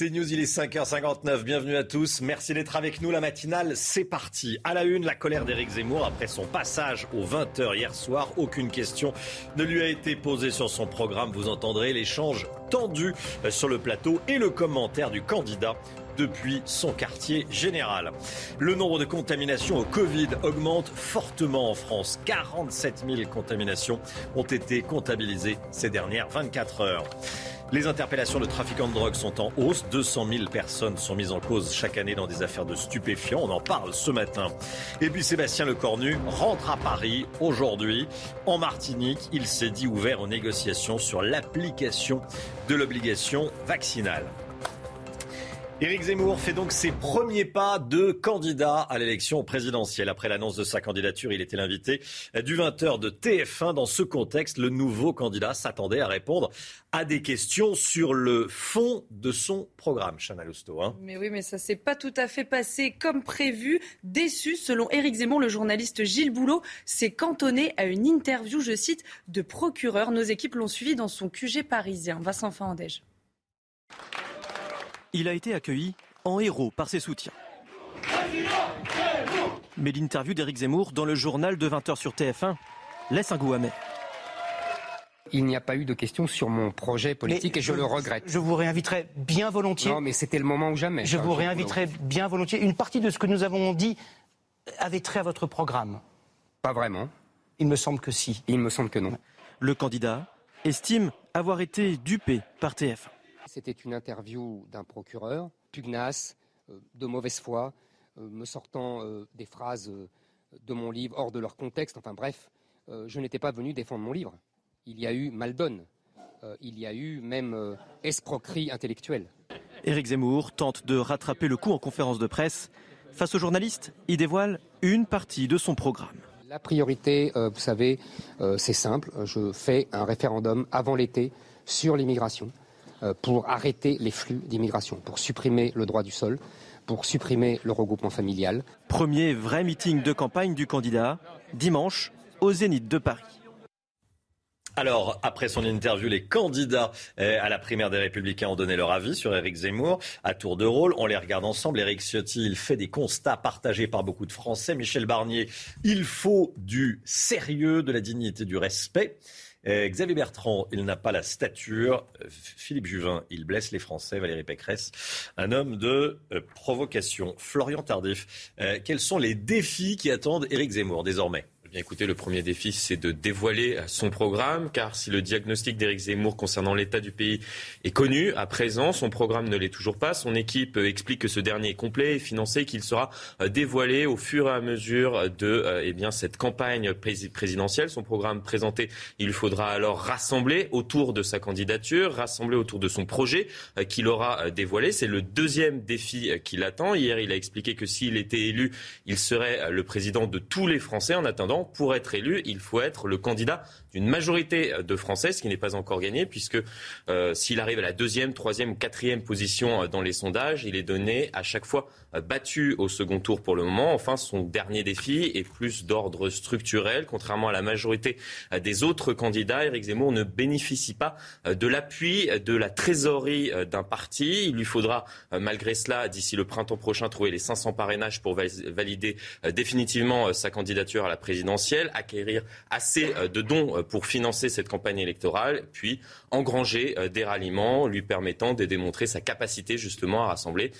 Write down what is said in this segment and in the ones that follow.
C'est News, il est 5h59. Bienvenue à tous. Merci d'être avec nous. La matinale, c'est parti. À la une, la colère d'Éric Zemmour après son passage aux 20h hier soir. Aucune question ne lui a été posée sur son programme. Vous entendrez l'échange tendu sur le plateau et le commentaire du candidat depuis son quartier général. Le nombre de contaminations au Covid augmente fortement en France. 47 000 contaminations ont été comptabilisées ces dernières 24 heures. Les interpellations de trafiquants de drogue sont en hausse. 200 000 personnes sont mises en cause chaque année dans des affaires de stupéfiants. On en parle ce matin. Et puis Sébastien Lecornu rentre à Paris aujourd'hui. En Martinique, il s'est dit ouvert aux négociations sur l'application de l'obligation vaccinale. Éric Zemmour fait donc ses premiers pas de candidat à l'élection présidentielle. Après l'annonce de sa candidature, il était l'invité du 20h de TF1. Dans ce contexte, le nouveau candidat s'attendait à répondre à des questions sur le fond de son programme, Chana Lousteau. Hein. Mais oui, mais ça s'est pas tout à fait passé comme prévu. Déçu, selon Éric Zemmour, le journaliste Gilles Boulot s'est cantonné à une interview, je cite, de procureur. Nos équipes l'ont suivi dans son QG parisien. Vincent Fandège. Il a été accueilli en héros par ses soutiens. Mais l'interview d'Éric Zemmour dans le journal de 20h sur TF1 laisse un goût amer. Il n'y a pas eu de questions sur mon projet politique et je, le regrette. Je vous réinviterai bien volontiers. Non, mais c'était le moment ou jamais. Je vous réinviterai bien volontiers. Une partie de ce que nous avons dit avait trait à votre programme. Pas vraiment. Il me semble que si. Il me semble que non. Le candidat estime avoir été dupé par TF1. C'était une interview d'un procureur, pugnace, euh, de mauvaise foi, euh, me sortant euh, des phrases de mon livre hors de leur contexte. Enfin bref, je n'étais pas venu défendre mon livre. Il y a eu maldonne. Euh, il y a eu même escroquerie intellectuelle. Éric Zemmour tente de rattraper le coup en conférence de presse. Face aux journalistes, il dévoile une partie de son programme. La priorité, vous savez, c'est simple. Je fais un référendum avant l'été sur l'immigration pour arrêter les flux d'immigration, pour supprimer le droit du sol, pour supprimer le regroupement familial. Premier vrai meeting de campagne du candidat, dimanche, au Zénith de Paris. Alors, après son interview, les candidats euh, à la primaire des Républicains ont donné leur avis sur Éric Zemmour à tour de rôle. On les regarde ensemble. Éric Ciotti, il fait des constats partagés par beaucoup de Français. Michel Barnier, il faut du sérieux, de la dignité, du respect. Euh, Xavier Bertrand, il n'a pas la stature. Euh, Philippe Juvin, il blesse les Français. Valérie Pécresse, un homme de euh, provocation. Florian Tardif, quels sont les défis qui attendent Éric Zemmour désormais? Bien, écoutez, le premier défi, c'est de dévoiler son programme, car si le diagnostic d'Éric Zemmour concernant l'état du pays est connu, à présent, son programme ne l'est toujours pas. Son équipe euh, explique que ce dernier est complet et financé, qu'il sera euh, dévoilé au fur et à mesure de euh, eh bien, cette campagne pré- présidentielle. Son programme présenté, il faudra alors rassembler autour de sa candidature, rassembler autour de son projet euh, qu'il aura euh, dévoilé. C'est le deuxième défi euh, qui l'attend. Hier, il a expliqué que s'il était élu, il serait euh, le président de tous les Français. En attendant, pour être élu, il faut être le candidat d'une majorité de Français, ce qui n'est pas encore gagné, puisque euh, s'il arrive à la deuxième, troisième quatrième position euh, dans les sondages, il est donné à chaque fois euh, battu au second tour pour le moment. Enfin, son dernier défi est plus d'ordre structurel. Contrairement à la majorité euh, des autres candidats, Éric Zemmour ne bénéficie pas euh, de l'appui euh, de la trésorerie euh, d'un parti. Il lui faudra, euh, malgré cela, d'ici le printemps prochain, trouver les 500 parrainages pour val- valider euh, définitivement euh, sa candidature à la présidentielle, acquérir assez euh, de dons euh, pour financer cette campagne électorale, puis engranger euh, des ralliements lui permettant de démontrer sa capacité justement à rassembler.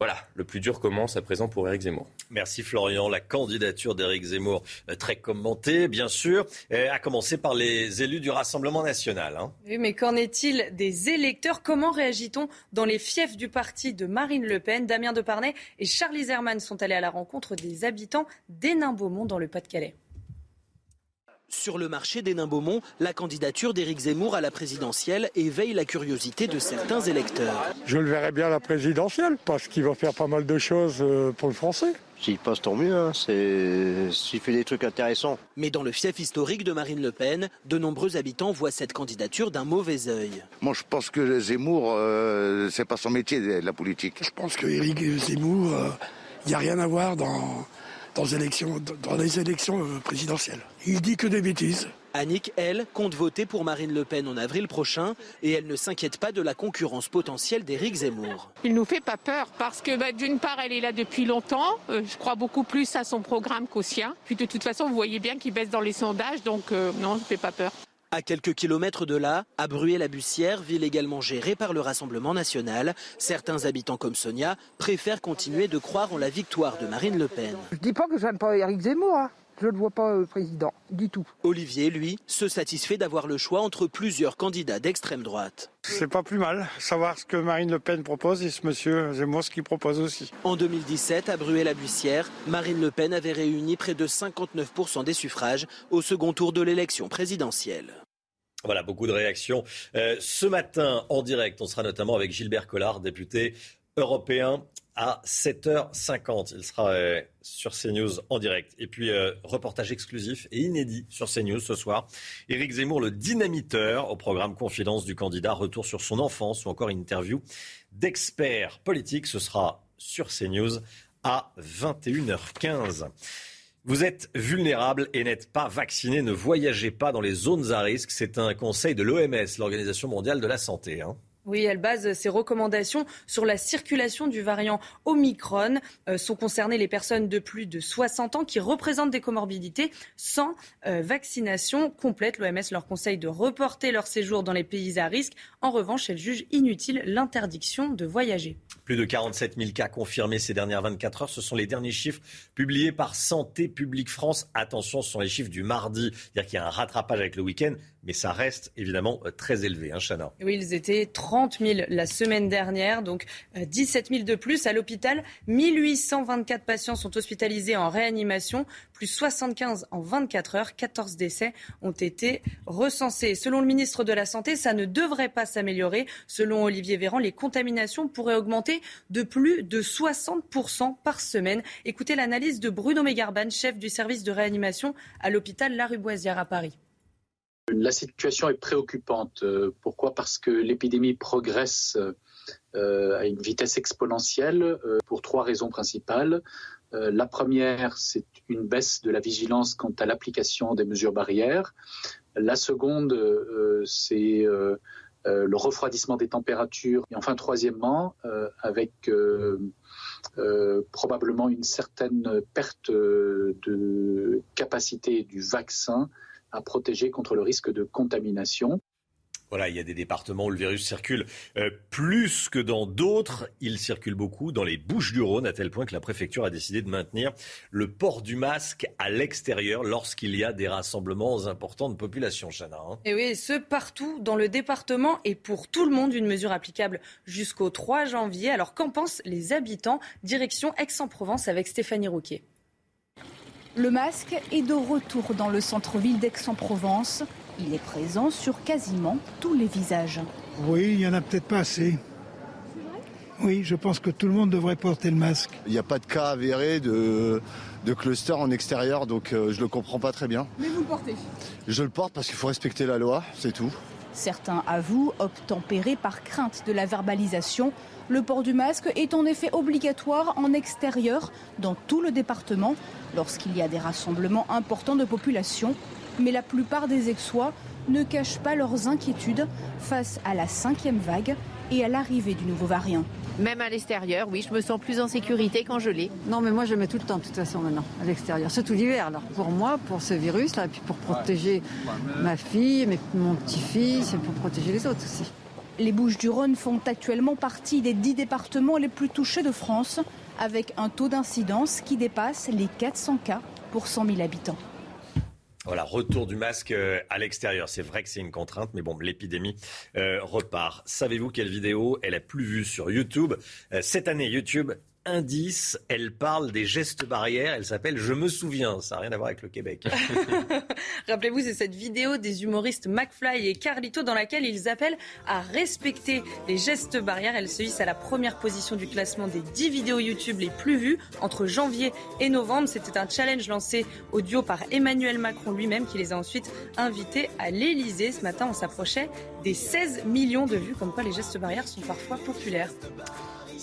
Voilà, le plus dur commence à présent pour Éric Zemmour. Merci Florian. La candidature d'Éric Zemmour, euh, très commentée, bien sûr, euh, a commencé par les élus du Rassemblement national. hein. Oui, mais qu'en est-il des électeurs? Comment réagit-on dans les fiefs du parti de Marine Le Pen? Damien Deparnay et Charlie Zerman sont allés à la rencontre des habitants d'Hénin-Beaumont dans le Pas-de-Calais. Sur le marché des Nains-Beaumont, la candidature d'Éric Zemmour à la présidentielle éveille la curiosité de certains électeurs. Je le verrai bien à la présidentielle parce qu'il va faire pas mal de choses euh, pour le français. S'il passe, tant mieux. Hein. S'il fait des trucs intéressants. Mais dans le fief historique de Marine Le Pen, de nombreux habitants voient cette candidature d'un mauvais œil. Moi, je pense que Zemmour, euh, c'est pas son métier, la politique. Je pense que Zemmour, il euh, n'y a rien à voir dans dans, élections, dans les élections euh, présidentielles. Il dit que des bêtises. Annick, elle, compte voter pour Marine Le Pen en avril prochain et elle ne s'inquiète pas de la concurrence potentielle d'Éric Zemmour. Il nous fait pas peur parce que bah, d'une part, elle est là depuis longtemps. Euh, je crois beaucoup plus à son programme qu'au sien. Puis de toute façon, vous voyez bien qu'il baisse dans les sondages, donc euh, non, je ne fait pas peur. À quelques kilomètres de là, à Bruay-la-Bussière, ville également gérée par le Rassemblement national, certains habitants comme Sonia préfèrent continuer de croire en la victoire de Marine Le Pen. Je dis pas que j'aime pas Éric Zemmour. Hein. Je ne le vois pas euh, président, du tout. Olivier, lui, se satisfait d'avoir le choix entre plusieurs candidats d'extrême droite. C'est pas plus mal, savoir ce que Marine Le Pen propose et ce monsieur Zemmour ce qu'il propose aussi. En 2017, à Bruay-la-Bussière, Marine Le Pen avait réuni près de 59% des suffrages au second tour de l'élection présidentielle. Voilà, beaucoup de réactions. Euh, ce matin, en direct, on sera notamment avec Gilbert Collard, député européen à 7h50. Il sera euh, sur CNews en direct. Et puis, euh, reportage exclusif et inédit sur CNews ce soir. Éric Zemmour, le dynamiteur, au programme Confidence du candidat, retour sur son enfance ou encore une interview d'experts politiques. Ce sera sur CNews à 21h15. Vous êtes vulnérable et n'êtes pas vacciné. Ne voyagez pas dans les zones à risque. C'est un conseil de l'OMS, l'Organisation mondiale de la santé. Hein. Oui, elle base ses recommandations sur la circulation du variant Omicron. Euh, sont concernées les personnes de plus de 60 ans qui représentent des comorbidités sans euh, vaccination complète. L'OMS leur conseille de reporter leur séjour dans les pays à risque. En revanche, elle juge inutile l'interdiction de voyager. Plus de 47 000 cas confirmés ces dernières 24 heures. Ce sont les derniers chiffres publiés par Santé publique France. Attention, ce sont les chiffres du mardi. C'est-à-dire qu'il y a un rattrapage avec le week-end mais ça reste évidemment euh, très élevé, hein, Chana. Oui, ils étaient 30 000 la semaine dernière, donc 17 euh, 000 de plus. À l'hôpital, 1824 patients sont hospitalisés en réanimation, plus 75 en 24 heures. 14 décès ont été recensés. Selon le ministre de la Santé, ça ne devrait pas s'améliorer. Selon Olivier Véran, les contaminations pourraient augmenter de plus de 60% par semaine. Écoutez l'analyse de Bruno Mégarban, chef du service de réanimation à l'hôpital La Ruboisière à Paris. La situation est préoccupante. Euh, pourquoi? Parce que l'épidémie progresse euh, à une vitesse exponentielle euh, pour trois raisons principales. La première, c'est une baisse de la vigilance quant à l'application des mesures barrières. La seconde, c'est le refroidissement des températures. Et enfin, troisièmement, avec probablement une certaine perte de capacité du vaccin à protéger contre le risque de contamination. Voilà, il y a des départements où le virus circule euh, plus que dans d'autres. Il circule beaucoup dans les Bouches du Rhône, à tel point que la préfecture a décidé de maintenir le port du masque à l'extérieur lorsqu'il y a des rassemblements importants de population, Chana. Hein. Et oui, ce partout dans le département et pour tout le monde, une mesure applicable jusqu'au 3 janvier. Alors qu'en pensent les habitants? Direction Aix-en-Provence avec Stéphanie Rouquier. Le masque est de retour dans le centre-ville d'Aix-en-Provence. Il est présent sur quasiment tous les visages. Oui, il n'y en a peut-être pas assez. Oui, je pense que tout le monde devrait porter le masque. Il n'y a pas de cas avérés de, de cluster en extérieur, donc euh, je ne le comprends pas très bien. Mais vous le portez Je le porte parce qu'il faut respecter la loi, c'est tout. Certains avouent obtempérer par crainte de la verbalisation. Le port du masque est en effet obligatoire en extérieur dans tout le département lorsqu'il y a des rassemblements importants de population. Mais la plupart des Aixois ne cachent pas leurs inquiétudes face à la cinquième vague et à l'arrivée du nouveau variant. Même à l'extérieur, oui, je me sens plus en sécurité quand je l'ai. Non, mais moi je mets tout le temps, de toute façon, maintenant, à l'extérieur, surtout l'hiver. Alors, pour moi, pour ce virus-là, et puis pour protéger ma fille, mon petit-fils, et pour protéger les autres aussi. Les Bouches-du-Rhône font actuellement partie des dix départements les plus touchés de France avec un taux d'incidence qui dépasse les 400 cas pour 100 000 habitants. Voilà, retour du masque euh, à l'extérieur. C'est vrai que c'est une contrainte, mais bon, l'épidémie euh, repart. Savez-vous quelle vidéo est la plus vue sur YouTube euh, Cette année, YouTube indice. Elle parle des gestes barrières. Elle s'appelle Je me souviens. Ça n'a rien à voir avec le Québec. Rappelez-vous, c'est cette vidéo des humoristes McFly et Carlito dans laquelle ils appellent à respecter les gestes barrières. Elle se hisse à la première position du classement des 10 vidéos YouTube les plus vues entre janvier et novembre. C'était un challenge lancé audio par Emmanuel Macron lui-même qui les a ensuite invités à l'Elysée. Ce matin, on s'approchait des 16 millions de vues, comme quoi les gestes barrières sont parfois populaires.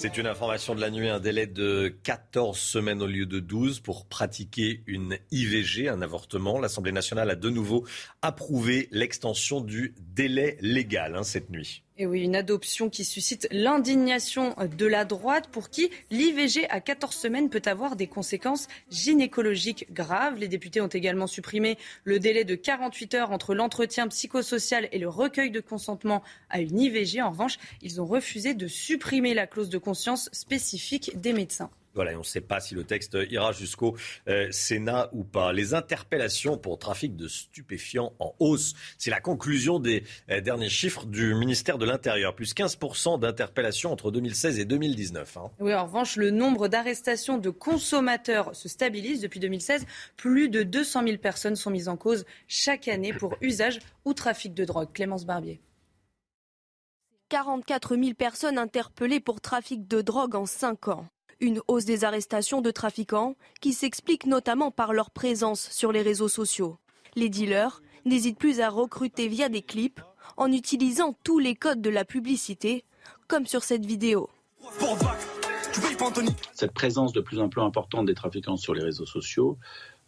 C'est une information de la nuit, un délai de 14 semaines au lieu de 12 pour pratiquer une IVG, un avortement. L'Assemblée nationale a de nouveau approuvé l'extension du délai légal hein, cette nuit. Et oui, une adoption qui suscite l'indignation de la droite pour qui l'IVG à 14 semaines peut avoir des conséquences gynécologiques graves. Les députés ont également supprimé le délai de 48 heures entre l'entretien psychosocial et le recueil de consentement à une IVG. En revanche, ils ont refusé de supprimer la clause de conscience spécifique des médecins. Voilà, on ne sait pas si le texte ira jusqu'au euh, Sénat ou pas. Les interpellations pour trafic de stupéfiants en hausse. C'est la conclusion des euh, derniers chiffres du ministère de l'Intérieur. Plus 15% d'interpellations entre 2016 et 2019. Hein. Oui, en revanche, le nombre d'arrestations de consommateurs se stabilise. Depuis 2016, plus de 200 000 personnes sont mises en cause chaque année pour usage ou trafic de drogue. Clémence Barbier. 44 000 personnes interpellées pour trafic de drogue en 5 ans. Une hausse des arrestations de trafiquants qui s'explique notamment par leur présence sur les réseaux sociaux. Les dealers n'hésitent plus à recruter via des clips en utilisant tous les codes de la publicité, comme sur cette vidéo. Cette présence de plus en plus importante des trafiquants sur les réseaux sociaux,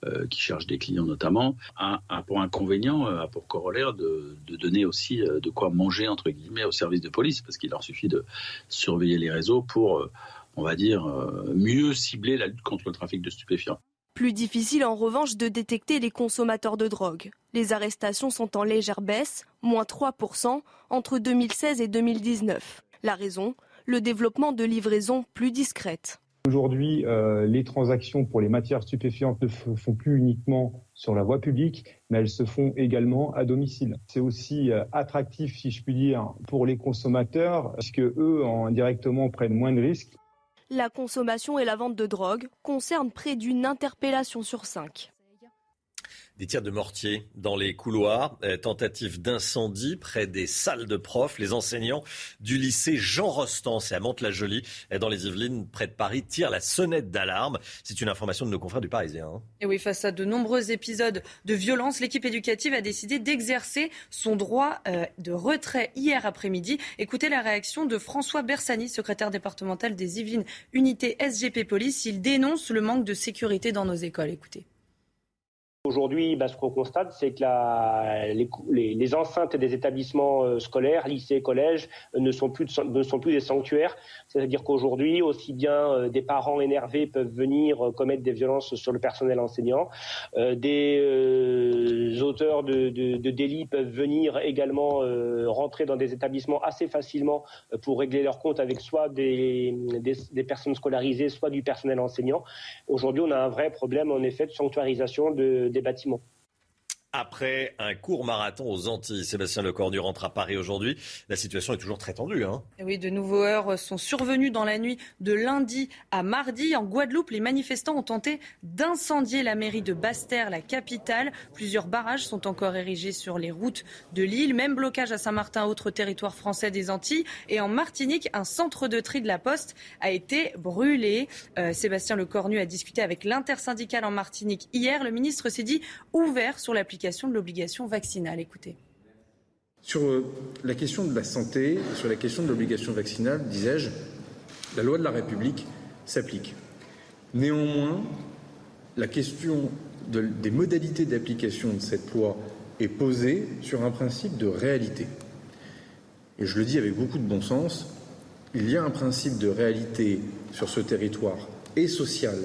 euh, qui cherchent des clients notamment, a, pour inconvénient, euh, a pour corollaire de, de donner aussi euh, de quoi manger, entre guillemets, aux services de police, parce qu'il leur suffit de surveiller les réseaux pour on va dire, euh, mieux cibler la lutte contre le trafic de stupéfiants. Plus difficile en revanche de détecter les consommateurs de drogue. Les arrestations sont en légère baisse, moins 3% entre 2016 et 2019. La raison Le développement de livraisons plus discrètes. Aujourd'hui, euh, les transactions pour les matières stupéfiantes ne se font plus uniquement sur la voie publique, mais elles se font également à domicile. C'est aussi euh, attractif, si je puis dire, pour les consommateurs, puisque eux, indirectement, prennent moins de risques. La consommation et la vente de drogue concernent près d'une interpellation sur cinq. Des tirs de mortier dans les couloirs, euh, tentative d'incendie près des salles de profs. Les enseignants du lycée Jean Rostand, c'est à Mantes-la-Jolie, euh, dans les Yvelines, près de Paris, tirent la sonnette d'alarme. C'est une information de nos confrères du Parisien. Hein. Et oui, face à de nombreux épisodes de violence, l'équipe éducative a décidé d'exercer son droit euh, de retrait hier après-midi. Écoutez la réaction de François Bersani, secrétaire départemental des Yvelines, unité SGP Police. Il dénonce le manque de sécurité dans nos écoles. Écoutez. Aujourd'hui, bah, ce qu'on constate, c'est que les, enceintes des établissements euh, scolaires, lycées, collèges, ne sont plus, de, ne sont plus des sanctuaires. C'est-à-dire qu'aujourd'hui, aussi bien euh, des parents énervés peuvent venir euh, commettre des violences sur le personnel enseignant, euh, des euh, auteurs de, délits peuvent venir également rentrer dans des établissements assez facilement pour régler leurs comptes avec soit des, des, des personnes scolarisées, soit du personnel enseignant. Aujourd'hui, on a un vrai problème, en effet, de sanctuarisation de des bâtiments. Après un court marathon aux Antilles, Sébastien Lecornu rentre à Paris aujourd'hui. La situation est toujours très tendue. Hein oui, de nouveaux heures sont survenus dans la nuit de lundi à mardi. En Guadeloupe, les manifestants ont tenté d'incendier la mairie de Basse-Terre, la capitale. Plusieurs barrages sont encore érigés sur les routes de l'île. Même blocage à Saint-Martin, autre territoire français des Antilles. Et en Martinique, un centre de tri de la Poste a été brûlé. Euh, Sébastien Lecornu a discuté avec l'intersyndicale en Martinique hier. Le ministre s'est dit ouvert sur l'application de l'obligation vaccinale. Écoutez. Sur euh, la question de la santé, sur la question de l'obligation vaccinale, disais-je, la loi de la République s'applique. Néanmoins, la question de, des modalités d'application de cette loi est posée sur un principe de réalité. Et je le dis avec beaucoup de bon sens, il y a un principe de réalité sur ce territoire, et social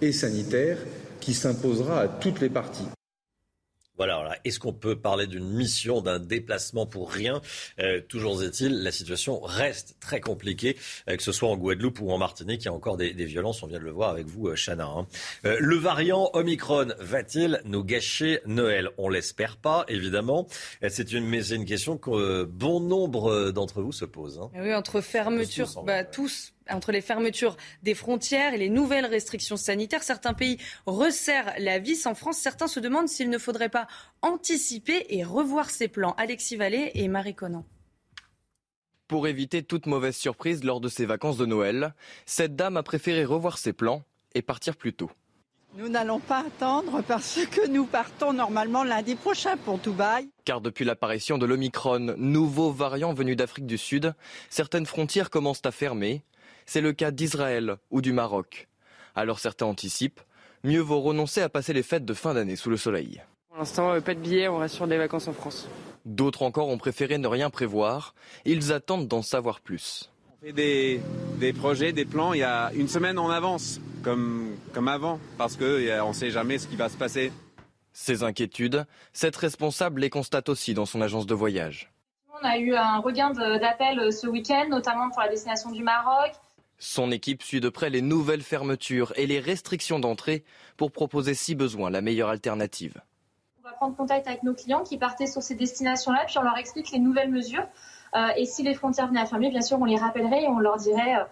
et sanitaire, qui s'imposera à toutes les parties. Voilà, voilà. est-ce qu'on peut parler d'une mission, d'un déplacement pour rien? Euh, Toujours est-il, la situation reste très compliquée, euh, que ce soit en Guadeloupe ou en Martinique. Il y a encore des, des violences, on vient de le voir avec vous, euh, Chana. Hein. Euh, le variant Omicron va-t-il nous gâcher Noël? On l'espère pas, évidemment. C'est une, une question que bon nombre d'entre vous se posent. Hein. Oui, entre fermeture, tous, bah, tous entre les fermetures des frontières et les nouvelles restrictions sanitaires, certains pays resserrent la vis. En France, certains se demandent s'il ne faudrait pas anticiper et revoir ces plans. Alexis Vallée et Marie Conan. Pour éviter toute mauvaise surprise lors de ses vacances de Noël, cette dame a préféré revoir ses plans et partir plus tôt. Nous n'allons pas attendre parce que nous partons normalement lundi prochain pour Dubaï. Car depuis l'apparition de l'Omicron, nouveau variant venu d'Afrique du Sud, certaines frontières commencent à fermer. C'est le cas d'Israël ou du Maroc. Alors certains anticipent, mieux vaut renoncer à passer les fêtes de fin d'année sous le soleil. Pour l'instant, euh, pas de billets, on reste sur des vacances en France. D'autres encore ont préféré ne rien prévoir. Ils attendent d'en savoir plus. On fait des, des, projets, des plans il y a une semaine en avance, comme, comme avant, parce qu'on ne sait jamais ce qui va se passer. Ces inquiétudes, cette responsable les constate aussi dans son agence de voyage. On a eu un regain d'appels ce week-end, notamment pour la destination du Maroc. Son équipe suit de près les nouvelles fermetures et les restrictions d'entrée pour proposer si besoin la meilleure alternative. On va prendre contact avec nos clients qui partaient sur ces destinations-là, puis on leur explique les nouvelles mesures. Euh, et si les frontières venaient à fermer, bien sûr, on les rappellerait et on leur dirait euh,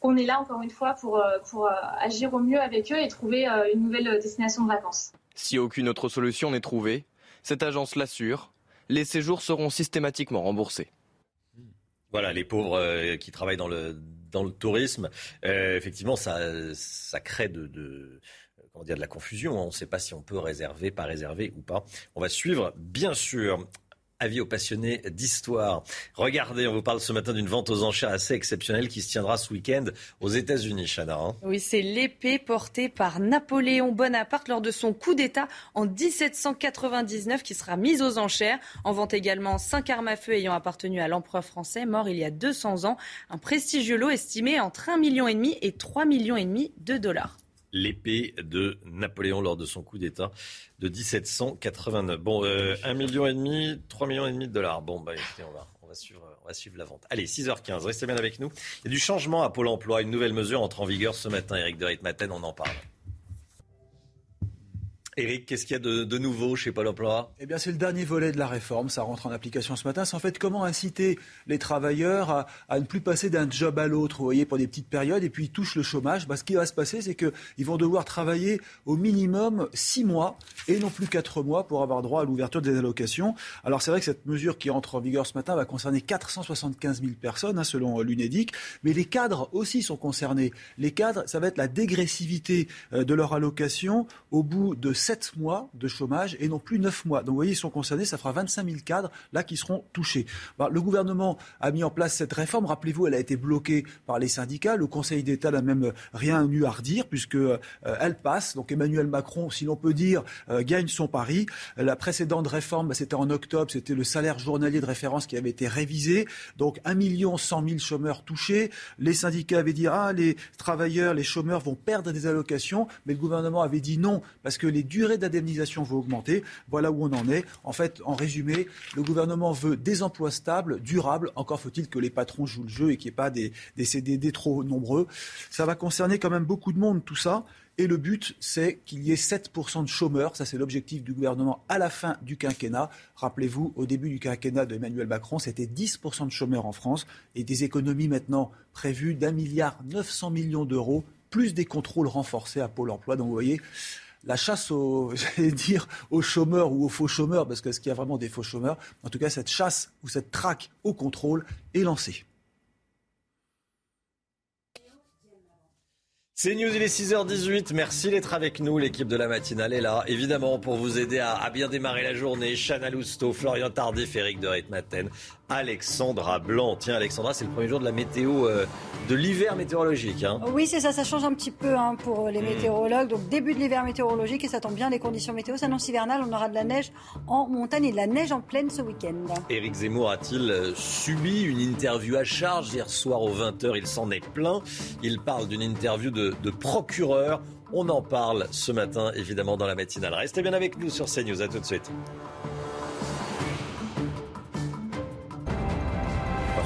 qu'on est là, encore une fois, pour, euh, pour agir au mieux avec eux et trouver une nouvelle destination de vacances. Si aucune autre solution n'est trouvée, cette agence l'assure, les séjours seront systématiquement remboursés. Voilà, les pauvres qui travaillent dans le, dans le tourisme, effectivement, ça, crée de la confusion. On ne sait pas si on peut réserver, pas réserver ou pas. On va suivre, bien sûr. Avis aux passionnés d'histoire. Regardez, on vous parle ce matin d'une vente aux enchères assez exceptionnelle qui se tiendra ce week-end aux États-Unis, Chana. Hein. oui, c'est l'épée portée par Napoléon Bonaparte lors de son coup d'État en 1799 qui sera mise aux enchères. En vente également cinq armes à feu ayant appartenu à l'empereur français, mort il y a 200 ans. Un prestigieux lot estimé entre 1,5 million et 3,5 millions de dollars l'épée de Napoléon lors de son coup d'État de 1789. Bon, euh, 1,5 million et demi, 3 millions et demi de dollars. Bon, bah écoutez, on va, on va suivre, suivre la vente. Allez, 6h15, restez bien avec nous. Il y a du changement à Pôle Emploi, une nouvelle mesure entre en vigueur ce matin. Eric de Ritmaten, on en parle. Eric, qu'est-ce qu'il y a de, nouveau chez Pôle emploi? Eh bien, c'est le dernier volet de la réforme. Ça rentre en application ce matin. C'est en fait comment inciter les travailleurs à, ne plus passer d'un job à l'autre, vous voyez, pour des petites périodes, et puis ils touchent le chômage. Bah, ce qui va se passer, c'est qu'ils vont devoir travailler au minimum six mois et non plus quatre mois pour avoir droit à l'ouverture des allocations. Alors, c'est vrai que cette mesure qui entre en vigueur ce matin va concerner 475 000 personnes, hein, selon l'UNEDIC, mais les cadres aussi sont concernés. Les cadres, ça va être la dégressivité euh, de leur allocation au bout de 7 mois de chômage et non plus 9 mois. Donc vous voyez, ils sont concernés, ça fera 25 000 cadres là qui seront touchés. Bah, le gouvernement a mis en place cette réforme. Rappelez-vous, elle a été bloquée par les syndicats. Le Conseil d'État n'a même rien eu à redire puisque euh, elle passe. Donc Emmanuel Macron, si l'on peut dire, euh, gagne son pari. La précédente réforme, bah, c'était en octobre, c'était le salaire journalier de référence qui avait été révisé. Donc 1 million 100 000 chômeurs touchés. Les syndicats avaient dit ah les travailleurs, les chômeurs vont perdre des allocations, mais le gouvernement avait dit non parce que les durée d'indemnisation va augmenter. Voilà où on en est. En fait, en résumé, le gouvernement veut des emplois stables, durables. Encore faut-il que les patrons jouent le jeu et qu'il n'y ait pas des, des CDD trop nombreux. Ça va concerner quand même beaucoup de monde, tout ça. Et le but, c'est qu'il y ait 7% de chômeurs. Ça, c'est l'objectif du gouvernement à la fin du quinquennat. Rappelez-vous, au début du quinquennat d'Emmanuel Macron, c'était 10% de chômeurs en France et des économies maintenant prévues d'un milliard 900 millions d'euros, plus des contrôles renforcés à Pôle emploi. Donc, vous voyez, la chasse aux, chômeurs ou aux faux chômeurs, parce qu'est-ce qu'il y a vraiment des faux chômeurs? En tout cas, cette chasse ou cette traque au contrôle est lancée. C'est News, il est 6h18. Merci d'être avec nous. L'équipe de la matinale est là, évidemment, pour vous aider à, bien démarrer la journée. Chana Lousteau, Florian Tardif, Eric de Ritmaten, Alexandra Blanc. Tiens, Alexandra, c'est le premier jour de la météo, euh, de l'hiver météorologique. Hein. Oui, c'est ça, ça change un petit peu hein, pour les hmm. météorologues. Donc, début de l'hiver météorologique et ça tombe bien, les conditions météo s'annoncent hivernales. On aura de la neige en montagne et de la neige en plaine ce week-end. Éric Zemmour a-t-il euh, subi une interview à charge hier soir aux 20h Il s'en est plein. Il parle d'une interview de, de procureur. On en parle ce matin, évidemment, dans la matinale. Restez bien avec nous sur CNews. À tout de suite.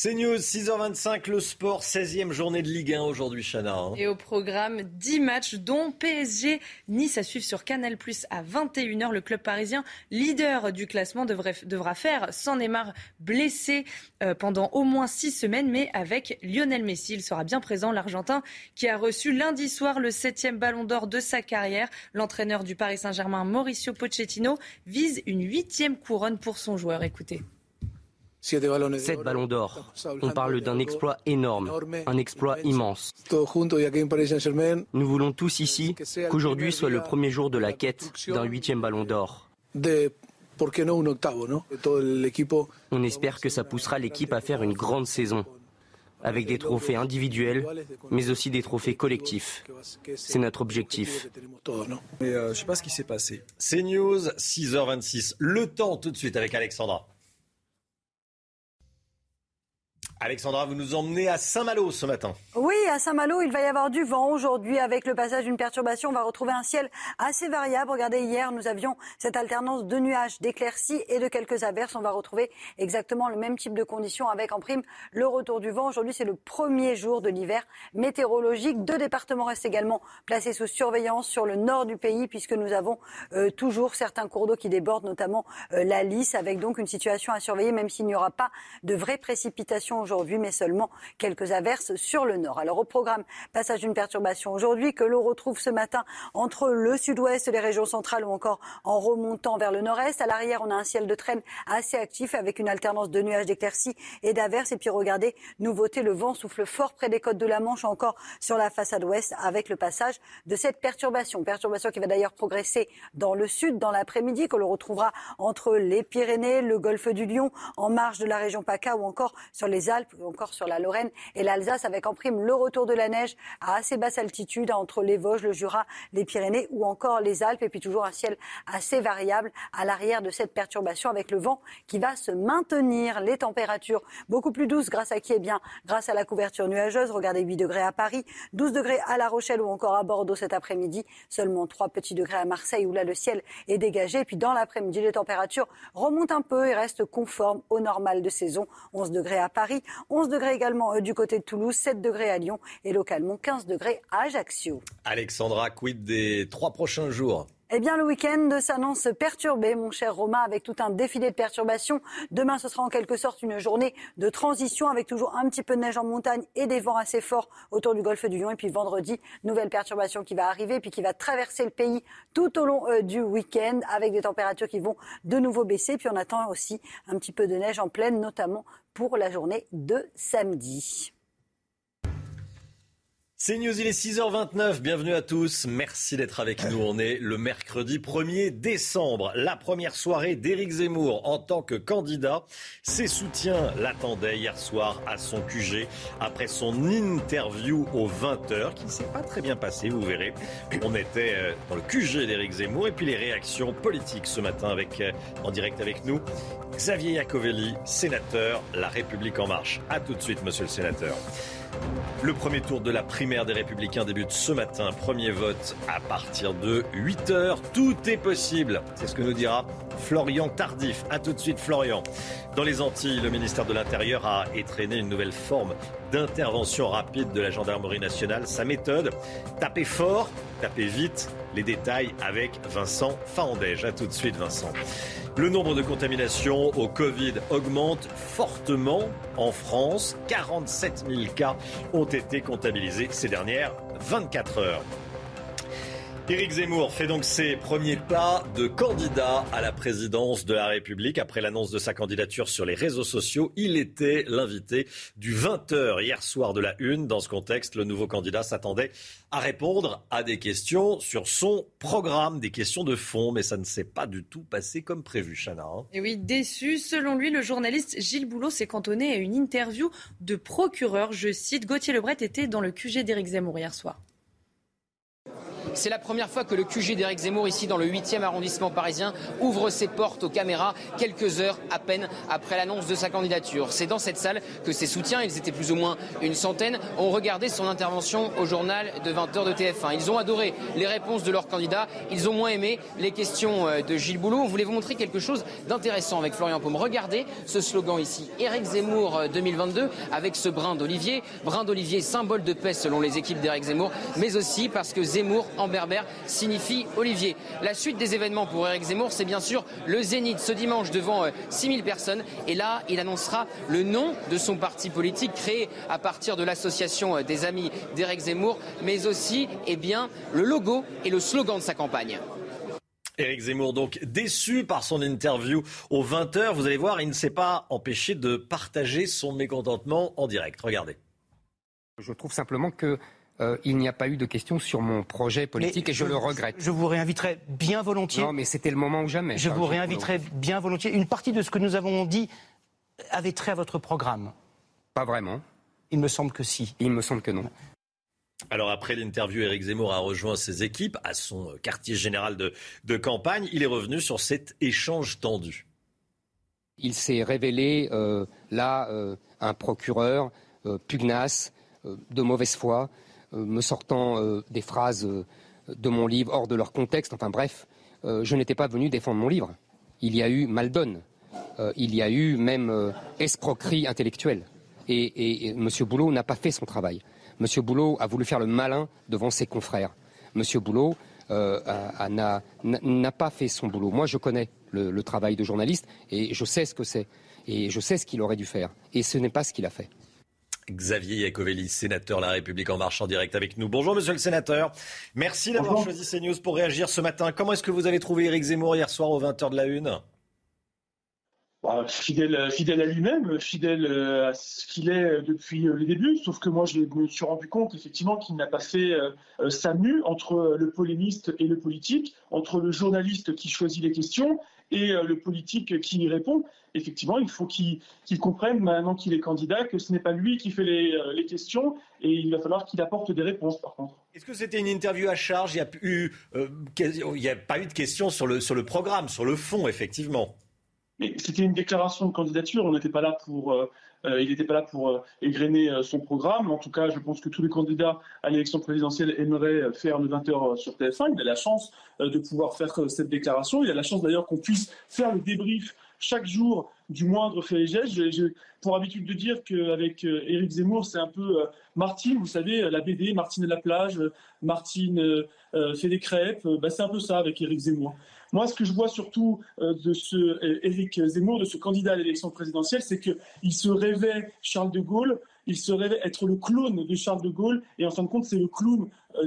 C'est News, 6h25, le sport, 16e journée de Ligue 1 aujourd'hui, Chana. Hein. Et au programme, 10 matchs, dont PSG Nice à suivre sur Canal Plus à 21h. Le club parisien, leader du classement, devra faire sans Neymar blessé euh, pendant au moins 6 semaines, mais avec Lionel Messi. Il sera bien présent, l'Argentin, qui a reçu lundi soir le 7e ballon d'or de sa carrière. L'entraîneur du Paris Saint-Germain, Mauricio Pochettino, vise une huitième couronne pour son joueur. Écoutez. Sept ballons d'or. On parle d'un exploit énorme, un exploit immense. Nous voulons tous ici qu'aujourd'hui soit le premier jour de la quête d'un huitième ballon d'or. On espère que ça poussera l'équipe à faire une grande saison, avec des trophées individuels, mais aussi des trophées collectifs. C'est notre objectif. Mais euh, je sais pas ce qui s'est passé. C'est News, 6h26. Le temps tout de suite avec Alexandra. Alexandra, vous nous emmenez à Saint-Malo ce matin. Oui, à Saint-Malo, il va y avoir du vent aujourd'hui avec le passage d'une perturbation. On va retrouver un ciel assez variable. Regardez, hier, nous avions cette alternance de nuages, d'éclaircies et de quelques averses. On va retrouver exactement le même type de conditions avec en prime le retour du vent. Aujourd'hui, c'est le premier jour de l'hiver météorologique. Deux départements restent également placés sous surveillance sur le nord du pays puisque nous avons euh, toujours certains cours d'eau qui débordent, notamment euh, la Lys, avec donc une situation à surveiller, même s'il n'y aura pas de vraies précipitations aujourd'hui, mais seulement quelques averses sur le nord. Alors au programme, passage d'une perturbation aujourd'hui que l'on retrouve ce matin entre le sud-ouest, les régions centrales ou encore en remontant vers le nord-est. À l'arrière, on a un ciel de traîne assez actif avec une alternance de nuages d'éclaircies et d'averses. Et puis regardez, nouveauté, le vent souffle fort près des côtes de la Manche, encore sur la façade ouest avec le passage de cette perturbation. Perturbation qui va d'ailleurs progresser dans le sud dans l'après-midi, que l'on retrouvera entre les Pyrénées, le golfe du Lion, en marge de la région PACA ou encore sur les Alpes ou encore sur la Lorraine et l'Alsace avec en prime le retour de la neige à assez basse altitude entre les Vosges, le Jura, les Pyrénées ou encore les Alpes et puis toujours un ciel assez variable à l'arrière de cette perturbation avec le vent qui va se maintenir. Les températures beaucoup plus douces grâce à qui Eh bien, grâce à la couverture nuageuse. Regardez 8 degrés à Paris, 12 degrés à La Rochelle ou encore à Bordeaux cet après-midi. Seulement 3 petits degrés à Marseille où là le ciel est dégagé. Et puis dans l'après-midi, les températures remontent un peu et restent conformes au normal de saison. 11 degrés à Paris, 11 degrés également euh, du côté de Toulouse, 7 degrés à Lyon et localement 15 degrés à Ajaccio. Alexandra, quid des trois prochains jours? Eh bien, le week-end s'annonce perturbé, mon cher Romain, avec tout un défilé de perturbations. Demain, ce sera en quelque sorte une journée de transition avec toujours un petit peu de neige en montagne et des vents assez forts autour du golfe du Lion. Et puis vendredi, nouvelle perturbation qui va arriver, puis qui va traverser le pays tout au long euh, du week-end avec des températures qui vont de nouveau baisser. Puis on attend aussi un petit peu de neige en pleine, notamment pour la journée de samedi. C'est News, il est 6h29. Bienvenue à tous. Merci d'être avec nous. On est le mercredi 1er décembre, la première soirée d'Éric Zemmour en tant que candidat. Ses soutiens l'attendaient hier soir à son QG après son interview aux 20h qui ne s'est pas très bien passé, vous verrez. On était euh, dans le QG d'Éric Zemmour et puis les réactions politiques ce matin avec, euh, en direct avec nous. Xavier Iacovelli, sénateur La République en marche. À tout de suite, monsieur le sénateur. Le premier tour de la primaire des Républicains débute ce matin. Premier vote à partir de 8 heures. Tout est possible. C'est ce que nous dira Florian Tardif. A tout de suite, Florian. Dans les Antilles, le ministère de l'Intérieur a étraîné une nouvelle forme d'intervention rapide de la gendarmerie nationale. Sa méthode, taper fort, taper vite. Les détails avec Vincent Faandège. A tout de suite, Vincent. Le nombre de contaminations au Covid augmente fortement en France. 47 000 cas ont été comptabilisés ces dernières 24 heures. Éric Zemmour fait donc ses premiers pas de candidat à la présidence de la République. Après l'annonce de sa candidature sur les réseaux sociaux, il était l'invité du 20h hier soir de la Une. Dans ce contexte, le nouveau candidat s'attendait à répondre à des questions sur son programme, des questions de fond, mais ça ne s'est pas du tout passé comme prévu, Chana. hein. Et oui, déçu. Selon lui, le journaliste Gilles Boulot s'est cantonné à une interview de procureur. Je cite, Gauthier Lebret était dans le QG d'Éric Zemmour hier soir. C'est la première fois que le QG d'Éric Zemmour, ici dans le 8e arrondissement parisien, ouvre ses portes aux caméras quelques heures à peine après l'annonce de sa candidature. C'est dans cette salle que ses soutiens, ils étaient plus ou moins une centaine, ont regardé son intervention au journal de 20h de TF1. Ils ont adoré les réponses de leurs candidats, ils ont moins aimé les questions euh, de Gilles Boulot. On voulait vous montrer quelque chose d'intéressant avec Florian Paume. Regardez ce slogan ici, Éric Zemmour 2022, euh, avec ce brin d'olivier. Brin d'olivier, symbole de paix selon les équipes d'Éric Zemmour, mais aussi parce que Zemmour berbère signifie olivier. La suite des événements pour Éric Zemmour, c'est bien sûr le Zénith ce dimanche devant 6000 euh, personnes. Et là, il annoncera le nom de son parti politique créé à partir de l'association des amis d'Éric Zemmour, mais aussi eh bien, le logo et le slogan de sa campagne. Éric Zemmour, donc déçu par son interview aux 20h, vous allez voir, il ne s'est pas empêché de partager son mécontentement en direct. Regardez. Je trouve simplement que euh, il n'y a pas eu de questions sur mon projet politique et je, le regrette. Je vous réinviterai bien volontiers. Non, mais c'était le moment ou jamais. Je vous réinviterai bien volontiers. Une partie de ce que nous avons dit avait trait à votre programme. Pas vraiment. Il me semble que si. Il me semble que non. Alors après l'interview, Éric Zemmour a rejoint ses équipes à son quartier général de, campagne. Il est revenu sur cet échange tendu. Il s'est révélé euh, là euh, un procureur euh, pugnace, de mauvaise foi, me sortant des phrases de mon livre hors de leur contexte. Enfin bref, je n'étais pas venu défendre mon livre. Il y a eu maldonne, il y a eu même escroquerie intellectuelle. Et, M. Boulot n'a pas fait son travail. M. Boulot a voulu faire le malin devant ses confrères. M. Boulot euh, n'a pas fait son boulot. Moi, je connais le, travail de journaliste et je sais ce que c'est. Et je sais ce qu'il aurait dû faire. Et ce n'est pas ce qu'il a fait. Xavier Iacovelli, sénateur La République en marche en direct avec nous. Bonjour monsieur le sénateur. Merci d'avoir choisi CNews pour réagir ce matin. Comment est-ce que vous avez trouvé Éric Zemmour hier soir aux 20h de la Une? Bah, fidèle, fidèle à lui-même, fidèle euh, à ce qu'il est depuis le début. Sauf que moi, je me suis rendu compte effectivement qu'il n'a pas fait euh, sa mue entre le polémiste et le politique, entre le journaliste qui choisit les questions et euh, le politique qui y répond. Effectivement, il faut qu'il comprenne maintenant qu'il est candidat que ce n'est pas lui qui fait les, questions et il va falloir qu'il apporte des réponses par contre. Est-ce que c'était une interview à charge? Il n'y a, a, pas eu de questions sur le, sur le programme, sur le fond, effectivement. Mais c'était une déclaration de candidature. On n'était pas là pour, euh, euh, il n'était pas là pour euh, égrener son programme. En tout cas, je pense que tous les candidats à l'élection présidentielle aimeraient faire le 20h sur TF1. Il a la chance de pouvoir faire cette déclaration. Il a la chance d'ailleurs qu'on puisse faire le débrief chaque jour du moindre fait et geste. J'ai pour habitude de dire qu'avec Éric Zemmour, c'est un peu Martine, vous savez, la BD, Martine et la plage, Martine fait des crêpes. Bah, c'est un peu ça avec Éric Zemmour. Moi, ce que je vois surtout euh, de ce euh, Éric Zemmour, de ce candidat à l'élection présidentielle, c'est qu'il se rêvait Charles de Gaulle, il se rêvait être le clone de Charles de Gaulle, et en fin de compte, c'est le clown euh,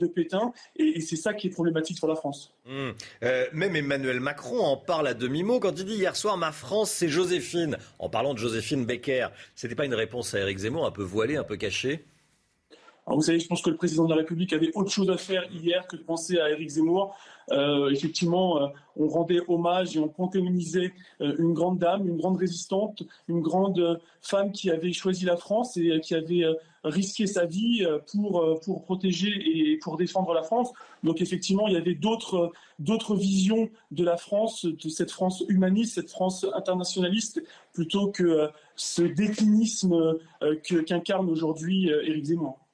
de, Pétain, et, c'est ça qui est problématique pour la France. Mmh. même Emmanuel Macron en parle à demi-mot quand il dit hier soir ma France c'est Joséphine, en parlant de Joséphine Becker. C'était pas une réponse à Éric Zemmour un peu voilée, un peu cachée? Vous savez, je pense que le président de la République avait autre chose à faire hier que de penser à Éric Zemmour. Euh, effectivement, euh, on rendait hommage et on panthéonisait euh, une grande dame, une grande résistante, une grande femme qui avait choisi la France et qui avait risqué sa vie pour, pour protéger et pour défendre la France. Donc effectivement, il y avait d'autres, d'autres visions de la France, de cette France humaniste, cette France internationaliste, plutôt que ce déclinisme qu'incarne aujourd'hui Éric Zemmour.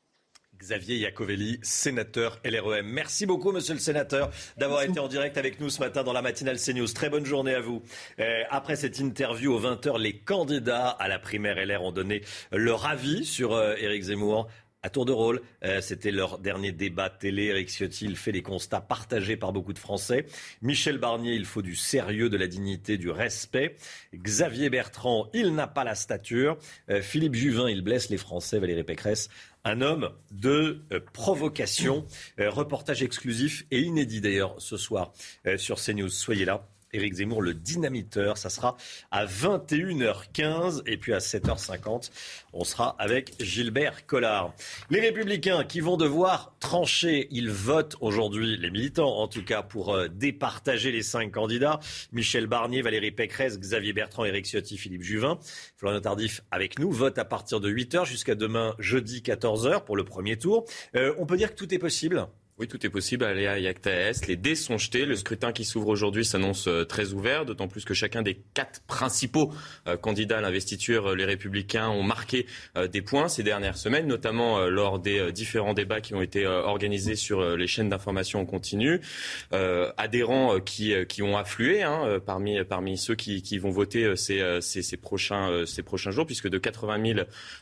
Xavier Iacovelli, sénateur LREM. Merci beaucoup, monsieur le sénateur, d'avoir été en direct avec nous ce matin dans la matinale CNews. Très bonne journée à vous. Euh, après cette interview aux 20h, les candidats à la primaire LR ont donné leur avis sur euh, Éric Zemmour à tour de rôle. Euh, c'était leur dernier débat télé. Eric Ciotti fait les constats partagés par beaucoup de Français. Michel Barnier, il faut du sérieux, de la dignité, du respect. Xavier Bertrand, il n'a pas la stature. Euh, Philippe Juvin, il blesse les Français. Valérie Pécresse, un homme de euh, provocation. reportage exclusif et inédit d'ailleurs ce soir sur CNews. Soyez là. Éric Zemmour, le dynamiteur. Ça sera à 21h15 et puis à 7h50, on sera avec Gilbert Collard. Les républicains qui vont devoir trancher, ils votent aujourd'hui, les militants en tout cas, pour euh, départager les cinq candidats. Michel Barnier, Valérie Pécresse, Xavier Bertrand, Éric Ciotti, Philippe Juvin. Florian Tardif avec nous, vote à partir de 8h jusqu'à demain jeudi 14h pour le premier tour. Euh, on peut dire que tout est possible? Oui, tout est possible à Léa Yaktaes. Les dés sont jetés. Le scrutin qui s'ouvre aujourd'hui s'annonce euh, très ouvert, d'autant plus que chacun des quatre principaux euh, candidats à l'investiture, euh, les Républicains, ont marqué des points ces dernières semaines, notamment lors des différents débats qui ont été organisés sur les chaînes d'information en continu. adhérents qui, qui ont afflué hein, parmi, parmi ceux qui, qui vont voter ces, ces, ces, prochains, ces prochains jours, puisque de 80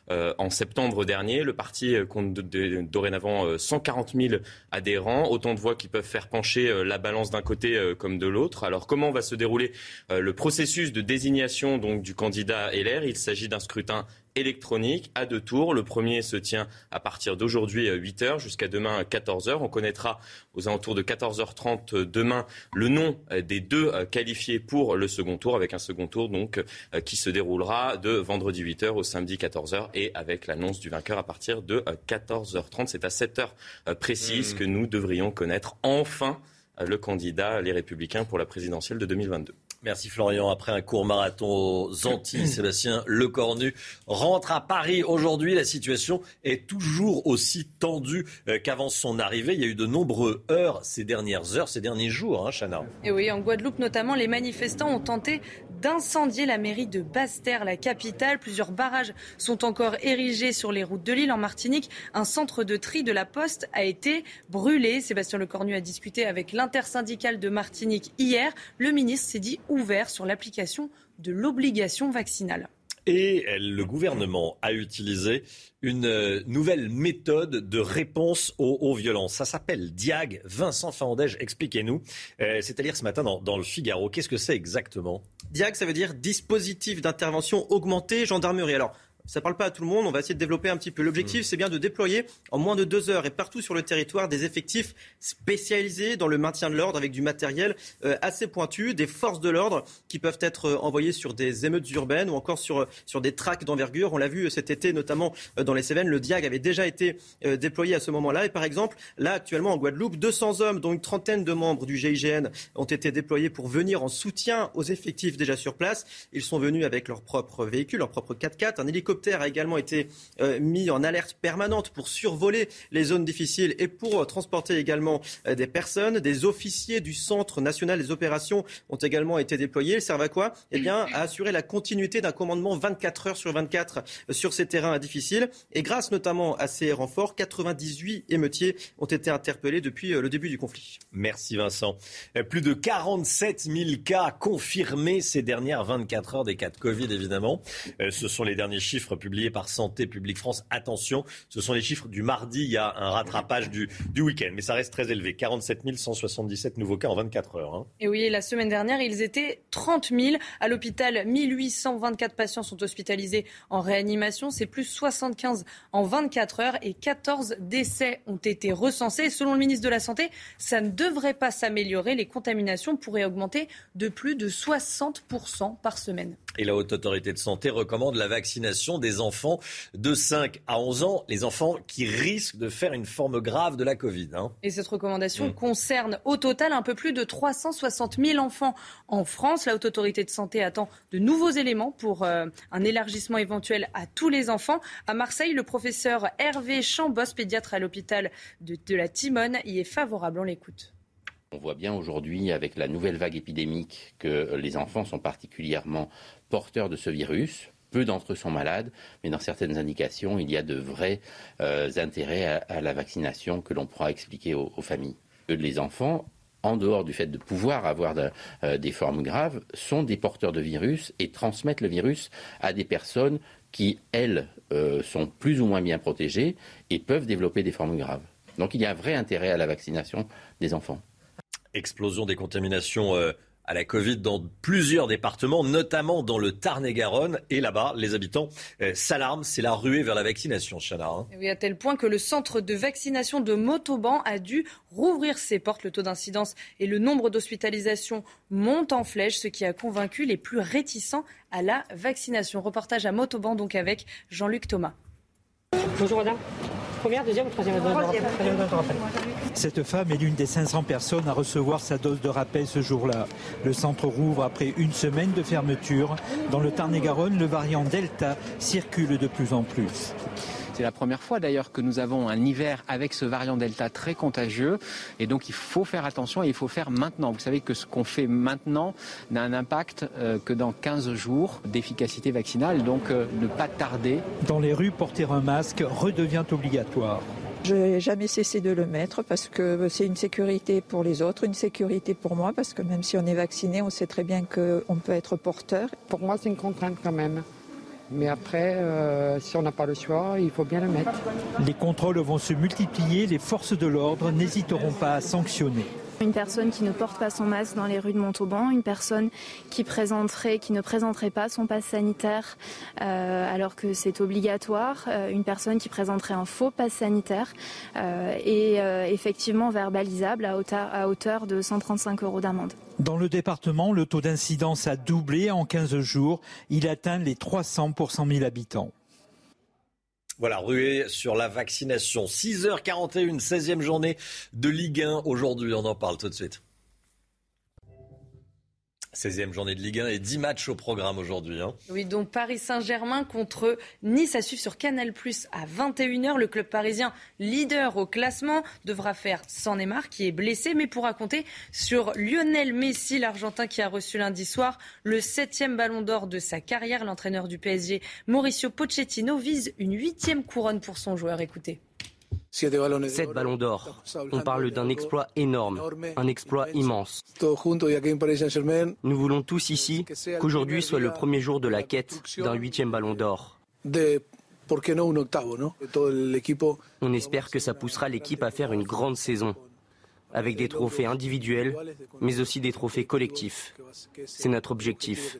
000 en septembre dernier, le parti compte dorénavant 140 000 adhérents autant de voix qui peuvent faire pencher euh, la balance d'un côté euh, comme de l'autre. Alors comment va se dérouler euh, le processus de désignation du candidat LR Il s'agit d'un scrutin électronique à deux tours. Le premier se tient à partir d'aujourd'hui à 8h jusqu'à demain à 14h. On connaîtra aux alentours de 14h30 demain le nom des deux qualifiés pour le second tour avec un second tour donc qui se déroulera de vendredi 8h au samedi 14h et avec l'annonce du vainqueur à partir de 14h30. C'est à 7h précise mmh. que nous devrions connaître enfin le candidat Les Républicains pour la présidentielle de 2022. Merci Florian. Après un court marathon aux Antilles, Sébastien Lecornu rentre à Paris aujourd'hui. La situation est toujours aussi tendue euh, qu'avant son arrivée. Il y a eu de nombreuses heures ces dernières heures, ces derniers jours, hein, Chana. Et oui, en Guadeloupe notamment, les manifestants ont tenté d'incendier la mairie de Basse-Terre, la capitale. Plusieurs barrages sont encore érigés sur les routes de l'île. En Martinique, un centre de tri de la Poste a été brûlé. Sébastien Lecornu a discuté avec l'intersyndicale de Martinique hier. Le ministre s'est dit ouvert sur l'application de l'obligation vaccinale. Et le gouvernement a utilisé une euh, nouvelle méthode de réponse aux, violences. Ça s'appelle DIAG. Vincent Fandège, expliquez-nous. Euh, c'est à dire ce matin dans, dans le Figaro. Qu'est-ce que c'est exactement? DIAG, ça veut dire dispositif d'intervention augmenté gendarmerie. Alors, ça ne parle pas à tout le monde. On va essayer de développer un petit peu. L'objectif, mmh. c'est bien de déployer en moins de deux heures et partout sur le territoire des effectifs spécialisés dans le maintien de l'ordre avec du matériel euh, assez pointu, des forces de l'ordre qui peuvent être euh, envoyées sur des émeutes urbaines ou encore sur, sur des tracts d'envergure. On l'a vu cet été, notamment euh, dans les Cévennes. Le DIAG avait déjà été déployé à ce moment-là. Et par exemple, là, actuellement, en Guadeloupe, 200 hommes, dont une trentaine de membres du GIGN, ont été déployés pour venir en soutien aux effectifs déjà sur place. Ils sont venus avec leur propre véhicule, leur propre 4x4, un hélicoptère a également été euh, mis en alerte permanente pour survoler les zones difficiles et pour euh, transporter également euh, des personnes. Des officiers du Centre national des opérations ont également été déployés. Ils servent à quoi? Eh bien, à assurer la continuité d'un commandement 24 heures sur 24 sur ces terrains difficiles. Et grâce notamment à ces renforts, 98 émeutiers ont été interpellés depuis le début du conflit. Merci Vincent. Plus de 47 000 cas confirmés ces dernières 24 heures des cas de Covid, évidemment. Ce sont les derniers chiffres publié par Santé publique France. Attention, ce sont les chiffres du mardi. Il y a un rattrapage du, du week-end, mais ça reste très élevé. 47 177 nouveaux cas en 24 heures. Hein. Et oui, la semaine dernière, ils étaient 30 000. À l'hôpital, 1824 patients sont hospitalisés en réanimation. C'est plus 75 en 24 heures et 14 décès ont été recensés. Selon le ministre de la Santé, ça ne devrait pas s'améliorer. Les contaminations pourraient augmenter de plus de 60% par semaine. Et la Haute Autorité de Santé recommande la vaccination des enfants de 5 à 11 ans, les enfants qui risquent de faire une forme grave de la Covid. Hein. Et cette recommandation mmh. concerne au total un peu plus de 360 000 enfants en France. La Haute Autorité de Santé attend de nouveaux éléments pour euh, un élargissement éventuel à tous les enfants. À Marseille, le professeur Hervé Chambos, pédiatre à l'hôpital de, de la Timone, y est favorable. On l'écoute. On voit bien aujourd'hui, avec la nouvelle vague épidémique, que les enfants sont particulièrement porteurs de ce virus. Peu d'entre eux sont malades, mais dans certaines indications, il y a de vrais euh, intérêts à, la vaccination que l'on pourra expliquer aux, familles. Les enfants, en dehors du fait de pouvoir avoir euh, des formes graves, sont des porteurs de virus et transmettent le virus à des personnes qui, elles, euh, sont plus ou moins bien protégées et peuvent développer des formes graves. Donc il y a un vrai intérêt à la vaccination des enfants explosion des contaminations euh, à la Covid dans plusieurs départements, notamment dans le Tarn-et-Garonne. Et là-bas, les habitants euh, s'alarment. C'est la ruée vers la vaccination, Chana. Hein. Oui, à tel point que le centre de vaccination de Motoban a dû rouvrir ses portes. Le taux d'incidence et le nombre d'hospitalisations montent en flèche, ce qui a convaincu les plus réticents à la vaccination. Reportage à Motoban, donc avec Jean-Luc Thomas. Bonjour madame. Première, deuxième ou troisième dose de rappel? Cette femme est l'une des 500 personnes à recevoir sa dose de rappel ce jour-là. Le centre rouvre après une semaine de fermeture. Dans le Tarn-et-Garonne, le variant Delta circule de plus en plus. C'est la première fois d'ailleurs que nous avons un hiver avec ce variant Delta très contagieux. Et donc il faut faire attention et il faut faire maintenant. Vous savez que ce qu'on fait maintenant n'a un impact euh, que dans 15 jours d'efficacité vaccinale. Donc euh, ne pas tarder. Dans les rues, porter un masque redevient obligatoire. Je n'ai jamais cessé de le mettre parce que c'est une sécurité pour les autres, une sécurité pour moi, parce que même si on est vacciné, on sait très bien qu'on peut être porteur. Pour moi, c'est une contrainte quand même. Mais après, euh, si on n'a pas le choix, il faut bien le mettre. Les contrôles vont se multiplier, les forces de l'ordre n'hésiteront pas à sanctionner. Une personne qui ne porte pas son masque dans les rues de Montauban, une personne qui présenterait, qui ne présenterait pas son passe sanitaire euh, alors que c'est obligatoire, euh, une personne qui présenterait un faux passe sanitaire euh, et effectivement verbalisable à hauteur, à hauteur de 135 euros d'amende. Dans le département, le taux d'incidence a doublé en 15 jours. Il atteint les 300 pour 100 000 habitants. Voilà, ruée sur la vaccination. 6h41, 16e journée de Ligue 1 aujourd'hui. On en parle tout de suite. 16e journée de Ligue 1 et 10 matchs au programme aujourd'hui. Hein. Oui, donc Paris Saint-Germain contre Nice à suivre sur Canal Plus à 21h. Le club parisien, leader au classement, devra faire sans Neymar qui est blessé, mais pourra compter sur Lionel Messi, l'Argentin qui a reçu lundi soir le septième ballon d'or de sa carrière. L'entraîneur du PSG, Mauricio Pochettino, vise une huitième couronne pour son joueur. Écoutez. Sept ballons d'or. On parle d'un exploit énorme, un exploit immense. Nous voulons tous ici qu'aujourd'hui soit le premier jour de la quête d'un huitième ballon d'or. On espère que ça poussera l'équipe à faire une grande saison, avec des trophées individuels, mais aussi des trophées collectifs. C'est notre objectif.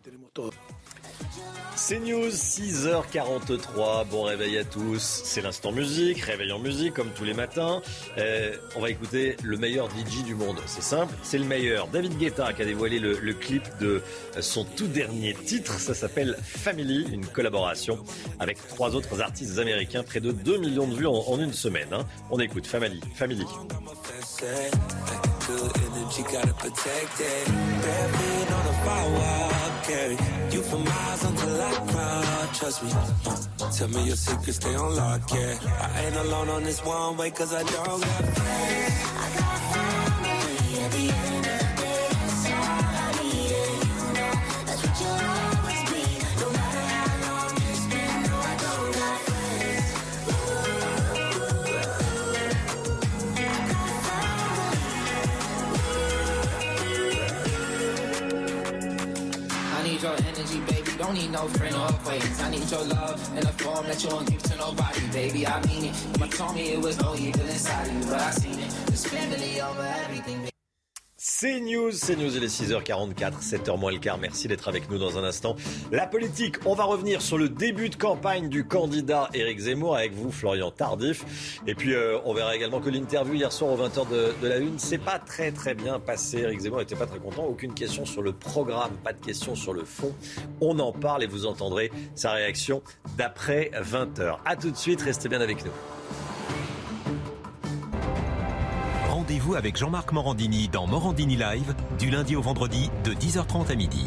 C'est News, 6h43. Bon réveil à tous. C'est l'instant musique, réveil en musique comme tous les matins. Euh, on va écouter le meilleur DJ du monde. C'est simple, c'est le meilleur. David Guetta qui a dévoilé le, clip de son tout dernier titre. Ça s'appelle Family, une collaboration avec trois autres artistes américains. Près de 2 millions de vues en, une semaine. Hein. On écoute Family. Family. You for miles until I cry, trust me. Tell me your secrets, stay on lock, yeah. I ain't alone on this one way, cause I don't got friends. I need your love in a form that you won't give to nobody, baby. I mean it. You told me it was no evil inside of you, but I seen it. It's family over. C'est News, c'est News, il est 6h44, 7h moins le quart. Merci d'être avec nous dans un instant. La politique, on va revenir sur le début de campagne du candidat Éric Zemmour avec vous, Florian Tardif. Et puis, euh, on verra également que l'interview hier soir aux 20h de, de la Une, c'est pas très très bien passé. Éric Zemmour n'était pas très content. Aucune question sur le programme, pas de question sur le fond. On en parle et vous entendrez sa réaction d'après 20h. A tout de suite, restez bien avec nous. Rendez-vous avec Jean-Marc Morandini dans Morandini Live du lundi au vendredi de 10h30 à midi.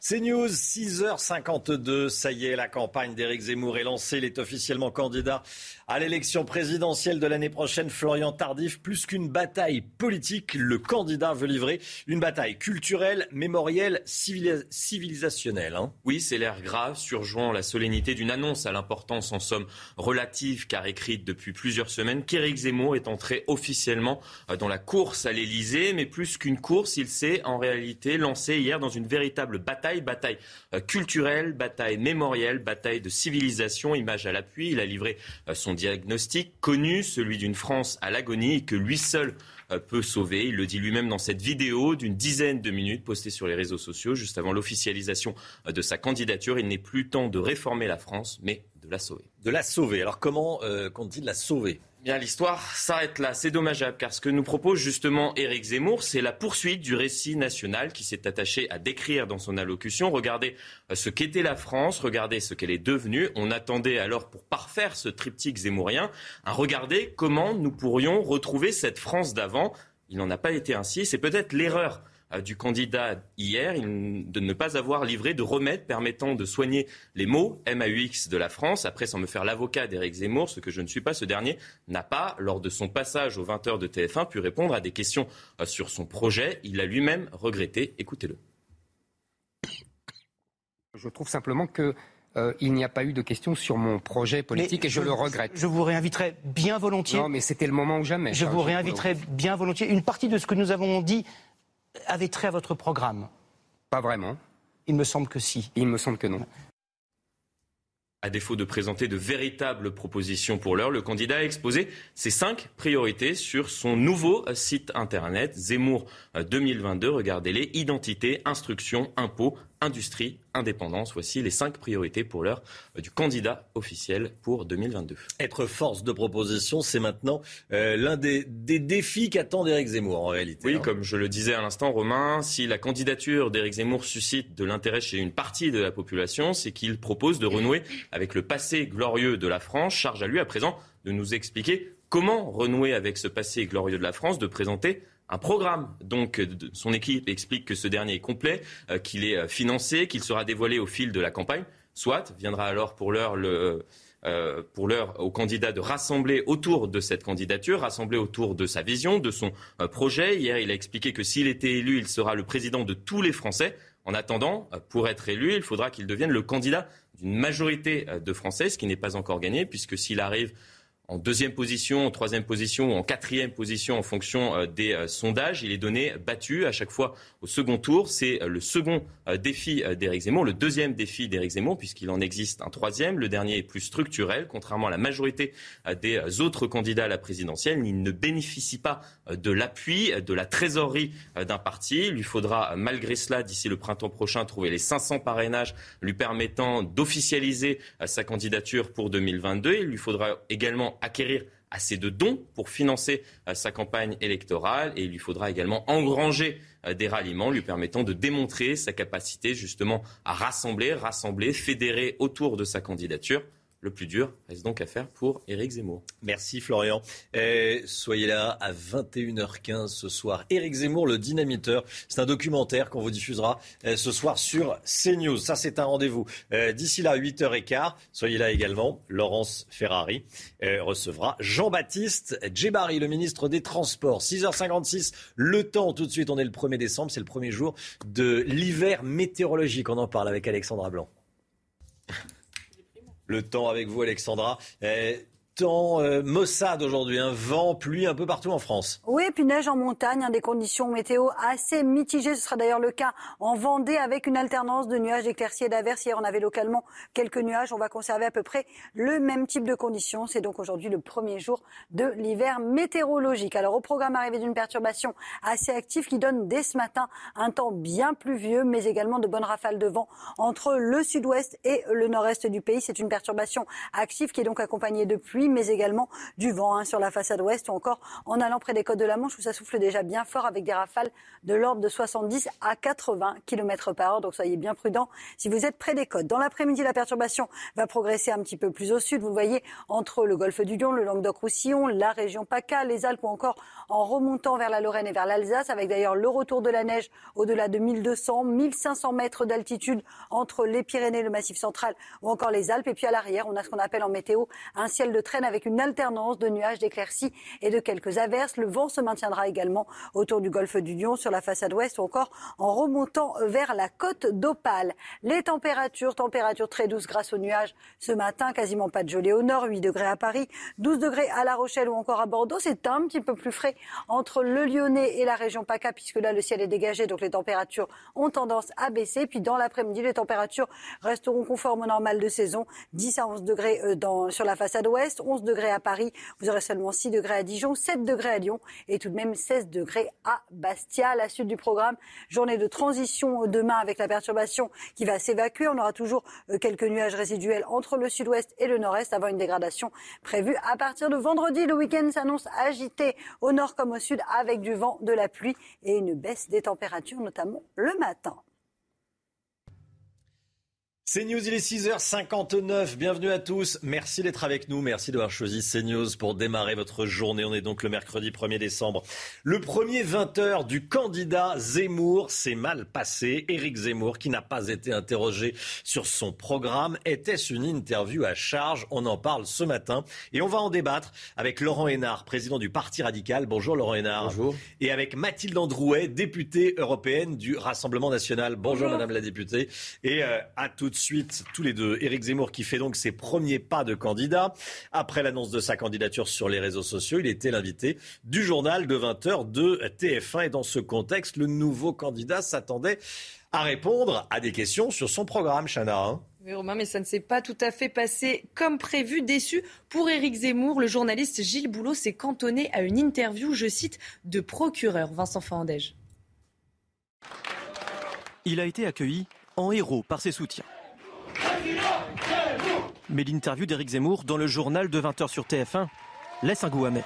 C'est News, 6h52. Ça y est, la campagne d'Éric Zemmour est lancée. Il est officiellement candidat à l'élection présidentielle de l'année prochaine. Florian Tardif, plus qu'une bataille politique, le candidat veut livrer une bataille culturelle, mémorielle, civilisationnelle. Hein. Oui, c'est l'air grave, surjouant la solennité d'une annonce à l'importance en somme relative, car écrite depuis plusieurs semaines, qu'Éric Zemmour est entré officiellement euh, dans la course à l'Élysée. Mais plus qu'une course, il s'est en réalité lancé hier dans une véritable bataille bataille, euh, culturelle, bataille mémorielle, bataille de civilisation, image à l'appui. Il a livré euh, son diagnostic connu, celui d'une France à l'agonie et que lui seul euh, peut sauver. Il le dit lui-même dans cette vidéo d'une dizaine de minutes postée sur les réseaux sociaux juste avant l'officialisation de sa candidature. Il n'est plus temps de réformer la France, mais de la sauver. De la sauver. Alors comment compte-t-il la sauver? Bien, l'histoire s'arrête là. C'est dommageable car ce que nous propose justement Éric Zemmour, c'est la poursuite du récit national qui s'est attaché à décrire dans son allocution. Regardez euh, ce qu'était la France, regardez ce qu'elle est devenue. On attendait alors pour parfaire ce triptyque zémourien, un regardez comment nous pourrions retrouver cette France d'avant. Il n'en a pas été ainsi. C'est peut-être l'erreur du candidat hier, de ne pas avoir livré de remède permettant de soigner les maux MAUX de la France. Après, sans me faire l'avocat d'Éric Zemmour, ce que je ne suis pas, ce dernier n'a pas, lors de son passage aux 20h de TF1, pu répondre à des questions euh, sur son projet. Il l'a lui-même regretté. Écoutez-le. Je trouve simplement que euh, il n'y a pas eu de questions sur mon projet politique et je, le regrette. Je vous réinviterai bien volontiers. Non, mais c'était le moment ou jamais. Je vous réinviterai bien volontiers. Une partie de ce que nous avons dit avait trait à votre programme. Pas vraiment. Il me semble que si. Il me semble que non. À défaut de présenter de véritables propositions pour l'heure, le candidat a exposé ses cinq priorités sur son nouveau site internet Zemmour 2022. Regardez-les identité, instruction, impôts, industrie, indépendance. Voici les cinq priorités pour l'heure euh, du candidat officiel pour 2022. Être force de proposition, c'est maintenant euh, l'un des, défis qu'attend Éric Zemmour en réalité. Oui, hein. comme je le disais à l'instant, Romain, si la candidature d'Éric Zemmour suscite de l'intérêt chez une partie de la population, c'est qu'il propose de renouer avec le passé glorieux de la France. Charge à lui à présent de nous expliquer comment renouer avec ce passé glorieux de la France, de présenter un programme. Donc son équipe explique que ce dernier est complet, euh, qu'il est euh, financé, qu'il sera dévoilé au fil de la campagne. Soit viendra alors pour l'heure le euh, pour l'heure au candidat de rassembler autour de cette candidature, rassembler autour de sa vision, de son projet. Hier, il a expliqué que s'il était élu, il sera le président de tous les Français. En attendant, pour être élu, il faudra qu'il devienne le candidat d'une majorité de Français, ce qui n'est pas encore gagné, puisque s'il arrive en deuxième position, en troisième position ou en quatrième position en fonction euh, des euh, sondages. Il est donné battu à chaque fois au second tour. C'est euh, le second défi d'Éric Zemmour, le deuxième défi d'Éric Zemmour, puisqu'il en existe un troisième. Le dernier est plus structurel. Contrairement à la majorité des autres candidats à la présidentielle, il ne bénéficie pas de l'appui, de la trésorerie d'un parti. Il lui faudra, malgré cela, d'ici le printemps prochain, trouver les 500 parrainages lui permettant d'officialiser sa candidature pour 2022. Il lui faudra également acquérir assez de dons pour financer euh, sa campagne électorale. Et il lui faudra également engranger euh, des ralliements lui permettant de démontrer sa capacité justement à rassembler, rassembler, fédérer autour de sa candidature le plus dur reste donc à faire pour Éric Zemmour. Merci Florian. soyez là à 21h15 ce soir. Éric Zemmour, le dynamiteur. C'est un documentaire qu'on vous diffusera euh, ce soir sur CNews. Ça, c'est un rendez-vous. Euh, d'ici là, 8h15, soyez là également. Laurence Ferrari recevra Jean-Baptiste Djebari, le ministre des Transports. 6h56, le temps tout de suite. On est le 1er décembre, c'est le premier jour de l'hiver météorologique. On en parle avec Alexandra Blanc le temps avec vous, Alexandra. Temps euh, aujourd'hui, un vent, pluie un peu partout en France. Oui, puis neige en montagne, hein, des conditions météo assez mitigées. Ce sera d'ailleurs le cas en Vendée avec une alternance de nuages, d'éclaircies et d'averses. Hier, on avait localement quelques nuages. On va conserver à peu près le même type de conditions. C'est donc aujourd'hui le premier jour de l'hiver météorologique. Alors au programme arrivé d'une perturbation assez active qui donne dès ce matin un temps bien pluvieux, mais également de bonnes rafales de vent entre le sud-ouest et le nord-est du pays. C'est une perturbation active qui est donc accompagnée de pluie mais également du vent hein, sur la façade ouest ou encore en allant près des côtes de la Manche où ça souffle déjà bien fort avec des rafales de l'ordre de 70 à 80 km par heure. Donc soyez bien prudents si vous êtes près des côtes. Dans l'après-midi, la perturbation va progresser un petit peu plus au sud. Vous voyez entre le golfe du Lion, le Languedoc-Roussillon, la région PACA, les Alpes ou encore en remontant vers la Lorraine et vers l'Alsace avec d'ailleurs le retour de la neige au-delà de 1200, 1500 mètres d'altitude entre les Pyrénées, le Massif central ou encore les Alpes. Et puis à l'arrière, on a ce qu'on appelle en météo un ciel de avec une alternance de nuages, d'éclaircies et de quelques averses. Le vent se maintiendra également autour du golfe du Lion, sur la façade ouest ou encore en remontant vers la côte d'Opale. Les températures, températures très douces grâce aux nuages ce matin, quasiment pas de gelée au nord, 8 degrés à Paris, 12 degrés à La Rochelle ou encore à Bordeaux. C'est un petit peu plus frais entre le Lyonnais et la région PACA puisque là le ciel est dégagé donc les températures ont tendance à baisser. Puis dans l'après-midi, les températures resteront conformes au normal de saison, 10 à 11 degrés euh, dans, sur la façade ouest, 11 degrés à Paris, vous aurez seulement 6 degrés à Dijon, 7 degrés à Lyon et tout de même 16 degrés à Bastia. La suite du programme, journée de transition demain avec la perturbation qui va s'évacuer. On aura toujours euh, quelques nuages résiduels entre le sud-ouest et le nord-est avant une dégradation prévue à partir de vendredi. Le week-end s'annonce agité au nord comme au sud avec du vent, de la pluie et une baisse des températures, notamment le matin. CNews, il est 6h59. Bienvenue à tous. Merci d'être avec nous. Merci d'avoir choisi CNews pour démarrer votre journée. On est donc le mercredi 1er décembre. Le premier 20h du candidat Zemmour s'est mal passé. Éric Zemmour, qui n'a pas été interrogé sur son programme, était-ce une interview à charge? On en parle ce matin. Et on va en débattre avec Laurent Hénard, président du Parti radical. Bonjour Laurent Hénard. Bonjour. Et avec Mathilde Androuet, députée européenne du Rassemblement national. Bonjour, Madame la députée. Et euh, à toutes suite tous les deux. Éric Zemmour qui fait donc ses premiers pas de candidat. Après l'annonce de sa candidature sur les réseaux sociaux, il était l'invité du journal de 20h de TF1. Et dans ce contexte, le nouveau candidat s'attendait à répondre à des questions sur son programme, Chana. Hein. oui, Romain, mais ça ne s'est pas tout à fait passé comme prévu. Déçu pour Éric Zemmour, le journaliste Gilles Boulot s'est cantonné à une interview, je cite, de procureur Vincent Fandège. Il a été accueilli en héros par ses soutiens. Mais l'interview d'Éric Zemmour dans le journal de 20h sur TF1 laisse un goût amer.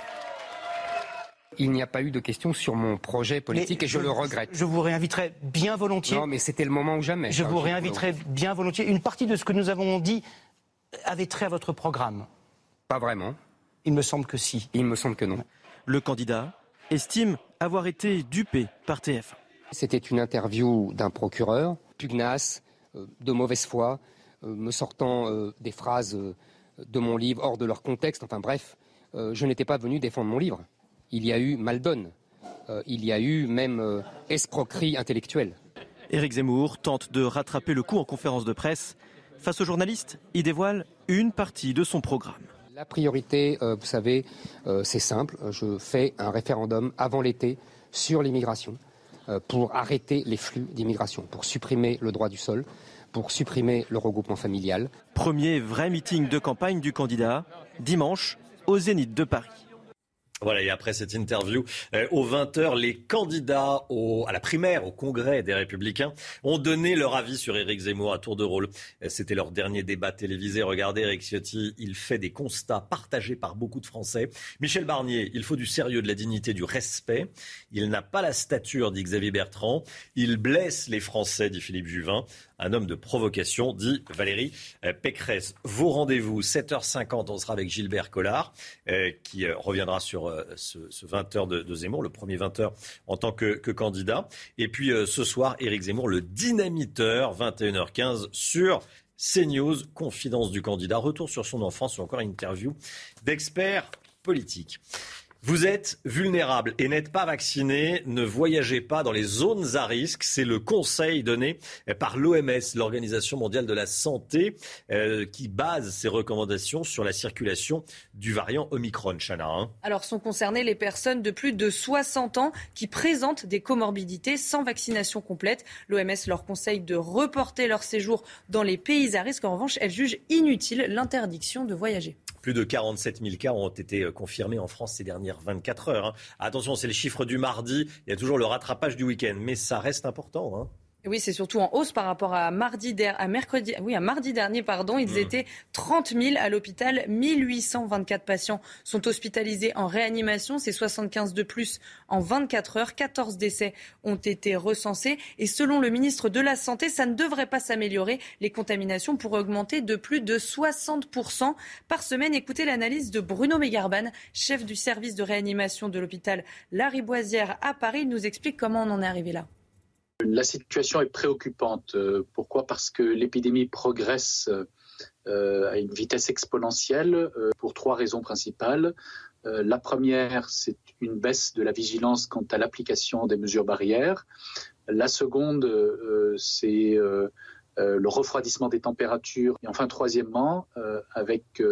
Il n'y a pas eu de questions sur mon projet politique et je, le regrette. Je vous réinviterai bien volontiers. Non, mais c'était le moment ou jamais. Je vous réinviterai bien volontiers. Une partie de ce que nous avons dit avait trait à votre programme. Pas vraiment. Il me semble que si. Il me semble que non. Le candidat estime avoir été dupé par TF1. C'était une interview d'un procureur, pugnace, euh, de mauvaise foi, euh, me sortant euh, des phrases de mon livre hors de leur contexte. Enfin bref, je n'étais pas venu défendre mon livre. Il y a eu maldonne. il y a eu même escroquerie intellectuelle. Éric Zemmour tente de rattraper le coup en conférence de presse. Face aux journalistes, il dévoile une partie de son programme. La priorité, vous savez, c'est simple. Je fais un référendum avant l'été sur l'immigration pour arrêter les flux d'immigration, pour supprimer le droit du sol, pour supprimer le regroupement familial. Premier vrai meeting de campagne du candidat, dimanche, au Zénith de Paris. Voilà, et après cette interview, euh, aux 20h, les candidats à la primaire, au congrès des Républicains, ont donné leur avis sur Éric Zemmour à tour de rôle. Euh, c'était leur dernier débat télévisé. Regardez, Éric Ciotti, il fait des constats partagés par beaucoup de Français. Michel Barnier, il faut du sérieux, de la dignité, du respect. Il n'a pas la stature, dit Xavier Bertrand. Il blesse les Français, dit Philippe Juvin un homme de provocation, dit Valérie euh, Pécresse. Vos rendez-vous, 7h50, on sera avec Gilbert Collard, euh, qui euh, reviendra sur ce, 20h de, Zemmour, le premier 20h en tant que, candidat. Et puis ce soir, Éric Zemmour, le dynamiteur, 21h15 sur CNews, confidence du candidat, retour sur son enfance ou encore interview d'experts politiques. Vous êtes vulnérable et n'êtes pas vacciné, ne voyagez pas dans les zones à risque. C'est le conseil donné par l'OMS, l'Organisation mondiale de la santé, euh, qui base ses recommandations sur la circulation du variant Omicron. Chana. Hein. Alors sont concernées les personnes de plus de 60 ans qui présentent des comorbidités sans vaccination complète. L'OMS leur conseille de reporter leur séjour dans les pays à risque. En revanche, elle juge inutile l'interdiction de voyager. Plus de 47 000 cas ont été euh, confirmés en France ces dernières 24 heures. Hein. Attention, c'est le chiffre du mardi. Il y a toujours le rattrapage du week-end, mais ça reste important. Hein. Oui, c'est surtout en hausse par rapport à mardi, à mercredi, oui, à mardi dernier, pardon. Ils mmh. étaient 30 000 à l'hôpital. 1824 patients sont hospitalisés en réanimation. C'est 75 de plus en 24 heures. 14 décès ont été recensés. Et selon le ministre de la Santé, ça ne devrait pas s'améliorer. Les contaminations pourraient augmenter de plus de 60% par semaine. Écoutez l'analyse de Bruno Mégarban, chef du service de réanimation de l'hôpital Lariboisière à Paris. Il nous explique comment on en est arrivé là. La situation est préoccupante. Euh, pourquoi? Parce que l'épidémie progresse euh, à une vitesse exponentielle euh, pour trois raisons principales. La première, c'est une baisse de la vigilance quant à l'application des mesures barrières. La seconde, c'est le refroidissement des températures. Et enfin, troisièmement, avec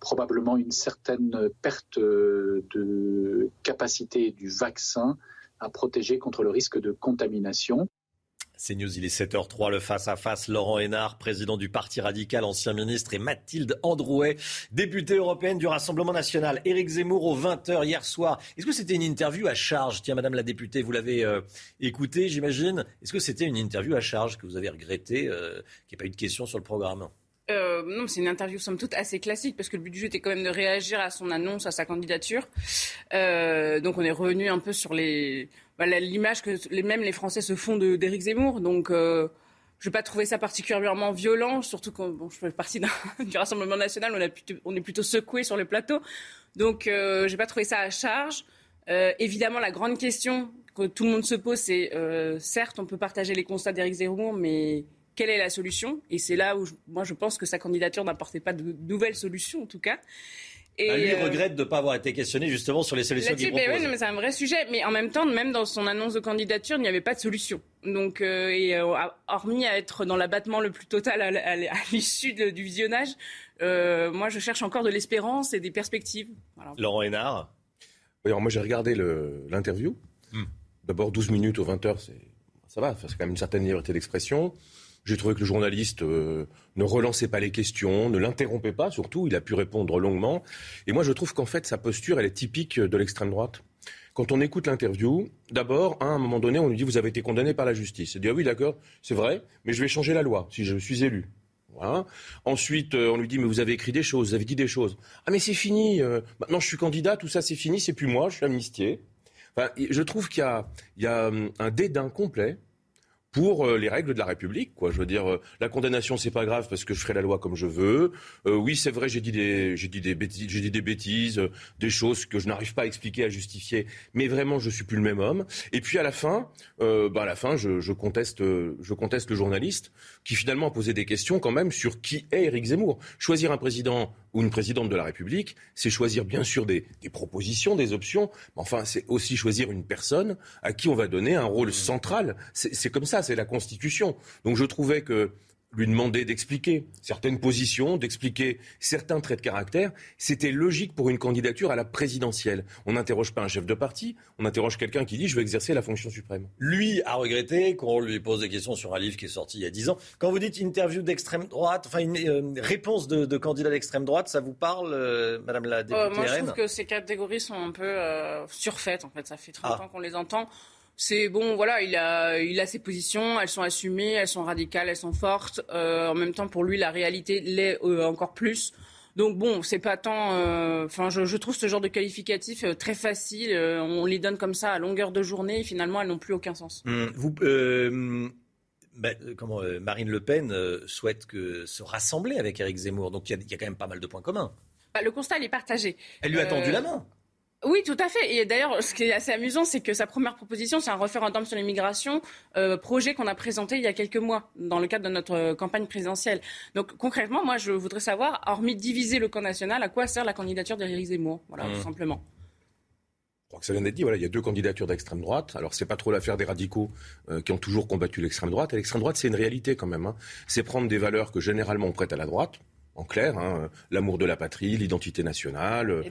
probablement une certaine perte de capacité du vaccin à protéger contre le risque de contamination. C'est News, il est 7h03, le face-à-face. Laurent Hénard, président du Parti radical, ancien ministre, et Mathilde Androuet, députée européenne du Rassemblement national. Éric Zemmour aux 20h hier soir. Est-ce que c'était une interview à charge? Tiens, madame la députée, vous l'avez euh, écouté, j'imagine. Est-ce que c'était une interview à charge que vous avez regretté, euh, qu'il n'y ait pas eu de questions sur le programme? Euh, non, c'est une interview somme toute assez classique parce que le but du jeu était quand même de réagir à son annonce, à sa candidature. Euh, donc on est revenu un peu sur bah, l'image que les, même les Français se font d'Éric Zemmour. Donc euh, je n'ai pas trouvé ça particulièrement violent, surtout quand bon, je fais partie du Rassemblement national, on, on, est plutôt secoué sur le plateau. Donc, euh, je n'ai pas trouvé ça à charge. Évidemment, la grande question que tout le monde se pose, c'est certes, on peut partager les constats d'Éric Zemmour, mais quelle est la solution Et c'est là où moi, je pense que sa candidature n'apportait pas de nouvelles solutions, en tout cas. Et bah, lui euh, regrette de ne pas avoir été questionné justement sur les solutions qu'il propose. Oui, mais c'est un vrai sujet. Mais en même temps, même dans son annonce de candidature, il n'y avait pas de solution. Donc, euh, et, euh, hormis à être dans l'abattement le plus total à, l'issue du visionnage, moi, je cherche encore de l'espérance et des perspectives. Laurent Hénard alors Moi, j'ai regardé l'interview. Hmm. D'abord, 12 minutes ou 20 heures, ça va, c'est quand même une certaine liberté d'expression. J'ai trouvé que le journaliste euh, ne relançait pas les questions, ne l'interrompait pas, surtout, il a pu répondre longuement. Et moi, je trouve qu'en fait, sa posture, elle est typique de l'extrême droite. Quand on écoute l'interview, d'abord, à un moment donné, on lui dit Vous avez été condamné par la justice. Il dit Ah oui, d'accord, c'est vrai, mais je vais changer la loi si je suis élu. Ensuite, euh, on lui dit Mais vous avez écrit des choses, vous avez dit des choses. Ah, mais c'est fini, euh, maintenant je suis candidat, tout ça c'est fini, c'est plus moi, je suis amnistié. Je trouve qu'il y a hum, un dédain complet pour euh, les règles de la République. Quoi. Je veux dire, euh, la condamnation, c'est pas grave parce que je ferai la loi comme je veux. Euh, oui, c'est vrai, j'ai dit des, j'ai dit des bêtises, j'ai dit des bêtises, des choses que je n'arrive pas à expliquer, à justifier. Mais vraiment, je suis plus le même homme. Et puis à la fin, bah à la fin, je, je, conteste, je conteste le journaliste qui finalement a posé des questions quand même sur qui est Éric Zemmour. Choisir un président ou une présidente de la République, c'est choisir bien sûr des, des, propositions, des options, mais enfin c'est aussi choisir une personne à qui on va donner un rôle central. C'est comme ça, c'est la Constitution. Donc je trouvais que lui demander d'expliquer certaines positions, d'expliquer certains traits de caractère, c'était logique pour une candidature à la présidentielle. On n'interroge pas un chef de parti, on interroge quelqu'un qui dit je veux exercer la fonction suprême. Lui a regretté qu'on lui pose des questions sur un livre qui est sorti il y a dix ans. Quand vous dites interview d'extrême droite, enfin une euh, réponse de, candidat d'extrême droite, ça vous parle, euh, Madame la députée euh, Moi, je trouve que ces catégories sont un peu surfaites. En fait, ça fait 30 ah. ans qu'on les entend c'est bon, voilà, il a, il a ses positions, elles sont assumées, elles sont radicales, elles sont fortes. Euh, en même temps, pour lui, la réalité l'est euh, encore plus. Donc bon, c'est pas tant. Euh, enfin, je, trouve ce genre de qualificatif très facile. on les donne comme ça à longueur de journée. Et finalement, elles n'ont plus aucun sens. Mmh. vous, bah, comment Marine Le Pen souhaite que se rassembler avec Éric Zemmour. Donc il y, a quand même pas mal de points communs. Bah, le constat, il est partagé. Elle lui a tendu la main. Oui, tout à fait. Et d'ailleurs, ce qui est assez amusant, c'est que sa première proposition, c'est un référendum sur l'immigration, euh, projet qu'on a présenté il y a quelques mois dans le cadre de notre euh, campagne présidentielle. Donc concrètement, moi, je voudrais savoir, hormis diviser le camp national, à quoi sert la candidature d'Éric Zemmour? Voilà, tout mmh. simplement. Je crois que ça vient d'être dit. Voilà, il y a deux candidatures d'extrême droite. Alors c'est pas trop l'affaire des radicaux euh, qui ont toujours combattu l'extrême droite. Et l'extrême droite, c'est une réalité quand même. Hein. C'est prendre des valeurs que généralement on prête à la droite, en clair, hein, l'amour de la patrie, l'identité nationale, euh,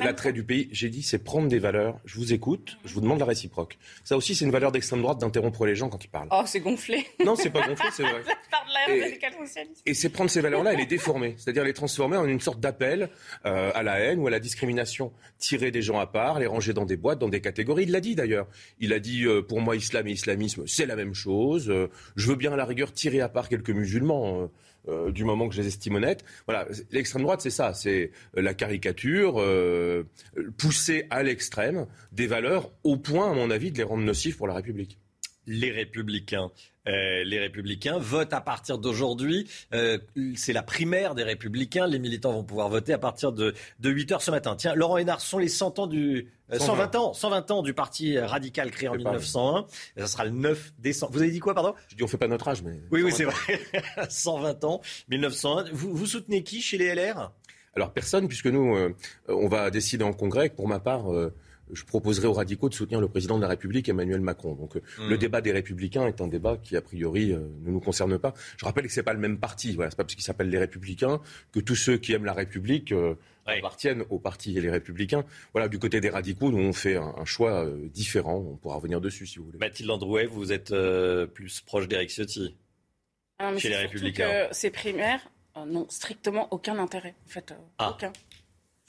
l'attrait du pays. J'ai dit, c'est prendre des valeurs. Je vous écoute, je vous demande la réciproque. Ça aussi, c'est une valeur d'extrême droite d'interrompre les gens quand ils parlent. Oh, c'est gonflé. Non, c'est pas gonflé, c'est vrai. et, et c'est prendre ces valeurs-là et les déformer, c'est-à-dire les transformer en une sorte d'appel euh, à la haine ou à la discrimination. Tirer des gens à part, les ranger dans des boîtes, dans des catégories. Il l'a dit d'ailleurs. Il a dit, euh, pour moi, islam et islamisme, c'est la même chose. je veux bien à la rigueur tirer à part quelques musulmans. Euh, du moment que je les estime honnêtes. Voilà, l'extrême droite, c'est ça, c'est euh, la caricature euh, poussée à l'extrême des valeurs au point, à mon avis, de les rendre nocifs pour la République. Les républicains. Euh, les Républicains votent à partir d'aujourd'hui. Euh, c'est la primaire des Républicains. Les militants vont pouvoir voter à partir de, de 8 heures ce matin. Tiens, Laurent Hénard, ce sont les 100 ans du, 120 euh, ans, 120 ans du parti radical créé en 1901. ça sera le 9 décembre. Vous avez dit quoi, pardon? Je dis on fait pas notre âge, mais. Oui, oui, c'est vrai. 120 ans, 1901. Vous, vous soutenez qui chez les LR Alors personne, puisque nous, on va décider en congrès. Pour ma part je proposerai aux radicaux de soutenir le président de la République, Emmanuel Macron. Donc euh, mmh. le débat des Républicains est un débat qui, a priori, euh, ne nous concerne pas. Je rappelle que ce n'est pas le même parti. Voilà, c'est pas parce qu'il s'appelle les Républicains que tous ceux qui aiment la République euh, appartiennent au parti et les Républicains. Voilà, du côté des radicaux, nous on fait un, choix différent. On pourra revenir dessus si vous voulez. Mathilde Androuet, vous êtes plus proche d'Éric Ciotti. Chez les Républicains. Que ces primaires n'ont strictement aucun intérêt. En fait, ah. aucun.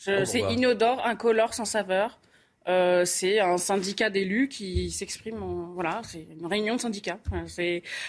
Ah, c'est inodore, incolore, sans saveur. Euh, c'est un syndicat d'élus qui s'exprime. Voilà, c'est une réunion de syndicats.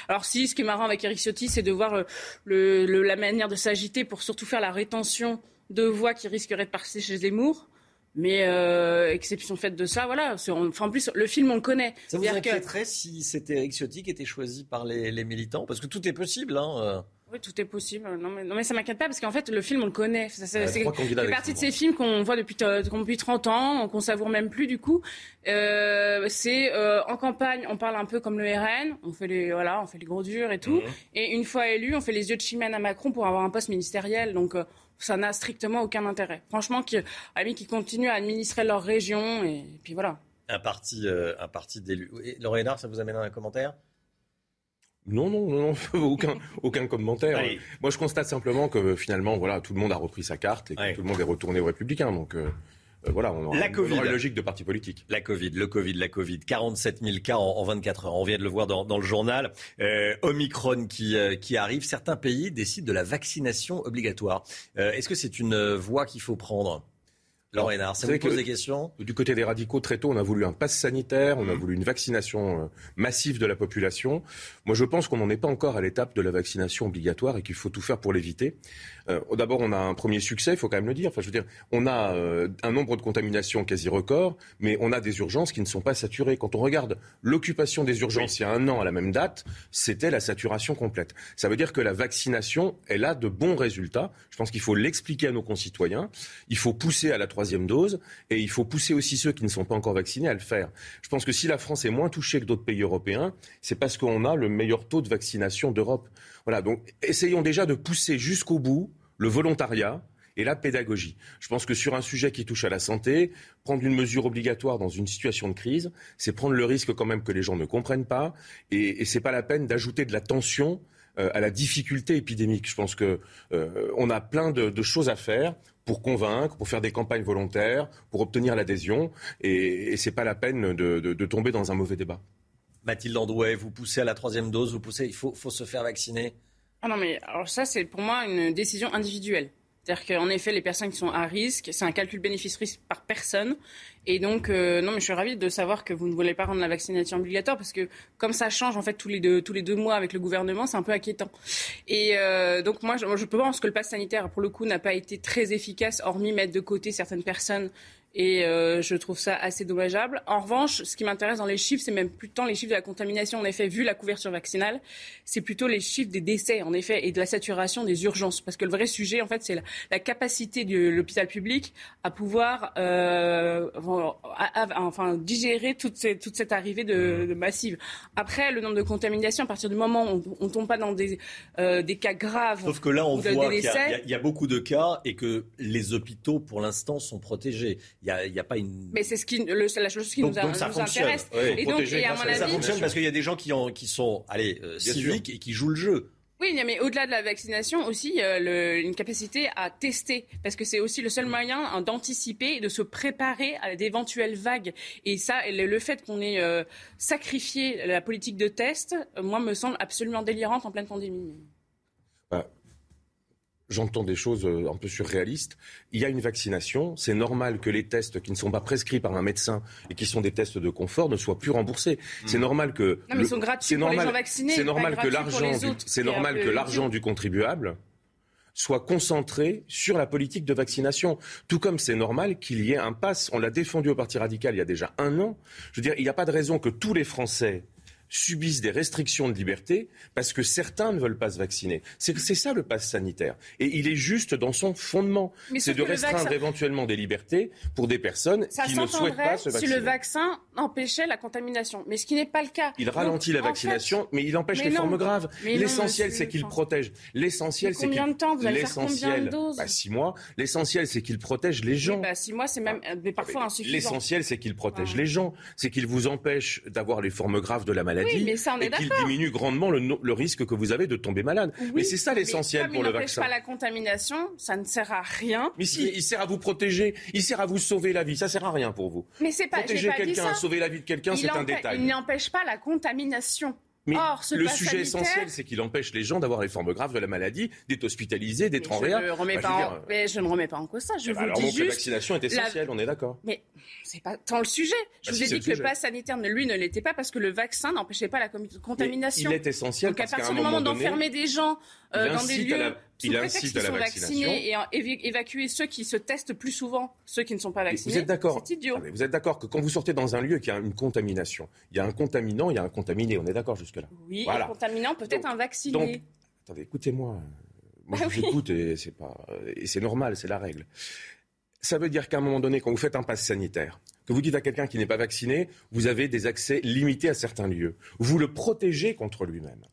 alors si, ce qui est marrant avec Eric Ciotti, c'est de voir euh, le, la manière de s'agiter pour surtout faire la rétention de voix qui risqueraient de passer chez Zemmour. Mais euh, exception faite de ça, voilà. Enfin, en plus, le film, on le connaît. Ça vous inquiéterait si c'était Eric Ciotti qui était choisi par les, les militants? Parce que tout est possible. Hein, euh. Oui, tout est possible. Non, mais, non, mais ça m'inquiète pas parce qu'en fait, le film, on le connaît. Ça, c'est fait partie de ces films qu'on voit depuis, depuis 30 ans, qu'on savoure même plus du coup. Euh, c'est euh, en campagne, on parle un peu comme le RN, on fait les voilà, on fait les gros durs et tout. Mhm. Et une fois élu, on fait les yeux de chimène à Macron pour avoir un poste ministériel. Donc euh, ça n'a strictement aucun intérêt. Franchement, qui, amis qui continuent à administrer leur région et, puis voilà. Un parti, un parti d'élus. Laurent Hénard, ça vous amène un commentaire? Non, non, non, aucun, aucun commentaire. Moi, je constate simplement que finalement, voilà, tout le monde a repris sa carte et que tout le monde est retourné aux Républicains. Donc, euh, euh, voilà, on aura, la COVID. une logique de parti politique. La Covid, le Covid, la Covid. 47 000 cas en, 24 heures. On vient de le voir dans, le journal. Euh, Omicron qui, qui arrive. Certains pays décident de la vaccination obligatoire. Est-ce que c'est une voie qu'il faut prendre? Laurent ça vous pose des questions Du côté des radicaux, très tôt, on a voulu un pass sanitaire, on a mmh. voulu une vaccination euh, massive de la population. Moi, je pense qu'on n'en est pas encore à l'étape de la vaccination obligatoire et qu'il faut tout faire pour l'éviter. Euh, D'abord, on a un premier succès, il faut quand même le dire. Enfin, je veux dire, on a euh, un nombre de contaminations quasi record, mais on a des urgences qui ne sont pas saturées. Quand on regarde l'occupation des urgences il y a un an à la même date, c'était la saturation complète. Ça veut dire que la vaccination, elle a de bons résultats. Je pense qu'il faut l'expliquer à nos concitoyens. Il faut pousser à la troisième dose et il faut pousser aussi ceux qui ne sont pas encore vaccinés à le faire. Je pense que si la France est moins touchée que d'autres pays européens, c'est parce qu'on a le meilleur taux de vaccination d'Europe. Voilà, donc essayons déjà de pousser jusqu'au bout le volontariat et la pédagogie. Je pense que sur un sujet qui touche à la santé, prendre une mesure obligatoire dans une situation de crise, c'est prendre le risque quand même que les gens ne comprennent pas, et, et c'est pas la peine d'ajouter de la tension euh, à la difficulté épidémique. Je pense qu'on euh, a plein de, choses à faire pour convaincre, pour faire des campagnes volontaires, pour obtenir l'adhésion, et, et c'est pas la peine de, tomber dans un mauvais débat. Mathilde Andouet, vous poussez à la troisième dose, vous poussez, il faut, faut se faire vacciner. Ah non, mais alors ça, c'est pour moi une décision individuelle. C'est-à-dire qu'en effet, les personnes qui sont à risque, c'est un calcul bénéfice-risque par personne. Et donc, euh, non, mais je suis ravie de savoir que vous ne voulez pas rendre la vaccination obligatoire parce que comme ça change en fait tous les deux, tous les deux mois avec le gouvernement, c'est un peu inquiétant. Et euh, donc moi, je, je pense que le pass sanitaire, pour le coup, n'a pas été très efficace, hormis mettre de côté certaines personnes et euh, je trouve ça assez dommageable. En revanche, ce qui m'intéresse dans les chiffres, c'est même plus tant les chiffres de la contamination, en effet, vu la couverture vaccinale, c'est plutôt les chiffres des décès, en effet, et de la saturation des urgences. Parce que le vrai sujet, en fait, c'est la, capacité de l'hôpital public à pouvoir euh, enfin, digérer toute, toute cette arrivée de, de, massive. Après, le nombre de contaminations, à partir du moment où on ne tombe pas dans des, euh, des cas graves. Sauf que là, on voit qu'il y, y, a beaucoup de cas et que les hôpitaux, pour l'instant, sont protégés. Il n'y a, pas une. Mais c'est ce qui, le, la chose qui nous, a, nous intéresse. et donc, et à mon avis, ça fonctionne parce qu'il y a des gens qui, ont, qui sont allez, euh, civiques et qui jouent le jeu. Oui, mais au-delà de la vaccination aussi, le, une capacité à tester, parce que c'est aussi le seul moyen hein, d'anticiper et de se préparer à d'éventuelles vagues. Et ça, le, fait qu'on ait euh, sacrifié la politique de test, moi, me semble absolument délirante en pleine pandémie. J'entends des choses euh, un peu surréalistes. Il y a une vaccination. C'est normal que les tests qui ne sont pas prescrits par un médecin et qui sont des tests de confort ne soient plus remboursés. Hmm. C'est normal que. Non, mais ils sont gratuits pour les gens vaccinés. C'est normal que l'argent, c'est normal que l'argent du contribuable soit concentré sur la politique de vaccination. Tout comme c'est normal qu'il y ait un pass. On l'a défendu au Parti radical il y a déjà un an. Je veux dire, il n'y a pas de raison que tous les Français subissent des restrictions de liberté parce que certains ne veulent pas se vacciner. C'est ça le pass sanitaire. Et il est juste dans son fondement. C'est de restreindre éventuellement des libertés pour des personnes qui ne souhaitent pas se vacciner. si le vaccin empêchait la contamination. Mais ce qui n'est pas le cas. Il ralentit la vaccination, mais il empêche les formes graves. L'essentiel, c'est qu'il protège. L'essentiel, c'est Combien de temps Vous allez faire combien de doses bah, Six mois. L'essentiel, c'est qu'il protège les gens. bah, six mois, c'est même mais parfois insuffisant. L'essentiel, c'est qu'il protège les gens. C'est qu'il vous empêche d'avoir les formes graves de la maladie oui, mais ça, on est et qu'il diminue grandement le, risque que vous avez de tomber malade. mais c'est ça l'essentiel pour le vaccin. pas la contamination, ça ne sert à rien. Mais si, il sert à vous protéger, il sert à vous sauver la vie, ça sert à rien pour vous. Mais c'est pas protéger quelqu'un, sauver la vie de quelqu'un, c'est un détail. Il n'empêche pas la contamination. Mais le sujet essentiel, c'est qu'il empêche les gens d'avoir les formes graves de la maladie, d'être hospitalisés, d'être en réa. Bah, mais je ne remets pas en cause ça. Je eh ben, vous alors dis donc la vaccination est essentielle, on est d'accord. Mais c'est pas tant le sujet. Je bah, vous ai dit que le pass sanitaire, lui, ne l'était pas parce que le vaccin n'empêchait pas la contamination. il est essentiel Donc parce à partir du moment d'enfermer des gens euh, dans des lieux sous prétexte qu'ils sont vaccinés et évacuer ceux qui se testent plus souvent, ceux qui ne sont pas vaccinés. Vous êtes d'accord C'est idiot. Vous êtes d'accord que quand vous sortez dans un lieu qui a une contamination, il y a un contaminant, il y a un contaminé. On est d'accord jusque-là Oui, voilà. le contaminant peut être un vacciné. Donc, attendez, écoutez-moi. Moi, je ah vous écoute et c'est pas et c'est normal, c'est la règle. Ça veut dire qu'à un moment donné, quand vous faites un pass sanitaire, que vous dites à quelqu'un qui n'est pas vacciné, vous avez des accès limités à certains lieux. Vous le protégez contre lui-même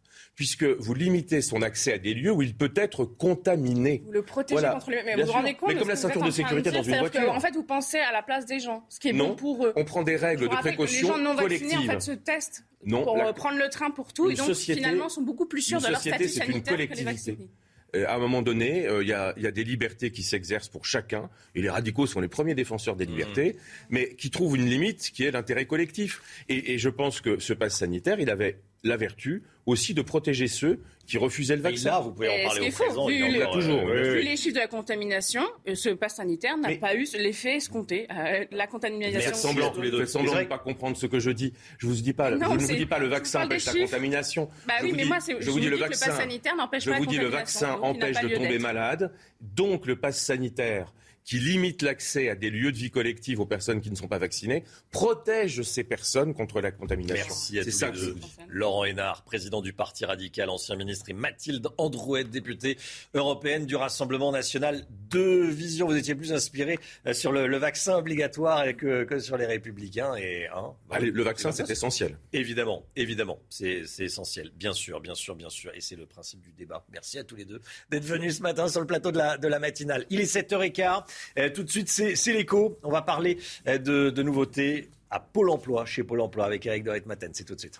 puisque vous limitez son accès à des lieux où il peut être contaminé. Vous le protégez contre lui. Mais vous vous rendez compte Mais comme la ceinture de sécurité dans une voiture. en fait, vous pensez à la place des gens, ce qui est bon pour eux. On prend des règles de précaution collectives. Les gens non vaccinés, en fait, se testent pour euh, prendre le train pour tout, et donc finalement sont beaucoup plus sûrs de leur statut sanitaire que les vaccinés. Euh, à un moment donné, euh, il y, a, des libertés qui s'exercent pour chacun, et les radicaux sont les premiers défenseurs des libertés, mmh. mais qui trouvent une limite qui est l'intérêt collectif. Et, et je pense que ce passe sanitaire, il avait la vertu aussi de protéger ceux qui refusaient le vaccin. là, vous pouvez en parler au présent. Vu, le, toujours, vu les chiffres de la contamination, euh, ce pass sanitaire n'a pas eu l'effet escompté. Euh, la contamination. Faites semblant, tous les deux. semblant de ne pas comprendre ce que je dis. Je vous dis pas. je ne vous dis pas le vaccin empêche la contamination. Bah oui, mais moi, je, vous dis le vaccin. Sanitaire n'empêche pas la contamination. Je vous dis le vaccin empêche de tomber malade. Donc le pass sanitaire qui limite l'accès à des lieux de vie collective aux personnes qui ne sont pas vaccinées, protège ces personnes contre la contamination. Merci à tous ça les deux. Laurent Hénard, président du Parti radical, ancien ministre, et Mathilde Androuette, députée européenne du Rassemblement national. Deux visions, vous étiez plus inspiré euh, sur le, vaccin obligatoire que, que, sur les républicains. Et, hein, le vaccin, c'est essentiel. Évidemment, évidemment, c'est essentiel. Bien sûr, bien sûr, bien sûr. Et c'est le principe du débat. Merci à tous les deux d'être venus ce matin sur le plateau de la, de la matinale. Il est 7h15. Euh, tout de suite, c'est l'écho. On va parler euh, de, nouveautés à Pôle emploi, chez Pôle emploi, avec Eric Dorit-Maten. C'est tout de suite.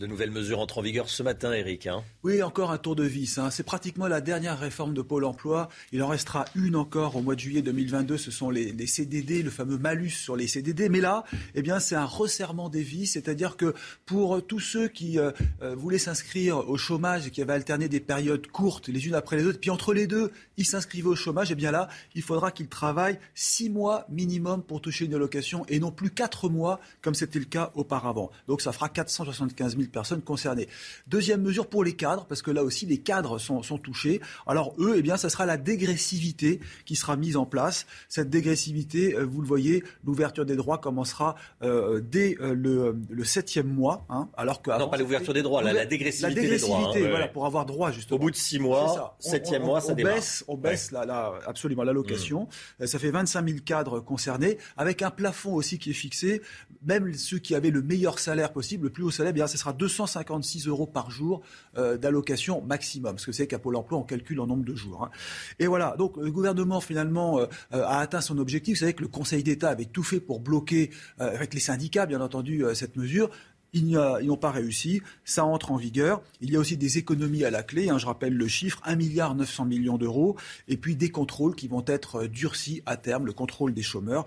De nouvelles mesures entrent en vigueur ce matin, Eric. Hein. oui, encore un tour de vis. Hein. C'est pratiquement la dernière réforme de Pôle emploi. Il en restera une encore au mois de juillet 2022. Ce sont les, CDD, le fameux malus sur les CDD. Mais là, eh bien, c'est un resserrement des vis. C'est-à-dire que pour tous ceux qui euh, euh, voulaient s'inscrire au chômage et qui avaient alterné des périodes courtes les unes après les autres, puis entre les deux, ils s'inscrivaient au chômage, eh bien là, il faudra qu'ils travaillent six mois minimum pour toucher une allocation et non plus quatre mois comme c'était le cas auparavant. Donc ça fera 475 000 personnes concernées. Deuxième mesure pour les cadres, parce que là aussi les cadres sont, touchés. Alors eux, eh bien, ça sera la dégressivité qui sera mise en place. Cette dégressivité, euh, vous le voyez, l'ouverture des droits commencera euh, dès euh, le, septième mois. Hein, alors que non, pas l'ouverture des droits, la, dégressivité, la dégressivité des droits, hein. voilà, pour avoir droit justement. Au bout de six mois, septième mois, ça on baisse, on baisse la, absolument l'allocation. Mmh. Ça fait 25 000 cadres concernés, avec un plafond aussi qui est fixé. Même ceux qui avaient le meilleur salaire possible, le plus haut salaire, eh bien, ce sera 256 euros par jour euh, d'allocation maximum. Parce que c'est qu'à Pôle emploi, on calcule en nombre de jours. Hein. Et voilà, donc le gouvernement finalement euh, euh, a atteint son objectif. Vous savez que le Conseil d'État avait tout fait pour bloquer, avec les syndicats bien entendu, cette mesure. Ils n'ont pas réussi. Ça entre en vigueur. Il y a aussi des économies à la clé. Hein, je rappelle le chiffre 1 milliard 900 millions d'euros. Et puis des contrôles qui vont être durcis à terme, le contrôle des chômeurs,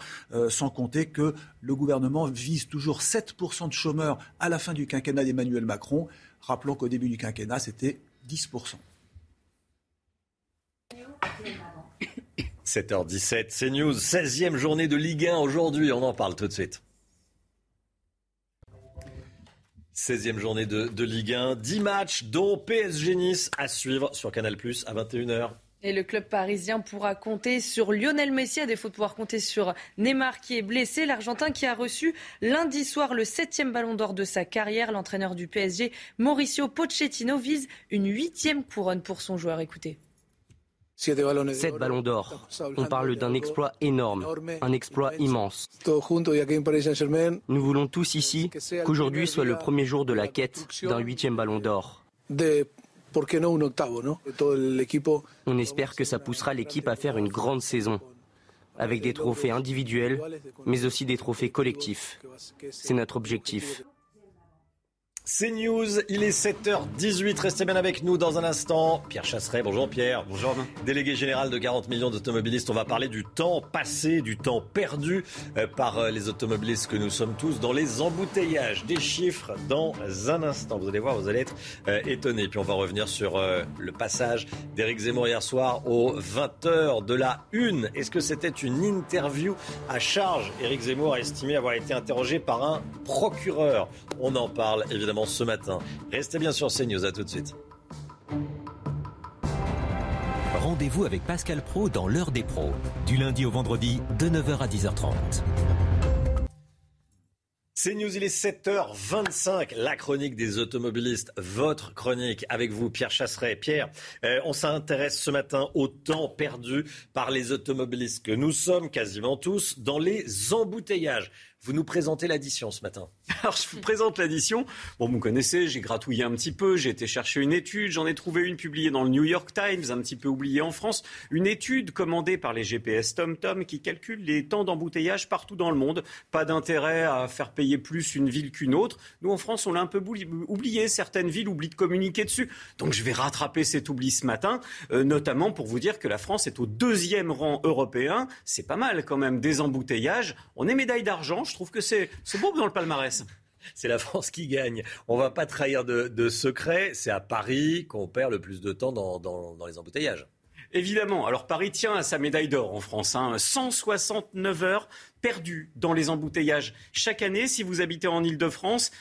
sans compter que le gouvernement vise toujours 7% de chômeurs à la fin du quinquennat d'Emmanuel Macron. Rappelons qu'au début du quinquennat, c'était 10%. 7h17, c'est News, 16e journée de Ligue 1 aujourd'hui, on en parle tout de suite. 16e journée de, Ligue 1, 10 matchs dont PSG Nice à suivre sur Canal Plus à 21h. Et le club parisien pourra compter sur Lionel Messi, à défaut de pouvoir compter sur Neymar qui est blessé. L'Argentin qui a reçu lundi soir le septième ballon d'or de sa carrière. L'entraîneur du PSG, Mauricio Pochettino, vise une huitième couronne pour son joueur. Écoutez. Sept ballons d'or. On parle d'un exploit énorme, un exploit immense. Nous voulons tous ici qu'aujourd'hui soit le premier jour de la quête d'un huitième ballon d'or. On espère que ça poussera l'équipe à faire une grande saison, avec des trophées individuels, mais aussi des trophées collectifs. C'est notre objectif. C'est News, il est 7h18, restez bien avec nous dans un instant. Pierre Chasseret, bonjour Pierre. Bonjour. Délégué général de 40 millions d'automobilistes, on va parler du temps passé, du temps perdu euh, par euh, les automobilistes que nous sommes tous dans les embouteillages. Des chiffres dans un instant, vous allez voir, vous allez être euh, étonnés. Puis on va revenir sur le passage d'Éric Zemmour hier soir aux 20h de la une. Est-ce que c'était une interview à charge? Éric Zemmour a estimé avoir été interrogé par un procureur. On en parle évidemment ce matin. Restez bien sur CNews, à tout de suite. rendez-vous avec Pascal Pro dans l'heure des pros, du lundi au vendredi de 9h à 10h30. C'est News, il est 7h25, la chronique des automobilistes, votre chronique avec vous, Pierre Chasseret. Pierre, euh, on s'intéresse ce matin au temps perdu par les automobilistes que nous sommes, quasiment tous, dans les embouteillages. Vous nous présentez l'addition ce matin. Alors, je vous présente l'addition. Bon, vous connaissez, j'ai gratouillé un petit peu, j'ai été chercher une étude, j'en ai trouvé une publiée dans le New York Times, un petit peu oubliée en France. Une étude commandée par les GPS TomTom qui calcule les temps d'embouteillage partout dans le monde. Pas d'intérêt à faire payer plus une ville qu'une autre. Nous, en France, on l'a un peu oublié. Certaines villes oublient de communiquer dessus. Donc, je vais rattraper cet oubli ce matin, euh, notamment pour vous dire que la France est au deuxième rang européen. C'est pas mal quand même des embouteillages. On est médaille d'argent. Je trouve que c'est beau dans le palmarès. C'est la France qui gagne. On va pas trahir de, secret. C'est à Paris qu'on perd le plus de temps dans, les embouteillages. Évidemment. Alors Paris tient à sa médaille d'or en France. 169 hein. heures perdues dans les embouteillages. Chaque année, si vous habitez en Ile-de-France,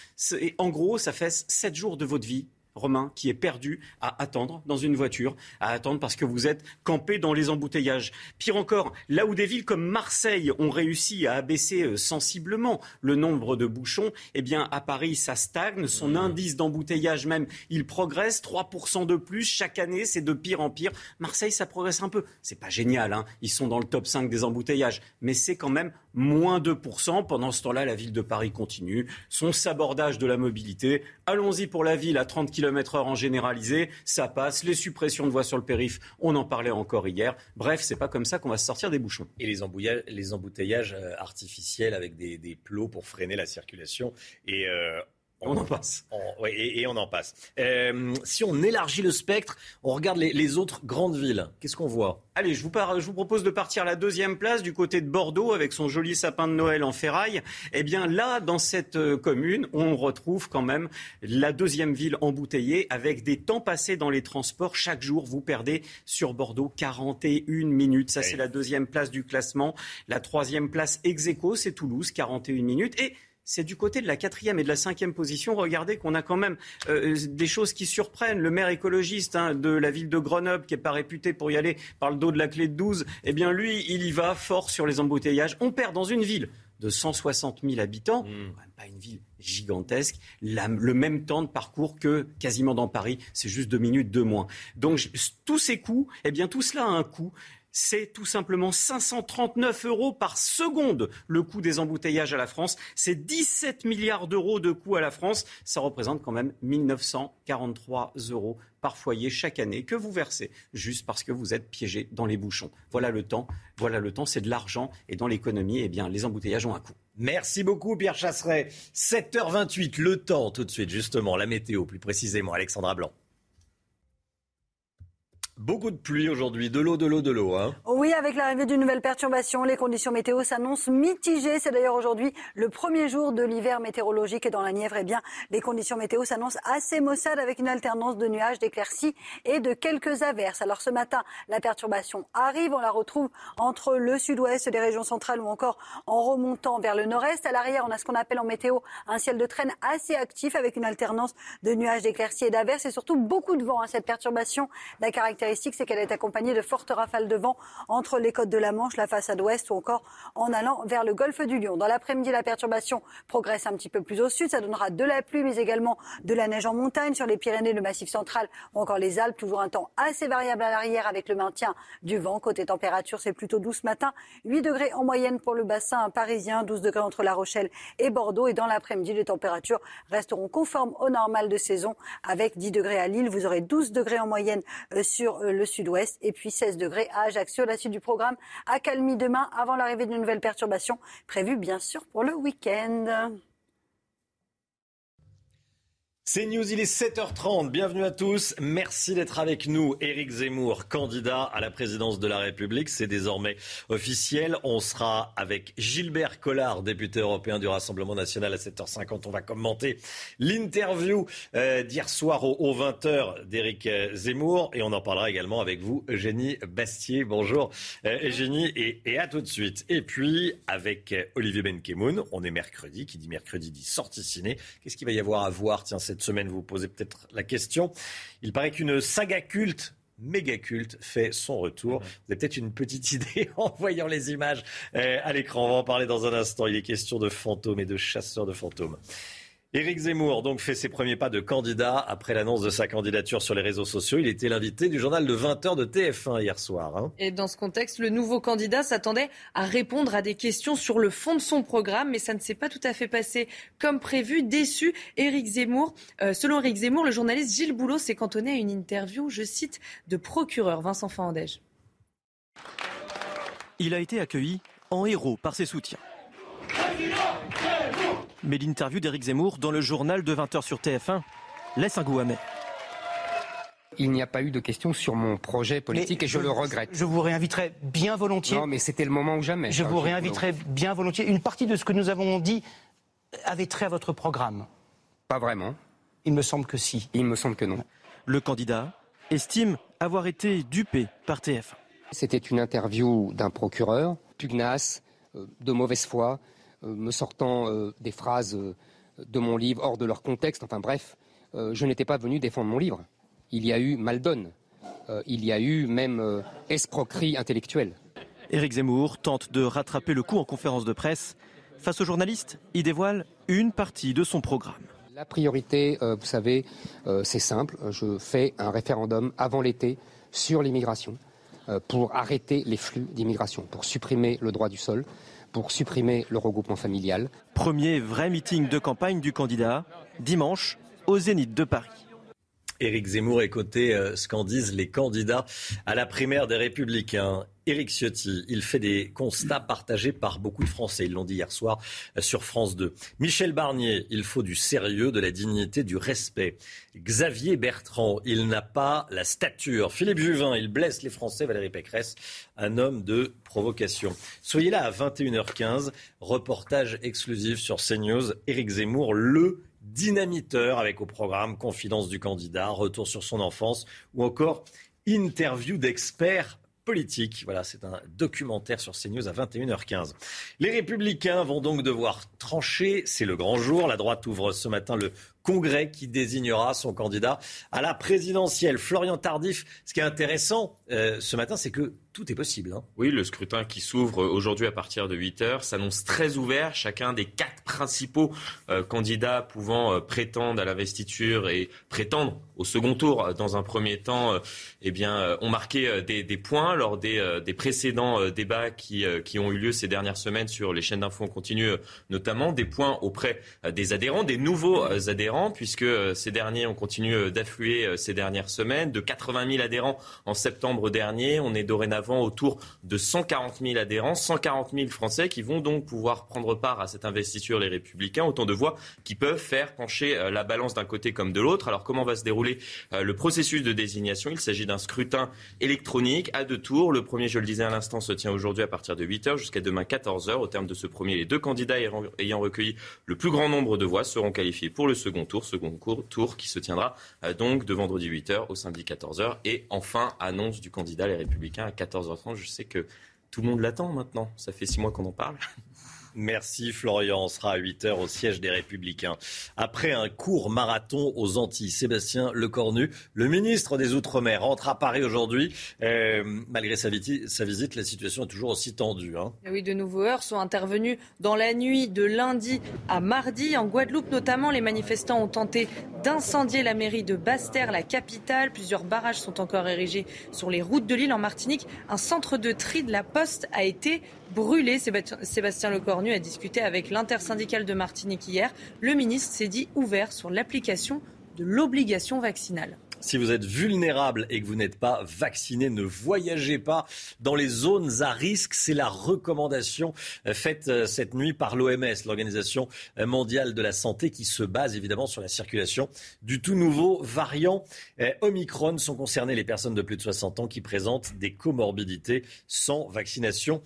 en gros, ça fait 7 jours de votre vie Romain, qui est perdu à attendre dans une voiture, à attendre parce que vous êtes campé dans les embouteillages. Pire encore, là où des villes comme Marseille ont réussi à abaisser euh, sensiblement le nombre de bouchons, eh bien à Paris ça stagne, son mmh. indice d'embouteillage même, il progresse 3% de plus chaque année, c'est de pire en pire. Marseille ça progresse un peu, c'est pas génial, hein. ils sont dans le top 5 des embouteillages, mais c'est quand même moins 2%. Pendant ce temps-là, la ville de Paris continue son sabordage de la mobilité. Allons-y pour la ville à 30 km heure en généralisé, ça passe. Les suppressions de voies sur le périph', on en parlait encore hier. Bref, c'est pas comme ça qu'on va se sortir des bouchons. Et les, embouteillages euh, artificiels avec des, plots pour freiner la circulation et euh, on, en passe. et, on en passe. Euh, si on élargit le spectre, on regarde les, autres grandes villes. Qu'est-ce qu'on voit? Allez, je vous, je vous, propose de partir à la deuxième place du côté de Bordeaux avec son joli sapin de Noël en ferraille. Eh bien là, dans cette euh, commune, on retrouve quand même la deuxième ville embouteillée avec des temps passés dans les transports. Chaque jour, vous perdez sur Bordeaux 41 minutes. Ça, c'est la deuxième place du classement. La troisième place ex c'est Toulouse, 41 minutes. Et c'est du côté de la quatrième et de la cinquième position. Regardez qu'on a quand même euh, des choses qui surprennent. Le maire écologiste hein, de la ville de Grenoble, qui n'est pas réputé pour y aller par le dos de la clé de 12, eh bien lui, il y va fort sur les embouteillages. On perd dans une ville de 160 000 habitants, mmh. pas une ville gigantesque, le même temps de parcours que quasiment dans Paris, c'est juste deux minutes de moins. Donc tous ces coûts, eh bien tout cela a un coût c'est tout simplement 539 euros par seconde le coût des embouteillages à la France. C'est 17 milliards d'euros de coût à la France. Ça représente quand même 1943 euros par foyer chaque année que vous versez juste parce que vous êtes piégé dans les bouchons. Voilà le temps. Voilà le temps. C'est de l'argent. Et dans l'économie, eh bien, les embouteillages ont un coût. Merci beaucoup, Pierre Chasseret. 7h28, le temps, tout de suite, justement, la météo, plus précisément, Alexandra Blanc. Beaucoup de pluie aujourd'hui, de l'eau, de l'eau, de l'eau. Hein. Oui, avec l'arrivée d'une nouvelle perturbation, les conditions météo s'annoncent mitigées. C'est d'ailleurs aujourd'hui le premier jour de l'hiver météorologique et dans la Nièvre, eh bien, les conditions météo s'annoncent assez maussades avec une alternance de nuages, d'éclaircies et de quelques averses. Alors ce matin, la perturbation arrive, on la retrouve entre le sud-ouest des régions centrales ou encore en remontant vers le nord-est. À l'arrière, on a ce qu'on appelle en météo un ciel de traîne assez actif avec une alternance de nuages, d'éclaircies et d'averses et surtout beaucoup de vent. Hein. Cette perturbation, la c'est qu'elle est accompagnée de fortes rafales de vent entre les côtes de la Manche, la façade ouest ou encore en allant vers le golfe du Lion. Dans l'après-midi, la perturbation progresse un petit peu plus au sud. Ça donnera de la pluie, mais également de la neige en montagne sur les Pyrénées, le Massif central ou encore les Alpes. Toujours un temps assez variable à l'arrière avec le maintien du vent. Côté température, c'est plutôt 12 matin. 8 degrés en moyenne pour le bassin parisien, 12 degrés entre La Rochelle et Bordeaux. Et dans l'après-midi, les températures resteront conformes au normal de saison avec 10 degrés à Lille. Vous aurez 12 degrés en moyenne euh, euh, le sud-ouest et puis 16 degrés à Ajaccio. La suite du programme à Calmy demain avant l'arrivée d'une nouvelle perturbation prévue bien sûr pour le week-end. C'est News, il est 7h30. Bienvenue à tous. Merci d'être avec nous. Éric Zemmour, candidat à la présidence de la République, c'est désormais officiel. On sera avec Gilbert Collard, député européen du Rassemblement national à 7h50. On va commenter l'interview euh, d'hier soir au, 20h d'Éric euh, Zemmour et on en parlera également avec vous, Eugénie Bastier. Bonjour euh, Eugénie et, et, à tout de suite. Et puis avec Olivier Benkemoun, on est mercredi. Qui dit mercredi dit sortie ciné. Qu'est-ce qu'il va y avoir à voir? Tiens, cette semaine, vous vous posez peut-être la question. Il paraît qu'une saga culte méga culte fait son retour. Vous avez peut-être une petite idée en voyant les images euh, à l'écran. On va en parler dans un instant. Il est question de fantômes et de chasseurs de fantômes. Éric Zemmour donc fait ses premiers pas de candidat après l'annonce de sa candidature sur les réseaux sociaux. Il était l'invité du journal de 20h de TF1 hier soir. Hein. Et dans ce contexte, le nouveau candidat s'attendait à répondre à des questions sur le fond de son programme, mais ça ne s'est pas tout à fait passé comme prévu. Déçu, Éric Zemmour, euh, selon Éric Zemmour, le journaliste Gilles Boulot s'est cantonné à une interview, je cite, de procureur Vincent Fandège. Il a été accueilli en héros par ses soutiens. Mais l'interview d'Éric Zemmour dans le journal de 20h sur TF1 laisse un goût amer. Il n'y a pas eu de questions sur mon projet politique et je, le regrette. Je vous réinviterai bien volontiers. Non, mais c'était le moment ou jamais. Je vous réinviterai bien volontiers. Une partie de ce que nous avons dit avait trait à votre programme. Pas vraiment. Il me semble que si. Il me semble que non. Le candidat estime avoir été dupé par TF1. C'était une interview d'un procureur, pugnace, euh, de mauvaise foi, me sortant euh, des phrases euh, de mon livre hors de leur contexte. Enfin bref, je n'étais pas venu défendre mon livre. Il y a eu maldonne. il y a eu même escroquerie intellectuelle. Éric Zemmour tente de rattraper le coup en conférence de presse. Face aux journalistes, il dévoile une partie de son programme. La priorité, vous savez, c'est simple. Je fais un référendum avant l'été sur l'immigration pour arrêter les flux d'immigration, pour supprimer le droit du sol, pour supprimer le regroupement familial. Premier vrai meeting de campagne du candidat, dimanche, au Zénith de Paris. Éric Zemmour est côté euh, ce qu'en disent les candidats à la primaire des Républicains. Éric Ciotti, il fait des constats partagés par beaucoup de Français. Ils l'ont dit hier soir euh, sur France 2. Michel Barnier, il faut du sérieux, de la dignité, du respect. Xavier Bertrand, il n'a pas la stature. Philippe Juvin, il blesse les Français. Valérie Pécresse, un homme de provocation. Soyez là à 21h15. Reportage exclusif sur CNews. Éric Zemmour, le dynamiteur avec au programme Confidence du candidat, retour sur son enfance ou encore interview d'experts politiques. Voilà, c'est un documentaire sur CNews à 21h15. Les républicains vont donc devoir trancher, c'est le grand jour. La droite ouvre ce matin le congrès qui désignera son candidat à la présidentielle. Florian Tardif, ce qui est intéressant euh, ce matin, c'est que tout est possible. Hein. Oui, le scrutin qui s'ouvre aujourd'hui à partir de 8 heures s'annonce très ouvert. Chacun des quatre principaux euh, candidats pouvant euh, prétendre à l'investiture et prétendre au second tour, dans un premier temps, eh bien, ont marqué des, points lors des, précédents débats qui, qui, ont eu lieu ces dernières semaines sur les chaînes d'infos en continu, notamment des points auprès des adhérents, des nouveaux adhérents, puisque ces derniers ont continué d'affluer ces dernières semaines, de 80 000 adhérents en septembre dernier. On est dorénavant autour de 140 000 adhérents, 140 000 Français qui vont donc pouvoir prendre part à cette investiture, les Républicains, autant de voix qui peuvent faire pencher euh, la balance d'un côté comme de l'autre. Alors comment va se dérouler euh, le processus de désignation? Il s'agit d'un scrutin électronique à deux tours. Le premier, je le disais à l'instant, se tient aujourd'hui à partir de 8h jusqu'à demain 14h. Au terme de ce premier, les deux candidats ayant recueilli le plus grand nombre de voix seront qualifiés pour le second tour, second tour qui se tiendra euh, donc de vendredi 8h au samedi 14h. Et enfin, annonce du candidat Les Républicains à 14h. 14h30. Je sais que tout le monde l'attend maintenant. Ça fait six mois qu'on en parle. Merci Florian. On sera à 8h au siège des Républicains. Après un court marathon aux Antilles, Sébastien Lecornu, le ministre des Outre-mer, rentre à Paris aujourd'hui. Euh, malgré sa, visite, la situation est toujours aussi tendue. Hein. Oui, de nouveaux heures sont intervenus dans la nuit de lundi à mardi. En Guadeloupe notamment, les manifestants ont tenté d'incendier la mairie de Basse-Terre, la capitale. Plusieurs barrages sont encore érigés sur les routes de l'île. En Martinique, un centre de tri de la Poste a été brûlé. Sébastien Lecornu a discuté avec l'intersyndicale de Martinique hier. Le ministre s'est dit ouvert sur l'application de l'obligation vaccinale. Si vous êtes vulnérable et que vous n'êtes pas vacciné, ne voyagez pas dans les zones à risque. C'est la recommandation euh, faite euh, cette nuit par l'OMS, l'Organisation mondiale de la santé, qui se base évidemment sur la circulation du tout nouveau variant euh, Omicron. Sont concernées les personnes de plus de 60 ans qui présentent des comorbidités sans vaccination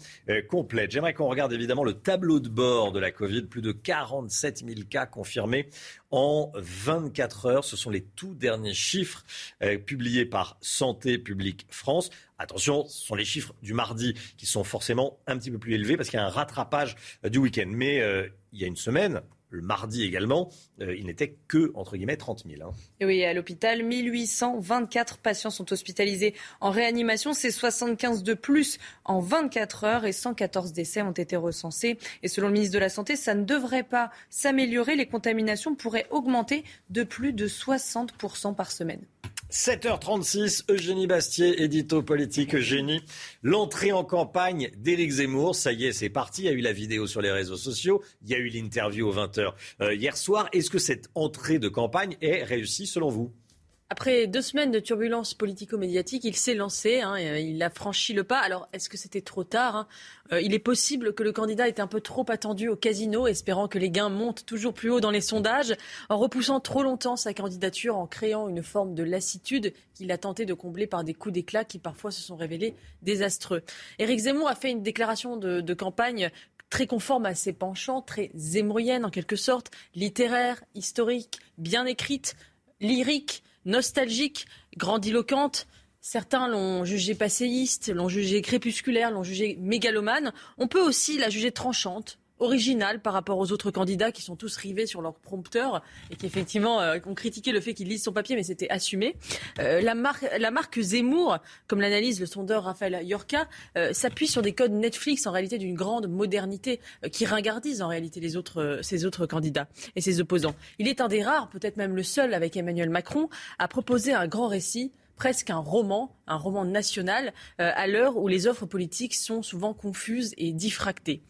complète. J'aimerais qu'on regarde évidemment le tableau de bord de la Covid. Plus de 47 000 cas confirmés en 24 heures. Ce sont les tout derniers chiffres euh, publiés par Santé publique France. Attention, ce sont les chiffres du mardi qui sont forcément un petit peu plus élevés parce qu'il y a un rattrapage euh, du week-end. Mais euh, il y a une semaine, le mardi également, euh, il n'était que, entre guillemets, 30 000. Hein. Et oui, à l'hôpital, 1824 patients sont hospitalisés en réanimation. C'est 75 de plus en 24 heures et 114 décès ont été recensés. Et selon le ministre de la Santé, ça ne devrait pas s'améliorer. Les contaminations pourraient augmenter de plus de 60% par semaine. 7h36, Eugénie Bastier, édito politique Eugénie. L'entrée en campagne d'Éric Zemmour, ça y est, c'est parti. Il y a eu la vidéo sur les réseaux sociaux, il y a eu l'interview aux 20h euh, hier soir. Est-ce que cette entrée de campagne est réussie selon vous? Après deux semaines de turbulences politico-médiatiques, il s'est lancé, hein, euh, il a franchi le pas. Alors, est-ce que c'était trop tard hein? Euh, Il est possible que le candidat ait un peu trop attendu au casino, espérant que les gains montent toujours plus haut dans les sondages, en repoussant trop longtemps sa candidature, en créant une forme de lassitude qu'il a tenté de combler par des coups d'éclat qui parfois se sont révélés désastreux. Éric Zemmour a fait une déclaration de, campagne très conforme à ses penchants, très zémourienne en quelque sorte, littéraire, historique, bien écrite, lyrique nostalgique, grandiloquente. Certains l'ont jugée passéiste, l'ont jugée crépusculaire, l'ont jugée mégalomane. On peut aussi la juger tranchante, original par rapport aux autres candidats qui sont tous rivés sur leur prompteur et qui effectivement euh, ont critiqué le fait qu'il lise son papier, mais c'était assumé. Euh, la, marque, la marque Zemmour, comme l'analyse le sondeur Raphaël Yorka, euh, s'appuie sur des codes Netflix en réalité d'une grande modernité qui ringardise en réalité les autres, ses autres candidats et ses opposants. Il est un des rares, peut-être même le seul avec Emmanuel Macron, à proposer un grand récit presque un roman, un roman national, à l'heure où les offres politiques sont souvent confuses et diffractées.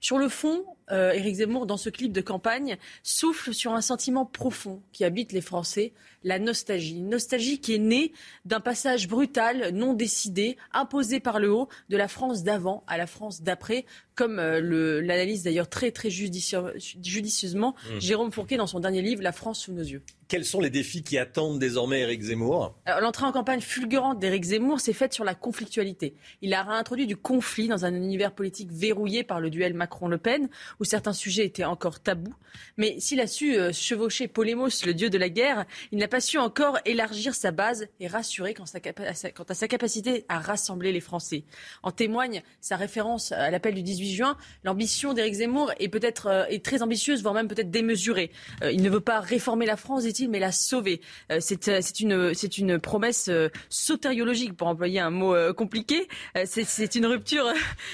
Sur le fond, euh, Éric Zemmour, dans ce clip de campagne, souffle sur un sentiment profond qui habite les Français, la nostalgie. Une nostalgie qui est née d'un passage brutal, non décidé, imposé par le haut, de la France d'avant à la France d'après, comme euh, l'analyse d'ailleurs très très judicieusement mmh. Jérôme Fourquet dans son dernier livre La France sous nos yeux. Quels sont les défis qui attendent désormais Éric Zemmour? L'entrée en campagne fulgurante d'Éric Zemmour s'est faite sur la conflictualité. Il a réintroduit du conflit dans un univers politique verrouillé par le duel Macron-Le Pen, où certains sujets étaient encore tabous. Mais s'il a su euh, chevaucher Polémos, le dieu de la guerre, il n'a pas su encore élargir sa base et rassurer quant, à sa capacité à rassembler les Français. En témoigne sa référence à l'appel du 18 juin. L'ambition d'Éric Zemmour est peut-être euh, très ambitieuse, voire même peut-être démesurée. Euh, il ne veut pas réformer la France, dit-il, mais la sauver. c'est une, une promesse sotériologique, pour employer un mot compliqué. c'est une rupture.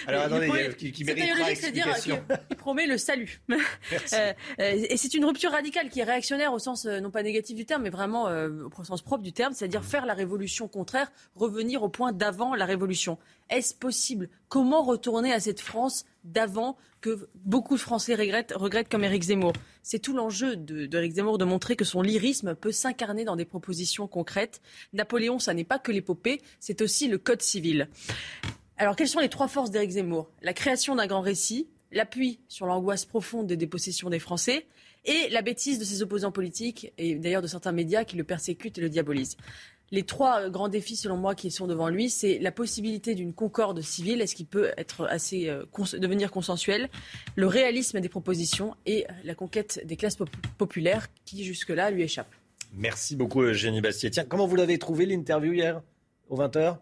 Alors attendez, qui, qui c'est-à-dire qu'il promet le salut. Euh, euh, et c'est une rupture radicale qui est réactionnaire au sens euh, non pas négatif du terme, mais vraiment au sens propre du terme, c'est-à-dire faire la révolution contraire, revenir au point d'avant la révolution. Est-ce possible? Comment retourner à cette France d'avant que beaucoup de Français regrettent, regrettent comme Éric Zemmour? C'est tout l'enjeu d'Éric Zemmour de montrer que son lyrisme peut s'incarner dans des propositions concrètes. Napoléon, ça n'est pas que l'épopée, c'est aussi le code civil. Alors, quelles sont les trois forces d'Éric Zemmour? La création d'un grand récit, l'appui sur l'angoisse profonde des dépossessions des Français et la bêtise de ses opposants politiques et d'ailleurs de certains médias qui le persécutent et le diabolisent. Les trois grands défis, selon moi, qui sont devant lui, c'est la possibilité d'une concorde civile, est-ce qu'il peut être assez euh, devenir consensuel, le réalisme des propositions et la conquête des classes populaires qui jusque-là lui échappent. Merci beaucoup, Eugénie Bastier. Tiens, comment vous l'avez trouvé l'interview hier, aux 20h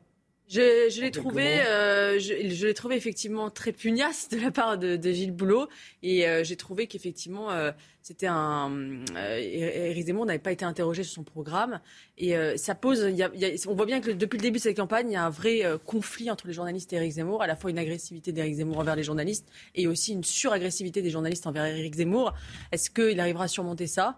je, l'ai trouvé, euh, je, l'ai trouvé effectivement très pugnace de la part de, Gilles Boulot, et euh, j'ai trouvé qu'effectivement euh, c'était un. Éric Zemmour n'avait pas été interrogé sur son programme, et ça pose. on voit bien que depuis le début de cette campagne, il y a un vrai conflit entre les journalistes et Éric Zemmour, à la fois une agressivité d'Éric Zemmour envers les journalistes, et aussi une suragressivité des journalistes envers Éric Zemmour. Est-ce qu'il arrivera à surmonter ça?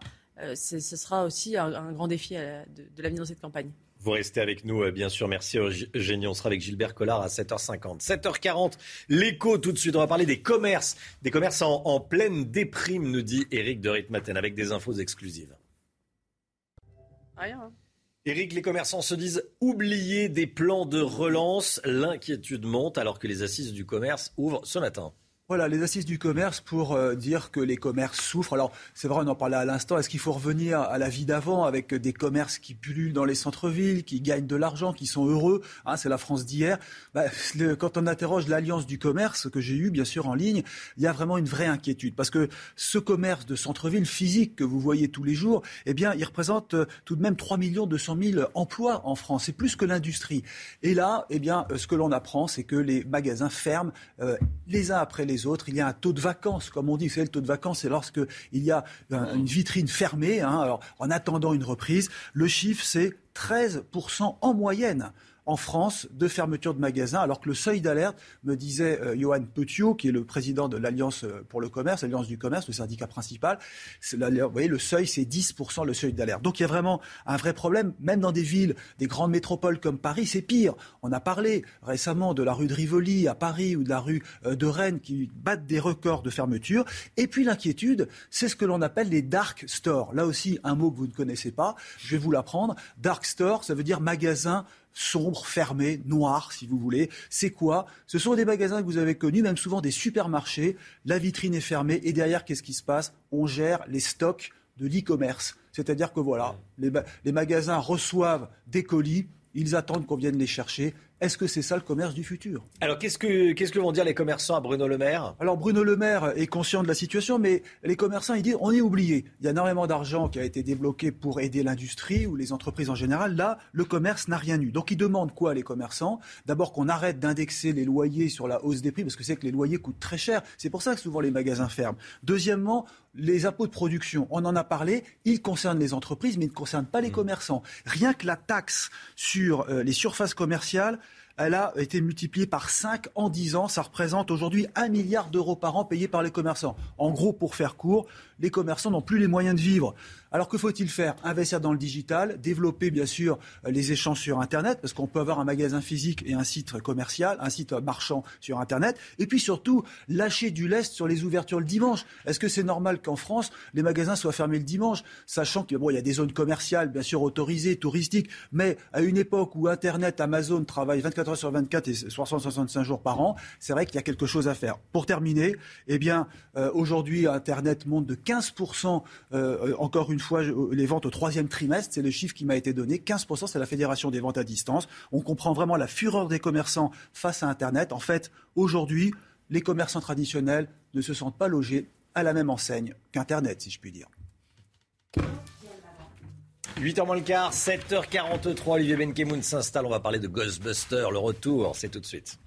Ce sera aussi un, grand défi de, de l'avenir de cette campagne. Vous restez avec nous, euh, bien sûr. Merci Eugénie. On sera avec Gilbert Collard à 7h50. 7h40, l'écho tout de suite. On va parler des commerces. Des commerces en, pleine déprime, nous dit Eric de Ritmaten, avec des infos exclusives. Rien. Hein. Éric, les commerçants se disent oubliés des plans de relance. L'inquiétude monte alors que les assises du commerce ouvrent ce matin. Voilà, les assises du commerce pour euh, dire que les commerces souffrent. Alors, c'est vrai, on en parlait à l'instant. Est-ce qu'il faut revenir à la vie d'avant avec des commerces qui pullulent dans les centres-villes, qui gagnent de l'argent, qui sont heureux hein, C'est la France d'hier. Bah, quand on interroge l'Alliance du commerce que j'ai eu, bien sûr, en ligne, il y a vraiment une vraie inquiétude. Parce que ce commerce de centre-ville physique que vous voyez tous les jours, eh bien, il représente euh, tout de même 3 200 000 emplois en France. C'est plus que l'industrie. Et là, eh bien, euh, ce que l'on apprend, c'est que les magasins ferment les uns après les les autres. Il y a un taux de vacances, comme on dit. Vous savez, le taux de vacances, c'est lorsque il y a une vitrine fermée, hein, alors, en attendant une reprise. Le chiffre, c'est 13% en moyenne en France de fermeture de magasins, alors que le seuil d'alerte, me disait euh, Johan Petiot, qui est le président de l'Alliance euh, pour le commerce, l'Alliance du commerce, le syndicat principal, vous voyez, le seuil, c'est 10% le seuil d'alerte. Donc il y a vraiment un vrai problème, même dans des villes, des grandes métropoles comme Paris, c'est pire. On a parlé récemment de la rue de Rivoli à Paris ou de la rue euh, de Rennes qui battent des records de fermeture. Et puis l'inquiétude, c'est ce que l'on appelle les dark stores. Là aussi, un mot que vous ne connaissez pas, je vais vous l'apprendre. Dark store, ça veut dire magasin sombre, fermé, noir, si vous voulez. C'est quoi? Ce sont des magasins que vous avez connus, même souvent des supermarchés. La vitrine est fermée et derrière, qu'est-ce qui se passe? On gère les stocks de l'e-commerce. C'est-à-dire que voilà, les, les magasins reçoivent des colis, ils attendent qu'on vienne les chercher est-ce que c'est ça le commerce du futur? Alors qu'est-ce que, qu'est-ce que vont dire les commerçants à Bruno Le Maire? Alors Bruno Le Maire est conscient de la situation, mais les commerçants, ils disent on est oublié. Il y a énormément d'argent qui a été débloqué pour aider l'industrie ou les entreprises en général. Là, le commerce n'a rien eu. Donc ils demandent quoi les commerçants? D'abord qu'on arrête d'indexer les loyers sur la hausse des prix, parce que c'est que les loyers coûtent très cher. C'est pour ça que souvent les magasins ferment. Deuxièmement, les impôts de production, on en a parlé, ils concernent les entreprises, mais ils ne concernent pas les mmh. commerçants. Rien que la taxe sur euh, les surfaces commerciales, elle a été multipliée par 5 en 10 ans. Ça représente aujourd'hui 1 milliard d'euros par an payés par les commerçants. En gros, pour faire court, les commerçants n'ont plus les moyens de vivre. Alors que faut-il faire? Investir dans le digital, développer bien sûr les échanges sur Internet, parce qu'on peut avoir un magasin physique et un site commercial, un site marchand sur Internet, et puis surtout lâcher du lest sur les ouvertures le dimanche. Est-ce que c'est normal qu'en France, les magasins soient fermés le dimanche, sachant qu'il bon, y a des zones commerciales bien sûr autorisées, touristiques, mais à une époque où Internet, Amazon travaille 24 heures sur 24 et 365 jours par an, c'est vrai qu'il y a quelque chose à faire. Pour terminer, eh bien, euh, aujourd'hui, Internet monte de 15%, euh, encore une fois, les ventes au troisième trimestre, c'est le chiffre qui m'a été donné. 15%, c'est la Fédération des ventes à distance. On comprend vraiment la fureur des commerçants face à Internet. En fait, aujourd'hui, les commerçants traditionnels ne se sentent pas logés à la même enseigne qu'Internet, si je puis dire. 8h moins le quart, 7h43, Olivier Benkemoun s'installe. On va parler de Ghostbuster, le retour, c'est tout de suite.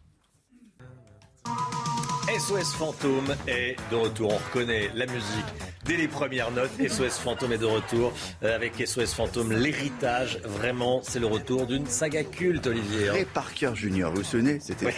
SOS Fantôme est de retour. On reconnaît la musique dès les premières notes. SOS Fantôme est de retour euh, avec SOS Fantôme, l'héritage. Vraiment, c'est le retour d'une saga culte, Olivier. Et Parker Junior, vous vous souvenez? C'était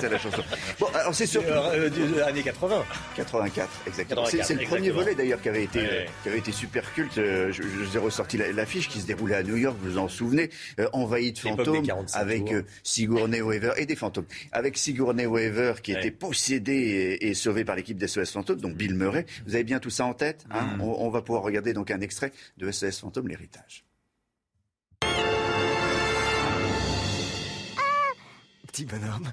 ça la chanson. Bon, alors c'est surtout. Euh, euh, années 80. 84, exactement. C'est le premier volet d'ailleurs qui avait été qui avait été super culte. Je, je vous ai ressorti l'affiche qui se déroulait à New York, vous vous en souvenez Envahi de fantômes avec Sigourney Weaver et des fantômes. Avec Sigourney Weaver qui était possédé et, sauvé par l'équipe d'SOS Fantôme, donc Bill Murray. Vous avez bien tout ça en tête hein mm. on, va pouvoir regarder donc un extrait de SOS Fantôme, l'héritage. Ah Petit bonhomme.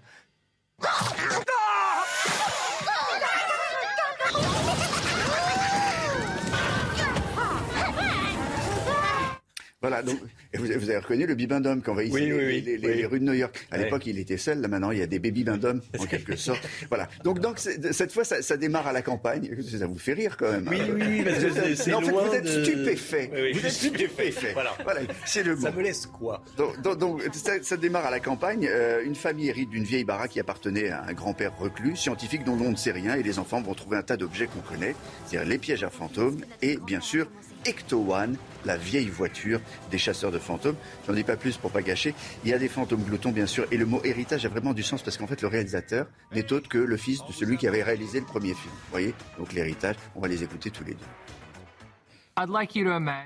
Voilà, donc vous, avez reconnu le bibendum qui envahissait les, les, rues de New York. À l'époque, il était seul. Là, maintenant, il y a des baby bindom en quelque sorte. Voilà. Donc, donc cette fois, ça, démarre à la campagne. Ça vous fait rire quand même. Oui, oui, oui. en fait, vous êtes stupéfait. vous êtes stupéfait. Voilà. voilà. C'est le mot. Ça me laisse quoi? Donc, donc, ça, démarre à la campagne. Euh, une famille hérite d'une vieille baraque qui appartenait à un grand-père reclus, scientifique dont on ne sait rien, et les enfants vont trouver un tas d'objets qu'on connaît, c'est-à-dire les pièges à fantômes et bien sûr Ecto One, la vieille voiture des chasseurs de fantômes. J'en dis pas plus pour pas gâcher. Il y a des fantômes gloutons, bien sûr, et le mot héritage a vraiment du sens parce qu'en fait, le réalisateur n'est autre que le fils de celui qui avait réalisé le premier film. Vous voyez? Donc l'héritage, on va les écouter tous les deux.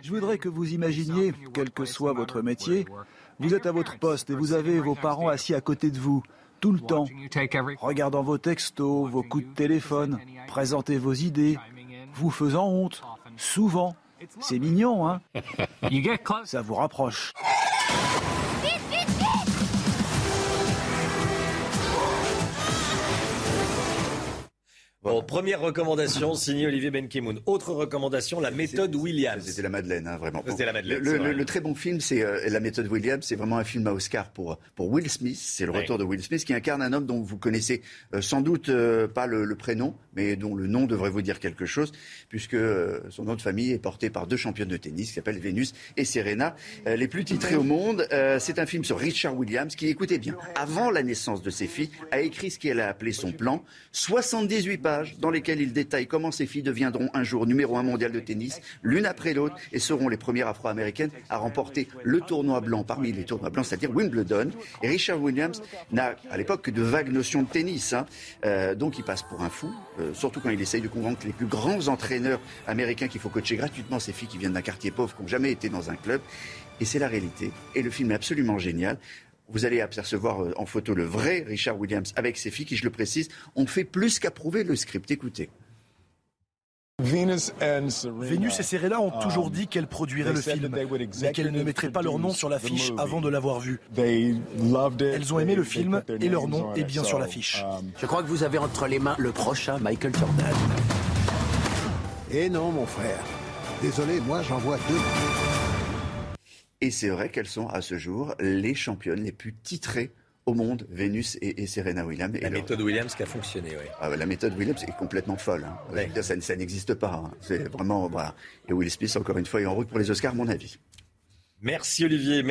Je voudrais que vous imaginiez, quel que soit votre métier, vous êtes à votre poste et vous avez vos parents assis à côté de vous tout le temps, regardant vos textos, vos coups de téléphone, présentez vos idées, vous faisant honte, souvent. C'est mignon, hein Ça vous rapproche. Bon, première recommandation, signée Olivier Benkemoun. Autre recommandation, la méthode Williams. C'était la Madeleine, hein, vraiment. C'était la Madeleine. Le, très bon film, c'est euh, La méthode Williams. C'est vraiment un film à Oscar pour, pour Will Smith. C'est le retour de Will Smith qui incarne un homme dont vous connaissez euh, sans doute euh, pas le, prénom, mais dont le nom devrait vous dire quelque chose, puisque son nom de famille est porté par deux championnes de tennis qui s'appellent Vénus et Serena, les plus titrés au monde. c'est un film sur Richard Williams qui, écoutez bien, avant la naissance de ses filles, a écrit ce qu'elle a appelé son plan. 78 pages dans lesquels il détaille comment ces filles deviendront un jour numéro un mondial de tennis, l'une après l'autre, et seront les premières afro-américaines à remporter le tournoi blanc parmi les tournois blancs, c'est-à-dire Wimbledon. Et Richard Williams n'a à l'époque que de vagues notions de tennis, hein. euh, donc il passe pour un fou, euh, surtout quand il essaye de convaincre les plus grands entraîneurs américains qu'il faut coacher gratuitement ces filles qui viennent d'un quartier pauvre, qui n'ont jamais été dans un club. Et c'est la réalité. Et le film est absolument génial. Vous allez apercevoir euh, en photo le vrai Richard Williams avec ses filles qui, je le précise, ont fait plus qu'approuver le script. Écoutez. Vénus et Serena ont toujours dit qu'elles produiraient le film, mais qu'elles ne mettraient pas leur nom sur l'affiche avant de l'avoir vu. Elles ont aimé le film et leur nom est bien sur l'affiche. Je crois que vous avez entre les mains le prochain Michael Jordan. Eh non, mon frère. Désolé, moi j'en vois deux. Et c'est vrai qu'elles sont à ce jour les championnes les plus titrées au monde, Vénus et, Serena Williams. La méthode Williams qui a fonctionné, oui. Ah, la méthode Williams est complètement folle. Hein. Ça, ça n'existe pas. Hein. C'est vraiment. Voilà. Et Will Smith, encore une fois, est en route pour les Oscars, mon avis. Merci Olivier.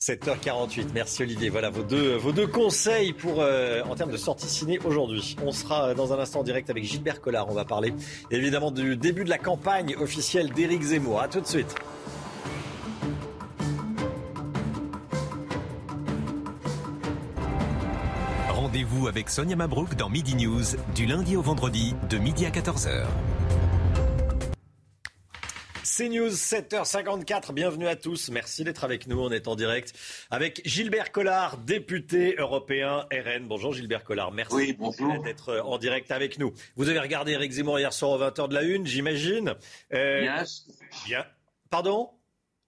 7h48, merci Olivier. Voilà vos deux, vos deux conseils pour, euh, en termes de sortie ciné aujourd'hui. On sera dans un instant en direct avec Gilbert Collard. On va parler évidemment du début de la campagne officielle d'Éric Zemmour. A tout de suite. Rendez-vous avec Sonia Mabrouk dans Midi News du lundi au vendredi de midi à 14h. CNews 7h54, bienvenue à tous. Merci d'être avec nous. On est en direct avec Gilbert Collard, député européen RN. Bonjour Gilbert Collard, merci d'être en direct avec nous. Vous avez regardé Eric Zemmour hier soir aux 20h de la Une, j'imagine. Euh, bien. Pardon?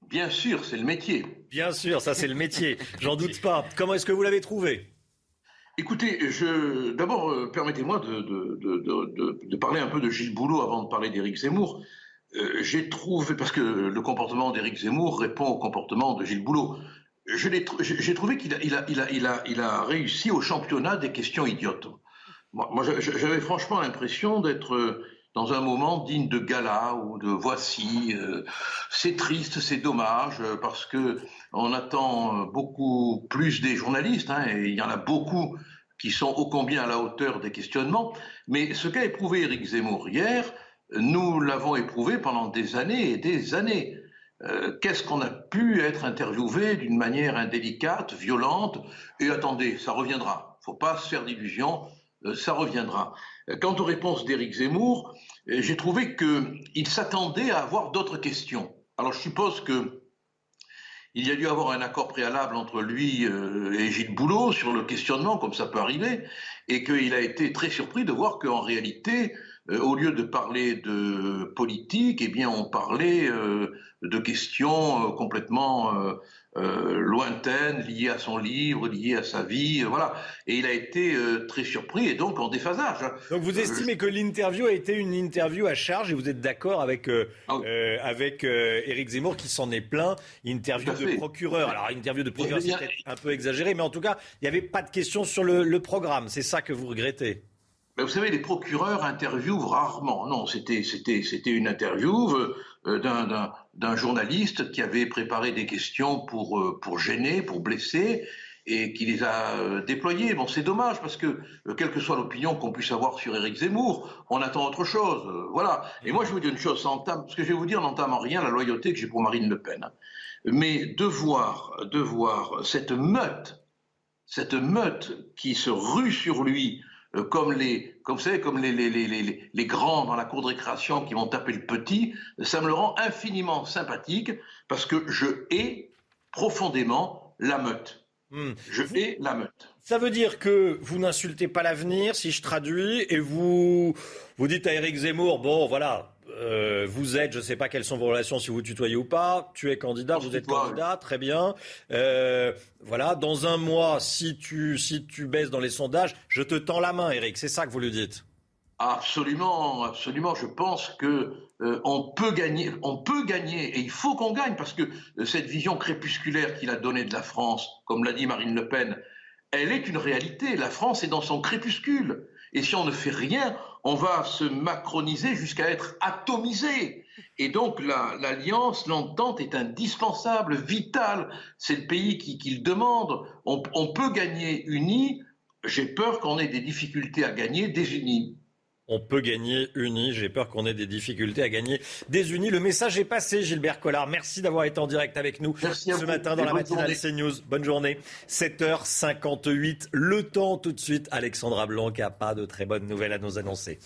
Bien sûr, c'est le métier. Bien sûr, ça c'est le métier. J'en doute pas. Comment est-ce que vous l'avez trouvé? Écoutez, d'abord, euh, permettez-moi de, parler un peu de Gilles Boulot avant de parler d'Éric Zemmour. Euh, j'ai trouvé, parce que le comportement d'Éric Zemmour répond au comportement de Gilles Boulot, j'ai trouvé qu'il a, réussi au championnat des questions idiotes. Moi, j'avais franchement l'impression d'être dans un moment digne de gala ou de voici. Euh, c'est triste, c'est dommage, parce que on attend beaucoup plus des journalistes, hein, et il y en a beaucoup qui sont ô combien à la hauteur des questionnements. Mais ce qu'a éprouvé Éric Zemmour hier, nous l'avons éprouvé pendant des années et des années. Euh, qu'est-ce qu'on a pu être interviewé d'une manière indélicate, violente? Et attendez, ça reviendra. Faut pas se faire d'illusions, euh, ça reviendra. Quant aux réponses d'Éric Zemmour, euh, j'ai trouvé qu'il s'attendait à avoir d'autres questions. Alors je suppose que il y a dû avoir un accord préalable entre lui euh, et Gilles Boulot sur le questionnement, comme ça peut arriver, et qu'il a été très surpris de voir qu'en réalité, euh, au lieu de parler de politique, eh bien, on parlait de questions complètement euh, lointaine, liée à son livre, liée à sa vie, euh, voilà. Et il a été euh, très surpris et donc en déphasage. Hein. Donc vous estimez que l'interview a été une interview à charge et vous êtes d'accord avec ah avec Éric Zemmour qui s'en est plein, interview de procureur. Alors interview de procureur c'est peut-être un peu exagéré, mais en tout cas il n'y avait pas de questions sur le, programme. C'est ça que vous regrettez? Ben, vous savez, les procureurs interviewent rarement. Non, c'était c'était c'était une interview d'un d'un journaliste qui avait préparé des questions pour, euh, pour gêner, pour blesser, et qui les a euh, déployées. Bon, c'est dommage parce que, euh, quelle que soit l'opinion qu'on puisse avoir sur Éric Zemmour, on attend autre chose. voilà. Et moi, je vous dis une chose, entame, ce que je vais vous dire n'entame en rien la loyauté que j'ai pour Marine Le Pen. Mais de voir, de voir cette meute, cette meute qui se rue sur lui euh, comme les, comme vous savez, comme les, les, les, les, grands dans la cour de récréation qui vont taper le petit, ça me le rend infiniment sympathique parce que je hais profondément la meute. Hmm. Je hais la meute. Ça veut dire que vous n'insultez pas l'avenir, si je traduis, et vous, vous dites à Éric Zemmour, bon voilà, euh, vous êtes, je ne sais pas quelles sont vos relations, si vous tutoyez ou pas. Tu es candidat, vous êtes candidat, très bien. Euh, voilà, dans un mois, si tu, si tu baisses dans les sondages, je te tends la main, Eric. C'est ça que vous lui dites? Absolument, absolument. Je pense que euh, on peut gagner, on peut gagner, et il faut qu'on gagne parce que cette vision crépusculaire qu'il a donnée de la France, comme l'a dit Marine Le Pen, elle est une réalité. La France est dans son crépuscule, et si on ne fait rien, on va se macroniser jusqu'à être atomisé. Et donc l'alliance, l'entente est indispensable, vitale. C'est le pays qui, le demande. On, on peut gagner unis. J'ai peur qu'on ait des difficultés à gagner désunis on peut gagner unis. J'ai peur qu'on ait des difficultés à gagner désunis. Le message est passé, Gilbert Collard. Merci d'avoir été en direct avec nous ce matin dans la matinale CNews. Bonne journée. 7h58. Le temps tout de suite. Alexandra Blanc qui n'a pas de très bonnes nouvelles à nous annoncer.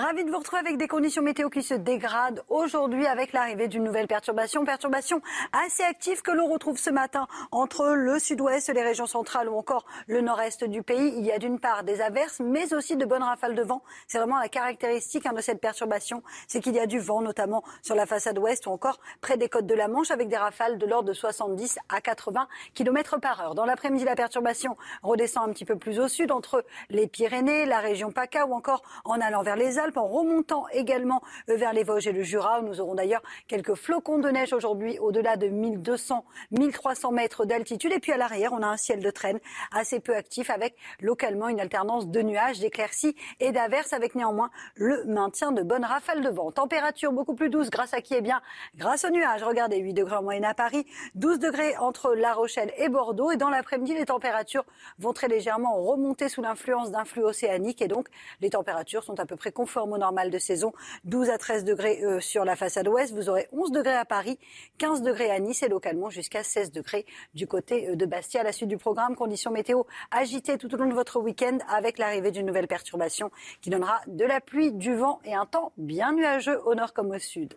Ravi de vous retrouver avec des conditions météo qui se dégradent aujourd'hui avec l'arrivée d'une nouvelle perturbation. Perturbation assez active que l'on retrouve ce matin entre le sud-ouest, les régions centrales ou encore le nord-est du pays. Il y a d'une part des averses, mais aussi de bonnes rafales de vent. C'est vraiment la caractéristique hein, de cette perturbation, c'est qu'il y a du vent, notamment sur la façade ouest ou encore près des côtes de la Manche, avec des rafales de l'ordre de 70 à 80 km par heure. Dans l'après-midi, la perturbation redescend un petit peu plus au sud, entre les Pyrénées, la région PACA ou encore en allant vers les Alpes en remontant également euh, vers les Vosges et le Jura. Où nous aurons d'ailleurs quelques flocons de neige aujourd'hui au-delà de 1200, 1300 mètres d'altitude. Et puis à l'arrière, on a un ciel de traîne assez peu actif avec localement une alternance de nuages, d'éclaircies et d'averses avec néanmoins le maintien de bonnes rafales de vent. Température beaucoup plus douce grâce à qui? Eh bien, grâce aux nuages. Regardez, 8 degrés en moyenne à Paris, 12 degrés entre La Rochelle et Bordeaux. Et dans l'après-midi, les températures vont très légèrement remonter sous l'influence d'un flux océanique. Et donc, les températures sont à peu près conformes au normal de saison. 12 à 13 degrés euh, sur la façade ouest. Vous aurez 11 degrés à Paris, 15 degrés à Nice et localement jusqu'à 16 degrés du côté euh, de Bastia. À la suite du programme, conditions météo agitées tout au long de votre week-end avec l'arrivée d'une nouvelle perturbation qui donnera de la pluie, du vent et un temps bien nuageux au nord comme au sud.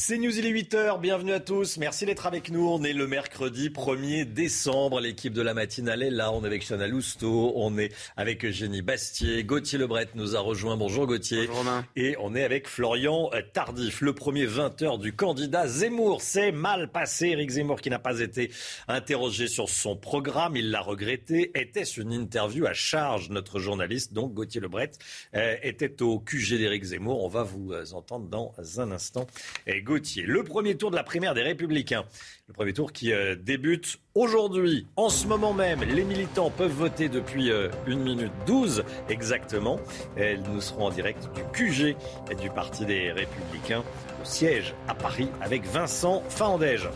C'est News, il est 8h, bienvenue à tous, merci d'être avec nous. On est le mercredi 1er décembre, l'équipe de la matinale est là, on est avec Chana Lousteau, on est avec Eugénie Bastier, Gauthier Lebret nous a rejoint, bonjour Gauthier. Bonjour Romain. Et on est avec Florian Tardif, le premier 20h du candidat Zemmour. C'est mal passé, Eric Zemmour qui n'a pas été interrogé sur son programme, il l'a regretté. Était-ce une interview à charge? Notre journaliste, donc Gauthier Lebret, euh, était au QG d'Eric Zemmour, on va vous euh, entendre dans un instant. Et le premier tour de la primaire des Républicains. Le premier tour qui euh, débute aujourd'hui. En ce moment même, les militants peuvent voter depuis 1 euh, minute 12 exactement. Nous serons en direct du QG du Parti des Républicains au siège à Paris avec Vincent Fandège.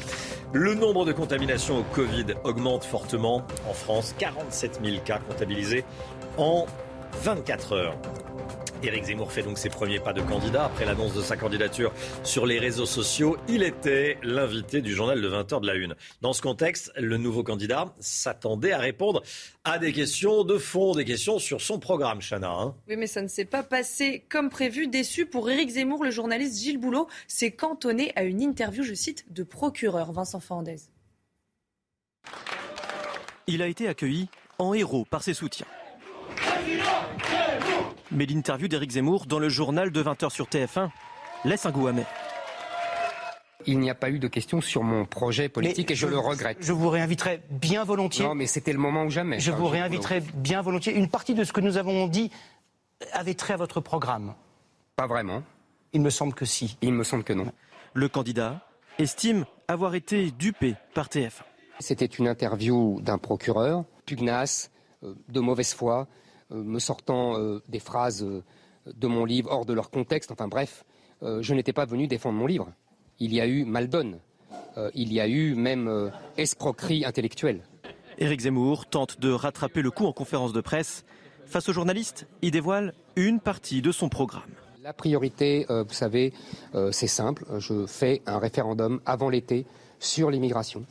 Le nombre de contaminations au Covid augmente fortement en France. 47 000 cas comptabilisés en 24 heures. Éric Zemmour fait donc ses premiers pas de candidat après l'annonce de sa candidature sur les réseaux sociaux. Il était l'invité du journal de 20h de la Une. Dans ce contexte, le nouveau candidat s'attendait à répondre à des questions de fond, des questions sur son programme, Chana. Hein. oui, mais ça ne s'est pas passé comme prévu. Déçu pour Éric Zemmour, le journaliste Gilles Boulot s'est cantonné à une interview, je cite, de procureur Vincent Fandez. Il a été accueilli en héros par ses soutiens. Mais l'interview d'Éric Zemmour dans le journal de 20h sur TF1 laisse un goût amer. Il n'y a pas eu de questions sur mon projet politique et je, le regrette. Je vous réinviterai bien volontiers. Non, mais c'était le moment ou jamais. Je vous réinviterai bien volontiers. Une partie de ce que nous avons dit avait trait à votre programme. Pas vraiment. Il me semble que si. Il me semble que non. Le candidat estime avoir été dupé par TF1. C'était une interview d'un procureur, pugnace, euh, de mauvaise foi, euh, me sortant euh, des phrases euh, de mon livre hors de leur contexte. Enfin bref, je n'étais pas venu défendre mon livre. Il y a eu maldonne. il y a eu même escroquerie intellectuelle. Éric Zemmour tente de rattraper le coup en conférence de presse. Face aux journalistes, il dévoile une partie de son programme. La priorité, vous savez, c'est simple. Je fais un référendum avant l'été sur l'immigration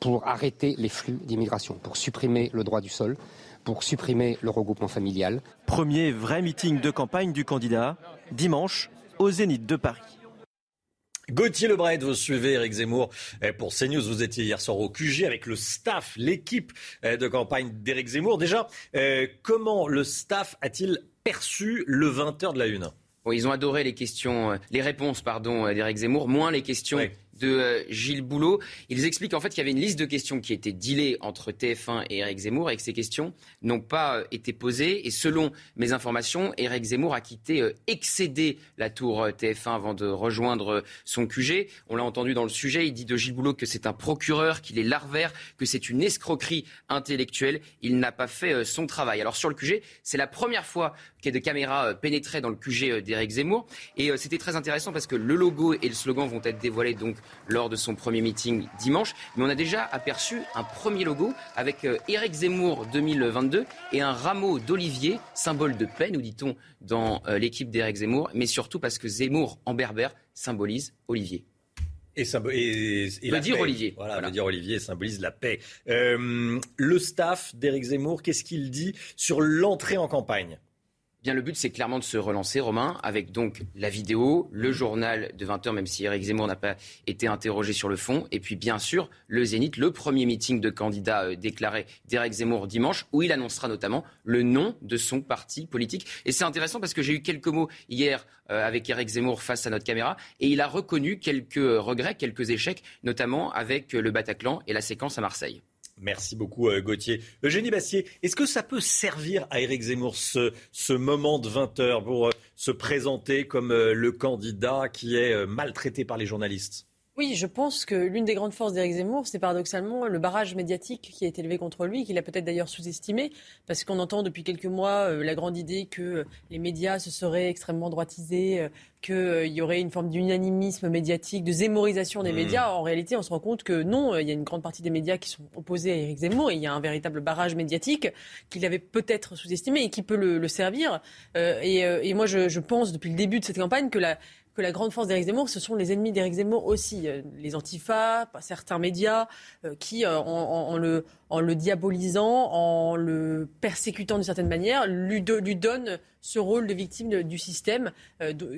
pour arrêter les flux d'immigration, pour supprimer le droit du sol, pour supprimer le regroupement familial. Premier vrai meeting de campagne du candidat, dimanche, au Zénith de Paris. Gauthier Lebret, vous suivez Eric Zemmour pour CNews. Vous étiez hier soir au QG avec le staff, l'équipe eh, de campagne d'Eric Zemmour. Déjà, eh, comment le staff a-t-il perçu le 20h de la Une? Ils ont adoré les questions, euh, les réponses, pardon, d'Éric Zemmour, moins les questions de euh, Gilles Boulot. Ils expliquent en fait qu'il y avait une liste de questions qui était dealée entre TF1 et Eric Zemmour et que ces questions n'ont pas euh, été posées. Et selon mes informations, Eric Zemmour a quitté, euh, excédé la tour TF1 avant de rejoindre son QG. On l'a entendu dans le sujet, il dit de Gilles Boulot que c'est un procureur, qu'il est larvaire, que c'est une escroquerie intellectuelle. Il n'a pas fait son travail. Alors sur le QG, c'est la première fois qu'il y a des caméras pénétraient dans le QG d'Éric Zemmour. Et c'était très intéressant parce que le logo et le slogan vont être dévoilés donc lors de son premier meeting dimanche. Mais on a déjà aperçu un premier logo avec euh, Éric Zemmour 2022 et un rameau d'olivier, symbole de paix, nous dit-on dans euh, l'équipe d'Éric Zemmour, mais surtout parce que Zemmour en berbère symbolise Olivier. Et, veut dire Olivier. Voilà, veut dire Olivier symbolise la paix. Euh, le staff d'Éric Zemmour, qu'est-ce qu'il dit sur l'entrée en campagne? Bien, le but, c'est clairement de se relancer, Romain, avec donc la vidéo, le journal de 20h, même si Eric Zemmour n'a pas été interrogé sur le fond, et puis bien sûr le Zénith, le premier meeting de candidats euh, déclaré d'Eric Zemmour dimanche, où il annoncera notamment le nom de son parti politique. Et c'est intéressant parce que j'ai eu quelques mots hier euh, avec Eric Zemmour face à notre caméra, et il a reconnu quelques regrets, quelques échecs, notamment avec le Bataclan et la séquence à Marseille. Merci beaucoup euh, Gauthier. Eugénie Bassier, est-ce que ça peut servir à Éric Zemmour ce, ce moment de 20 heures pour euh, se présenter comme euh, le candidat qui est maltraité par les journalistes? Oui, je pense que l'une des grandes forces d'Éric Zemmour, c'est paradoxalement le barrage médiatique qui a été élevé contre lui, qu'il a peut-être d'ailleurs sous-estimé, parce qu'on entend depuis quelques mois la grande idée que les médias se seraient extrêmement droitisés, qu'il euh, y aurait une forme d'unanimisme médiatique, de zémorisation des hmm. médias. En réalité, on se rend compte que non, il y a une grande partie des médias qui sont opposés à Éric Zemmour et il y a un véritable barrage médiatique qu'il avait peut-être sous-estimé et qui peut le, servir. Euh, euh, et, moi, je, je, pense depuis le début de cette campagne que la, que la grande force d'Éric Zemmour, ce sont les ennemis d'Éric Zemmour aussi, euh, les antifas, certains médias, euh, qui, euh, en, le, en, le, diabolisant, en le persécutant d'une certaine manière, lui, lui donnent ce rôle de victime du système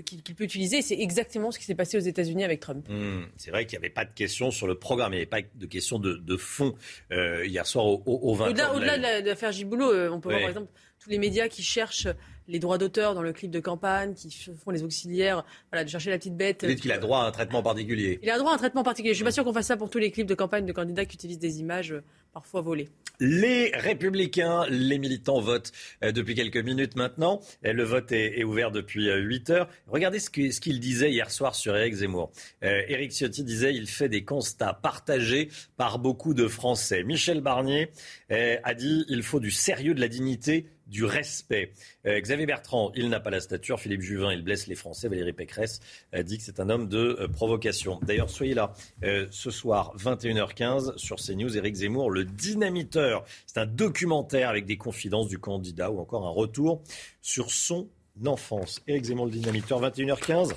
qu'il peut utiliser. C'est exactement ce qui s'est passé aux États-Unis avec Trump. Mmh, c'est vrai qu'il n'y avait pas de question sur le programme, il n'y avait pas de question de, fond hier soir au, au, 20 Au-delà de l'affaire Giboulot, on peut voir par exemple tous les médias qui cherchent les droits d'auteur dans le clip de campagne, qui font les auxiliaires, voilà, de chercher la petite bête. Vous dites qu'il a droit à un traitement particulier. Il a droit à un traitement particulier. Je suis pas sûr qu'on fasse ça pour tous les clips de campagne de candidats qui utilisent des images euh, parfois volées. Les républicains, les militants votent euh, depuis quelques minutes maintenant. Le vote est, ouvert depuis 8 euh, heures. Regardez ce qu'il disait hier soir sur Éric Zemmour. Éric Ciotti disait il fait des constats partagés par beaucoup de Français. Michel Barnier a dit il faut du sérieux, de la dignité du respect. Euh, Xavier Bertrand, il n'a pas la stature. Philippe Juvin, il blesse les Français. Valérie Pécresse a dit que c'est un homme de euh, provocation. D'ailleurs, soyez là euh, ce soir, 21h15, sur CNews. Éric Zemmour, le dynamiteur. C'est un documentaire avec des confidences du candidat ou encore un retour sur son enfance. Éric Zemmour, le dynamiteur, 21h15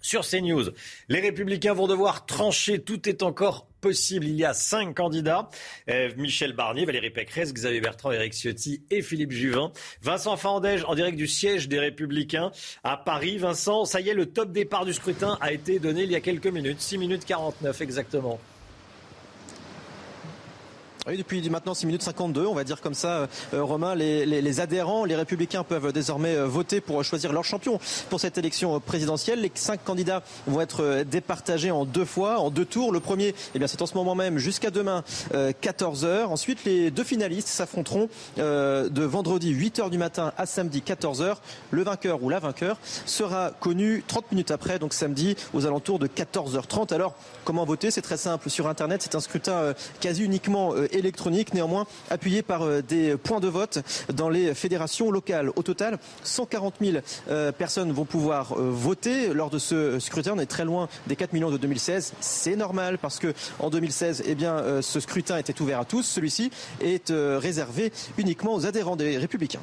sur CNews. Les Républicains vont devoir trancher. Tout est encore possible. Il y a cinq candidats. Michel Barnier, Valérie Pécresse, Xavier Bertrand, Éric Ciotti et Philippe Juvin. Vincent Fandège en direct du siège des Républicains à Paris. Vincent, ça y est, le top départ du scrutin a été donné il y a quelques minutes. 6 minutes 49 exactement. Oui, depuis maintenant 6 minutes 52, on va dire comme ça, euh, Romain, les, adhérents, les républicains peuvent désormais euh, voter pour choisir leur champion pour cette élection euh, présidentielle. Les cinq candidats vont être départagés en deux fois, en deux tours. Le premier, eh bien, c'est en ce moment même jusqu'à demain, 14h. Ensuite, les deux finalistes s'affronteront de vendredi 8h du matin à samedi 14h. Le vainqueur ou la vainqueur sera connu 30 minutes après, donc samedi aux alentours de 14h30. Alors, comment voter? C'est très simple. Sur Internet, c'est un scrutin quasi uniquement électronique, néanmoins appuyé par euh, des points de vote dans les fédérations locales. Au total, 140 000 euh, personnes vont pouvoir euh, voter lors de ce scrutin. On est très loin des 4 millions de 2016. C'est normal parce que en 2016, eh bien, ce scrutin était ouvert à tous. Celui-ci est réservé uniquement aux adhérents des Républicains.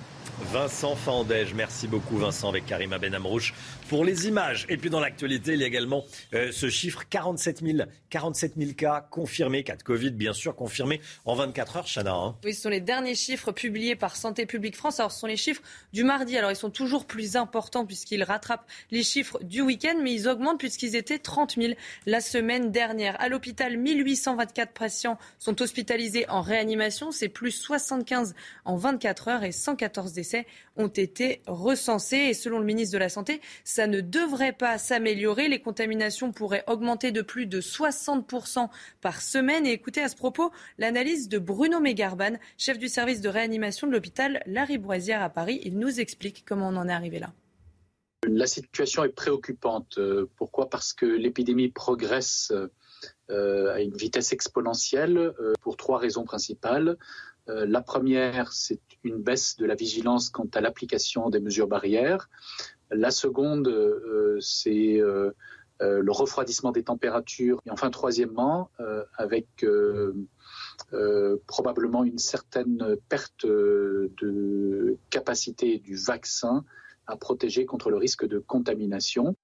Vincent Fandège, merci beaucoup Vincent avec Karima Benamrouche pour les images. Et puis dans l'actualité, il y a également ce chiffre 47 000, 47 000 cas confirmés, cas de Covid bien sûr confirmés en 24 heures, Chana. Hein. Oui, ce sont les derniers chiffres publiés par Santé publique France. Alors, ce sont les chiffres du mardi. Alors, ils sont toujours plus importants puisqu'ils rattrapent les chiffres du week-end, mais ils augmentent puisqu'ils étaient 30 000 la semaine dernière. À l'hôpital, 1824 patients sont hospitalisés en réanimation. C'est plus 75 en 24 heures et 114 décès ont été recensés. Et selon le ministre de la Santé, ça ne devrait pas s'améliorer. Les contaminations pourraient augmenter de plus de 60% par semaine. Et écoutez à ce propos l'analyse de Bruno Mégarban, chef du service de réanimation de l'hôpital Larry Boisière à Paris. Il nous explique comment on en est arrivé là. La situation est préoccupante. Euh, pourquoi? Parce que l'épidémie progresse euh, à une vitesse exponentielle euh, pour trois raisons principales. La première, c'est une baisse de la vigilance quant à l'application des mesures barrières. La seconde, c'est le refroidissement des températures. Et enfin, troisièmement, avec probablement une certaine perte de capacité du vaccin à protéger contre le risque de contamination.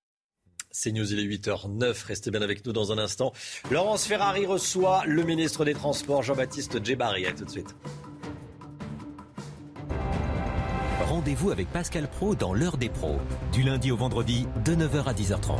C'est News, il est 8h09. Restez bien avec nous dans un instant. Laurence Ferrari reçoit le ministre des Transports, Jean-Baptiste Djebari. A tout de suite. Rendez-vous avec Pascal Pro dans l'heure des pros, du lundi au vendredi de 9h à 10h30.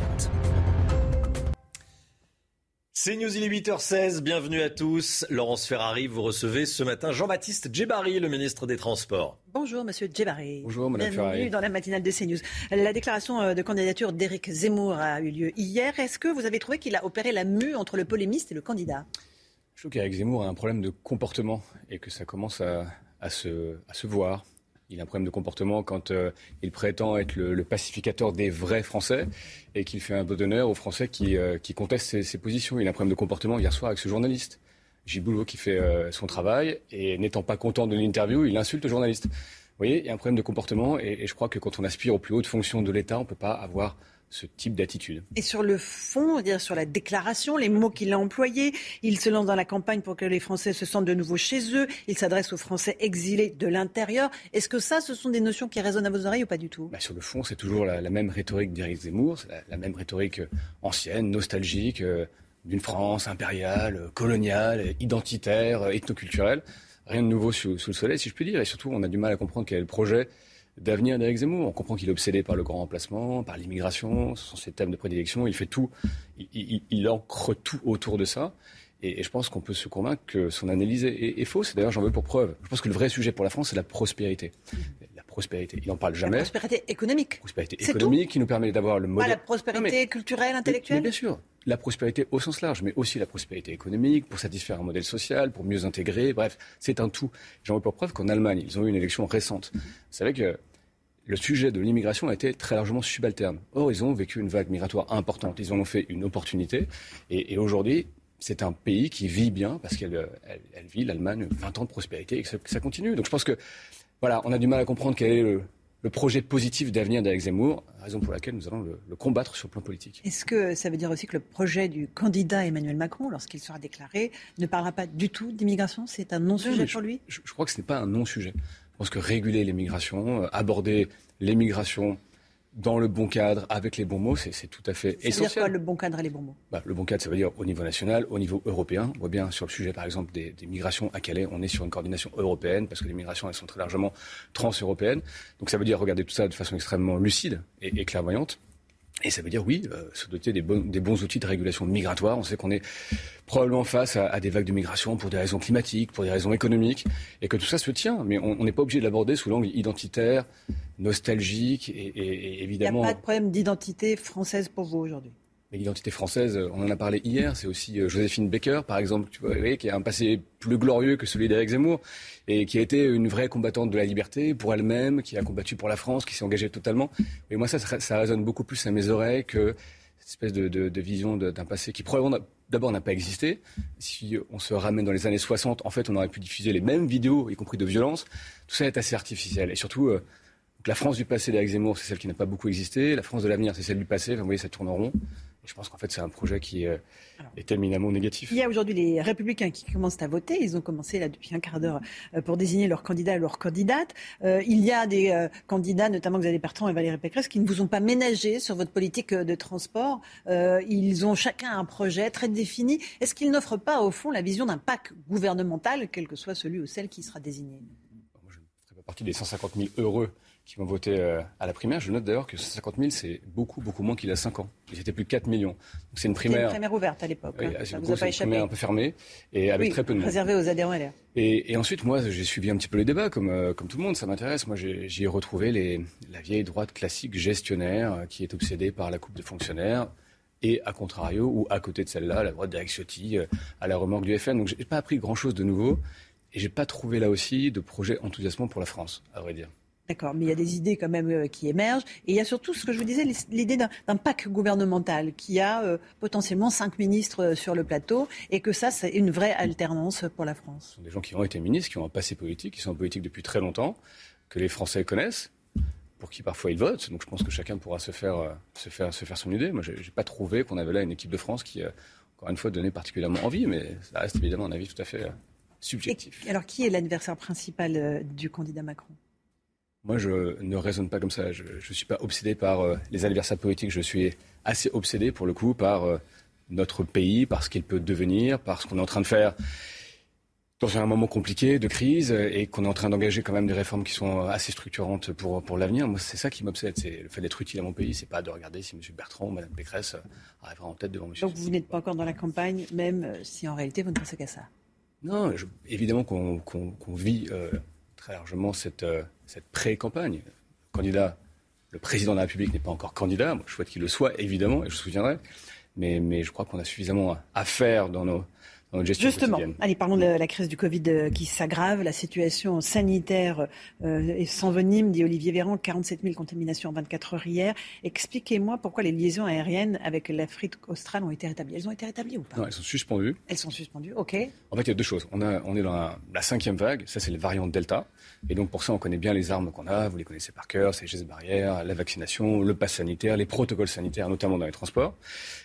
C'est News, il est 8h16. Bienvenue à tous. Laurence Ferrari, vous recevez ce matin Jean-Baptiste Djebari, le ministre des Transports. Bonjour, monsieur Djebari. Bonjour, madame Bienvenue dans la matinale de CNews. La déclaration euh, de candidature d'Éric Zemmour a eu lieu hier. Est-ce que vous avez trouvé qu'il a opéré la mue entre le polémiste et le candidat? Je trouve qu'Éric Zemmour a un problème de comportement et que ça commence à, se, à se voir il a un problème de comportement quand euh, il prétend être le, pacificateur des vrais Français et qu'il fait un peu d'honneur aux Français qui, euh, contestent ses, positions. Il a un problème de comportement hier soir avec ce journaliste. Gilles Boulot qui fait euh, son travail et n'étant pas content de l'interview, il insulte le journaliste. Vous voyez, il y a un problème de comportement et, et je crois que quand on aspire aux plus hautes fonctions de l'État, on ne peut pas avoir ce type d'attitude. Et sur le fond, dire sur la déclaration, les mots qu'il a employés, il se lance dans la campagne pour que les Français se sentent de nouveau chez eux, il s'adresse aux Français exilés de l'intérieur. Est-ce que ça, ce sont des notions qui résonnent à vos oreilles ou pas du tout? Bah, Sur le fond, c'est toujours la, même rhétorique d'Éric Zemmour, c'est la, même rhétorique euh, ancienne, nostalgique, euh, d'une France impériale, euh, coloniale, identitaire, ethnoculturelle. Rien de nouveau sous, sous, le soleil, si je puis dire. Et surtout, on a du mal à comprendre quel est le projet d'avenir d'Éric Zemmour. On comprend qu'il est obsédé par le grand remplacement, par l'immigration, ce sont ses thèmes de prédilection. Il fait tout, il, il, ancre tout autour de ça. Et, je pense qu'on peut se convaincre que son analyse est, fausse. D'ailleurs, j'en veux pour preuve. Je pense que le vrai sujet pour la France, c'est la prospérité. Prospérité. Il n'en parle jamais. La prospérité économique. Prospérité économique qui nous permet d'avoir le modèle. Pas la prospérité culturelle, intellectuelle. bien sûr. La prospérité au sens large, mais aussi la prospérité économique pour satisfaire un modèle social, pour mieux intégrer. Bref, c'est un tout. J'en veux pour preuve qu'en Allemagne, ils ont eu une élection récente. Vous savez que le sujet de l'immigration a été très largement subalterne. Or, ils ont vécu une vague migratoire importante. Ils en ont fait une opportunité. Et, aujourd'hui, c'est un pays qui vit bien parce qu'elle elle, vit, l'Allemagne, 20 ans de prospérité et que ça, continue. Donc je pense que, voilà, on a du mal à comprendre quel est le, projet positif d'avenir d'Alex Zemmour, raison pour laquelle nous allons le, combattre sur le plan politique. Est-ce que ça veut dire aussi que le projet du candidat Emmanuel Macron, lorsqu'il sera déclaré, ne parlera pas du tout d'immigration? C'est un non-sujet pour lui? je, crois que ce n'est pas un non-sujet. Je pense que réguler l'immigration, euh, aborder l'immigration dans le bon cadre, avec les bons mots, c'est tout à fait essentiel. Ça veut dire quoi le bon cadre et les bons mots? Bah, Le bon cadre, ça veut dire au niveau national, au niveau européen. On voit bien sur le sujet, par exemple, des, migrations à Calais, on est sur une coordination européenne, parce que les migrations, elles sont très largement trans-européennes. Donc ça veut dire regarder tout ça de façon extrêmement lucide et clairvoyante. Et ça veut dire, oui, euh, se doter des, des, bons outils de régulation migratoire. On sait qu'on est probablement face à, des vagues de migration pour des raisons climatiques, pour des raisons économiques, et que tout ça se tient. Mais on n'est pas obligé de l'aborder sous l'angle identitaire, nostalgique, et, et évidemment... Il n'y a pas de problème d'identité française pour vous aujourd'hui l'identité française, on en a parlé hier, c'est aussi euh, Joséphine Baker, par exemple, tu vois, qui a un passé plus glorieux que celui d'Éric Zemmour, et qui a été une vraie combattante de la liberté pour elle-même, qui a combattu pour la France, qui s'est engagée totalement. Et moi, ça, ça, résonne beaucoup plus à mes oreilles que cette espèce de, vision d'un passé qui probablement d'abord n'a pas existé. Si on se ramène dans les années 60, en fait, on aurait pu diffuser les mêmes vidéos, y compris de violence. Tout ça est assez artificiel. Et surtout, euh, la France du passé d'Éric Zemmour, c'est celle qui n'a pas beaucoup existé. La France de l'avenir, c'est celle du passé. vous voyez, ça tourne en rond. Je pense qu'en fait, c'est un projet qui euh, est éminemment négatif. Il y a aujourd'hui les républicains qui commencent à voter. Ils ont commencé là depuis un quart d'heure euh, pour désigner leur candidat et leur candidate. Euh, il y a des candidats, notamment Xavier Bertrand et Valérie Pécresse, qui ne vous ont pas ménagé sur votre politique de transport. ils ont chacun un projet très défini. Est-ce qu'ils n'offrent pas, au fond, la vision d'un pacte gouvernemental, quel que soit celui ou celle qui sera désigné? Je ne ferai pas partie des 150 000 heureux qui vont voter euh, à la primaire. Je note d'ailleurs que 50 000, c'est beaucoup, beaucoup moins qu'il y a 5 ans. Ils étaient plus de 4 millions. Donc c'est une primaire. une primaire ouverte à l'époque. Oui, hein. ça vous a pas échappé. Une primaire un peu fermée et avec très peu de monde. Réservée aux adhérents LR. Et, et ensuite, moi, j'ai suivi un petit peu les débats, comme, euh, comme tout le monde, ça m'intéresse. Moi, j'y ai retrouvé les, la vieille droite classique gestionnaire euh, qui est obsédée par la coupe de fonctionnaires et à contrario, ou à côté de celle-là, la droite d'Alexiotti, à la remorque du FN. Donc, j'ai pas appris grand-chose de nouveau. Et j'ai pas trouvé là aussi de projet enthousiasmant pour la France, à vrai dire. D'accord, mais il y a des idées quand même euh, qui émergent. Et il y a surtout ce que je vous disais, l'idée d'un pack gouvernemental qui a euh, potentiellement cinq ministres euh, sur le plateau et que ça, c'est une vraie alternance pour la France. Ce sont des gens qui ont été ministres, qui ont un passé politique, qui sont en politique depuis très longtemps, que les Français connaissent, pour qui parfois ils votent. Donc je pense que chacun pourra se faire, se faire, se faire son idée. Moi, je n'ai pas trouvé qu'on avait là une équipe de France qui, encore une fois, donnait particulièrement envie, mais ça reste évidemment un avis tout à fait subjectif. alors, qui est l'adversaire principal du candidat Macron? Moi, je ne raisonne pas comme ça. Je ne suis pas obsédé par euh, les adversaires politiques. Je suis assez obsédé, pour le coup, par euh, notre pays, par ce qu'il peut devenir, par ce qu'on est en train de faire dans un moment compliqué de crise et qu'on est en train d'engager quand même des réformes qui sont assez structurantes pour, pour l'avenir. Moi, c'est ça qui m'obsède. C'est le fait d'être utile à mon pays. C'est pas de regarder si M. Bertrand ou Mme Pécresse arrivera en tête devant M. Donc vous n'êtes pas encore dans la campagne, même si en réalité vous ne pensez qu'à ça? Non, évidemment qu'on vit très largement cette, euh, cette pré-campagne. Le candidat, le président de la République n'est pas encore candidat. Je souhaite qu'il le soit, évidemment, et je soutiendrai. Mais, mais je crois qu'on a suffisamment à faire dans nos, Justement, allez, parlons de la crise du Covid euh, qui s'aggrave, la situation sanitaire euh, est sans venime, dit Olivier Véran, 47 000 contaminations en 24 heures hier. Expliquez-moi pourquoi les liaisons aériennes avec l'Afrique australe ont été rétablies. Elles ont été rétablies ou pas? Non, elles sont suspendues. Elles sont suspendues, ok. En fait, il y a deux choses. On, a, on est dans la, cinquième vague, ça c'est le variant Delta. Et donc pour ça, on connaît bien les armes qu'on a, vous les connaissez par cœur, c'est les gestes barrières, la vaccination, le pass sanitaire, les protocoles sanitaires, notamment dans les transports.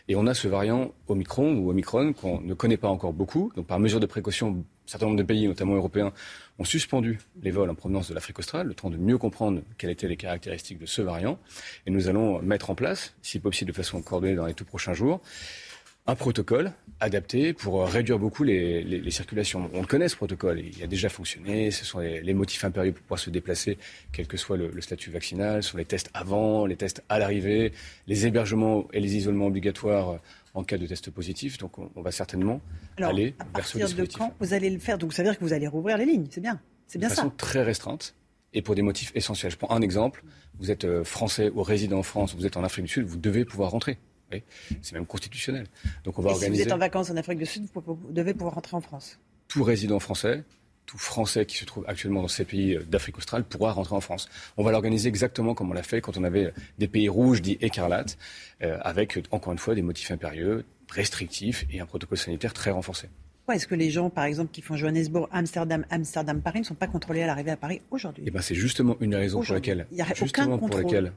Et on a ce variant Omicron ou Omicron qu'on ne connaît pas encore beaucoup. Donc, par mesure de précaution, un certain nombre de pays, notamment européens, ont suspendu les vols en provenance de l'Afrique australe, le temps de mieux comprendre quelles étaient les caractéristiques de ce variant. Et nous allons mettre en place, si possible de façon coordonnée dans les tout prochains jours, un protocole adapté pour réduire beaucoup les, circulations. On le connaît ce protocole, il a déjà fonctionné, ce sont les, motifs impérieux pour pouvoir se déplacer, quel que soit le, statut vaccinal, ce sont les tests avant, les tests à l'arrivée, les hébergements et les isolements obligatoires en cas de test positif. Donc on, va certainement aller vers ce dispositif. De quand vous allez le faire? Donc ça veut dire que vous allez rouvrir les lignes, c'est bien. C'est bien de façon très restreinte et pour des motifs essentiels. Je prends un exemple. Vous êtes euh, français ou résident en France, vous êtes en Afrique du Sud, vous devez pouvoir rentrer. C'est même constitutionnel. Donc on va organiser. Si vous êtes en vacances en Afrique du Sud, vous devez pouvoir rentrer en France. Tout résident français, tout Français qui se trouve actuellement dans ces pays euh, d'Afrique australe pourra rentrer en France. On va l'organiser exactement comme on l'a fait quand on avait des pays rouges dits écarlates, euh, avec encore une fois des motifs impérieux, restrictifs et un protocole sanitaire très renforcé. Pourquoi est-ce que les gens, par exemple, qui font Johannesburg, Amsterdam, Amsterdam, Paris, ne sont pas contrôlés à l'arrivée à Paris aujourd'hui? Eh ben, c'est justement une des raisons pour laquelle, justement pour laquelle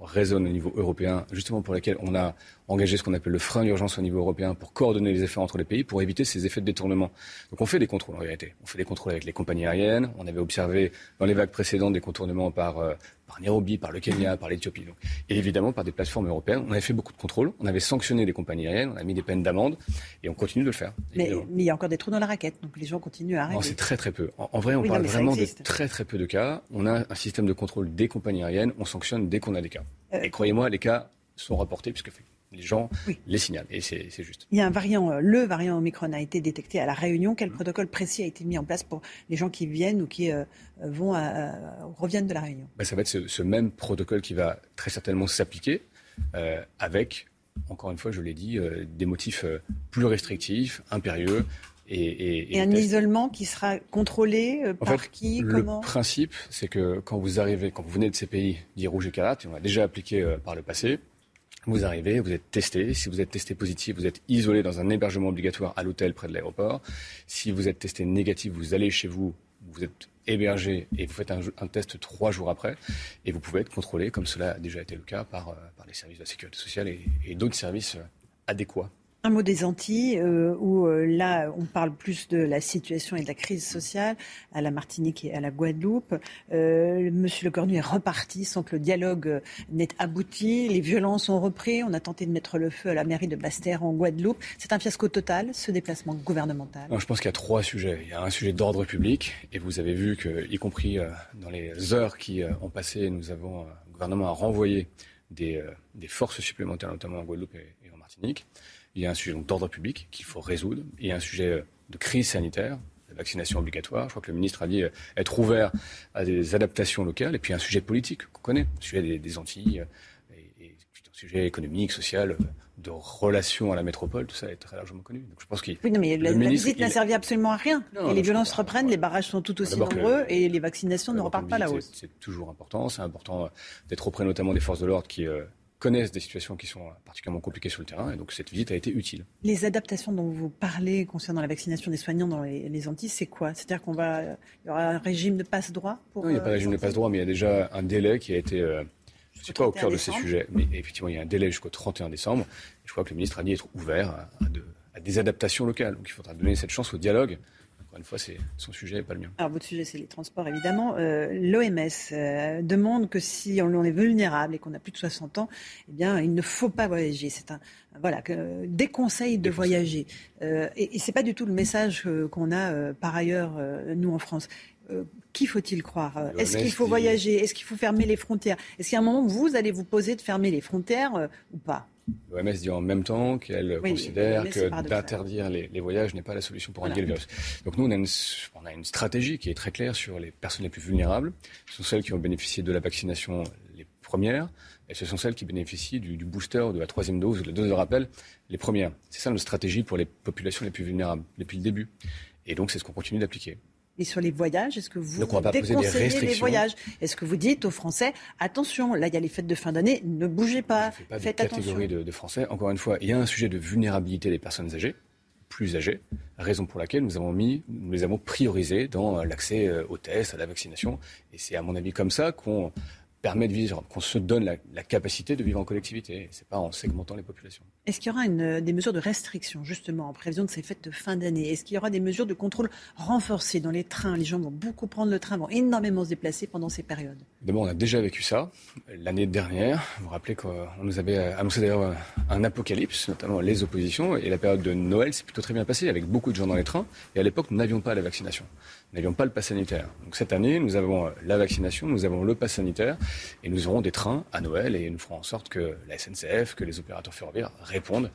raisonne au niveau européen, justement pour laquelle on a engagé ce qu'on appelle le frein d'urgence au niveau européen pour coordonner les efforts entre les pays, pour éviter ces effets de détournement. Donc on fait des contrôles en réalité. On fait des contrôles avec les compagnies aériennes. On avait observé dans les vagues précédentes des contournements par, euh, par Nairobi, par le Kenya, par l'Éthiopie. Et évidemment par des plateformes européennes. On avait fait beaucoup de contrôles. On avait sanctionné les compagnies aériennes. On a mis des peines d'amende et on continue de le faire. Mais, il y a encore des trous dans la raquette. Donc les gens continuent à arriver. Non, c'est très très peu. En, vrai, on parle vraiment de très très peu de cas. On a un système de contrôle des compagnies aériennes. On sanctionne dès qu'on a des cas. Euh, et croyez-moi, les cas sont rapportés puisque les gens les signalent. Et c'est juste. Il y a un variant, euh, le variant Omicron a été détecté à La Réunion. Quel protocole précis a été mis en place pour les gens qui viennent ou qui euh, vont reviennent de La Réunion? Ben, Ça va être ce, même protocole qui va très certainement s'appliquer avec, encore une fois, je l'ai dit, des motifs plus restrictifs, impérieux, et, un isolement qui sera contrôlé euh, par qui Comment? Le principe, c'est que quand vous arrivez, quand vous venez de ces pays dits rouges et et on l'a déjà appliqué euh, par le passé, vous arrivez, vous êtes testé. Si vous êtes testé positif, vous êtes isolé dans un hébergement obligatoire à l'hôtel près de l'aéroport. Si vous êtes testé négatif, vous allez chez vous vous êtes hébergé et vous faites un, test trois jours après et vous pouvez être contrôlé, comme cela a déjà été le cas par, par les services de la sécurité sociale et d'autres services adéquats. Un mot des Antilles, euh, où euh, là, on parle plus de la situation et de la crise sociale à la Martinique et à la Guadeloupe. Euh, Monsieur Le Cornu est reparti sans que le dialogue n'ait abouti. Les violences ont repris. On a tenté de mettre le feu à la mairie de Basse-Terre en Guadeloupe. C'est un fiasco total, ce déplacement gouvernemental. je pense qu'il y a trois sujets. Il y a un sujet d'ordre public, et vous avez vu que, y compris dans les heures qui ont passé, nous avons, le gouvernement a renvoyé des, forces supplémentaires, notamment en Guadeloupe et en Martinique. Il y a un sujet d'ordre public qu'il faut résoudre. Il y a un sujet euh, de crise sanitaire, la vaccination obligatoire. Je crois que le ministre a dit euh, être ouvert à des adaptations locales. Et puis un sujet politique qu'on connaît, le sujet des, Antilles, euh, et, un sujet économique, social, de relations à la métropole, tout ça est très largement connu. Donc je pense qu'il. Oui, non, mais la, visite n'a servi absolument à rien. et les violences reprennent, les barrages sont tout aussi nombreux et les vaccinations ne repartent pas à la hausse. C'est toujours important. C'est important d'être auprès notamment des forces de l'ordre qui connaissent des situations qui sont particulièrement compliquées sur le terrain, et donc cette visite a été utile. Les adaptations dont vous parlez concernant la vaccination des soignants dans les, Antilles, c'est quoi? C'est-à-dire qu'on va, il y aura un régime de passe-droit pour Non, il n'y a pas de régime de passe-droit, mais il y a déjà un délai qui a été, euh, je ne suis pas au cœur de ces sujets, mais effectivement, il y a un délai jusqu'au 31 décembre. je crois que le ministre a dit être ouvert à, à des adaptations locales. Donc il faudra donner cette chance au dialogue une fois, c'est son sujet, pas le mien. Alors, votre sujet, c'est les transports, évidemment. Euh, L'OMS euh, demande que si on, est vulnérable et qu'on a plus de 60 ans, eh bien, il ne faut pas voyager. C'est un, voilà, que, déconseil de voyager. Euh, et, et c'est pas du tout le message qu'on a par ailleurs, nous, en France. qui faut-il croire Est-ce qu'il faut voyager Est-ce qu'il faut fermer les frontières? Est-ce qu'à un moment, vous allez vous poser de fermer les frontières ou pas? L'OMS dit en même temps qu'elle considère que d'interdire les, voyages n'est pas la solution pour endiguer le virus. Donc nous, on a, une, on a, une, stratégie qui est très claire sur les personnes les plus vulnérables. Ce sont celles qui ont bénéficié de la vaccination les premières, et ce sont celles qui bénéficient du, du booster, de la troisième dose, de la dose de rappel, les premières. C'est ça notre stratégie pour les populations les plus vulnérables, depuis le début. Et donc c'est ce qu'on continue d'appliquer. Et sur les voyages, est-ce que vous déconseillez les voyages Est-ce que vous dites aux Français, attention, là il y a les fêtes de fin d'année, ne bougez pas, Je fais pas faites de catégorie de, de, Français. Encore une fois, il y a un sujet de vulnérabilité des personnes âgées, plus âgées, raison pour laquelle nous avons mis, nous les avons priorisés dans l'accès euh, aux tests, à la vaccination. Et c'est à mon avis comme ça qu'on permet de vivre, qu'on se donne la, capacité de vivre en collectivité. Ce n'est pas en segmentant les populations. Est-ce qu'il y aura une, des mesures de restriction, justement, en prévision de ces fêtes de fin d'année? Est-ce qu'il y aura des mesures de contrôle renforcées dans les trains? Les gens vont beaucoup prendre le train, vont énormément se déplacer pendant ces périodes. D'abord, on a déjà vécu ça l'année dernière. Vous vous rappelez qu'on nous avait annoncé d'ailleurs un apocalypse, notamment les oppositions. Et la période de Noël s'est plutôt très bien passée, avec beaucoup de gens dans les trains. Et à l'époque, nous n'avions pas la vaccination n'avions pas le pass sanitaire. Donc cette année, nous avons euh, la vaccination, nous avons le pass sanitaire et nous aurons des trains à Noël et nous ferons en sorte que la SNCF, que les opérateurs ferroviaires répondent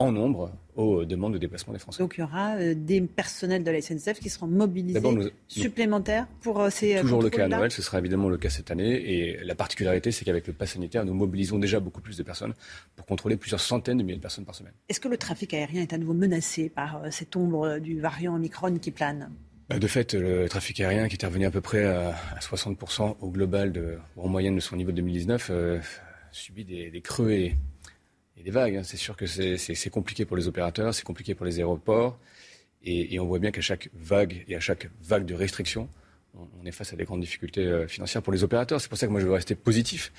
en nombre aux demandes de déplacement des Français. Donc il y aura euh, des personnels de la SNCF qui seront mobilisés supplémentaires pour euh, ces Toujours le cas à Noël, ce sera évidemment le cas cette année. Et la particularité, c'est qu'avec le pass sanitaire, nous mobilisons déjà beaucoup plus de personnes pour contrôler plusieurs centaines de milliers de personnes par semaine. Est-ce que le trafic aérien est à nouveau menacé par cette ombre du variant Omicron qui plane? Bah, de fait, le trafic aérien qui était revenu à peu près à 60% au global, de, en moyenne de son niveau de 2019, euh, subit des, creux et, des vagues. Hein. C'est sûr que c'est compliqué pour les opérateurs, c'est compliqué pour les aéroports. Et, on voit bien qu'à chaque vague et à chaque vague de restrictions, on, est face à des grandes difficultés euh, financières pour les opérateurs. C'est pour ça que moi je veux rester positif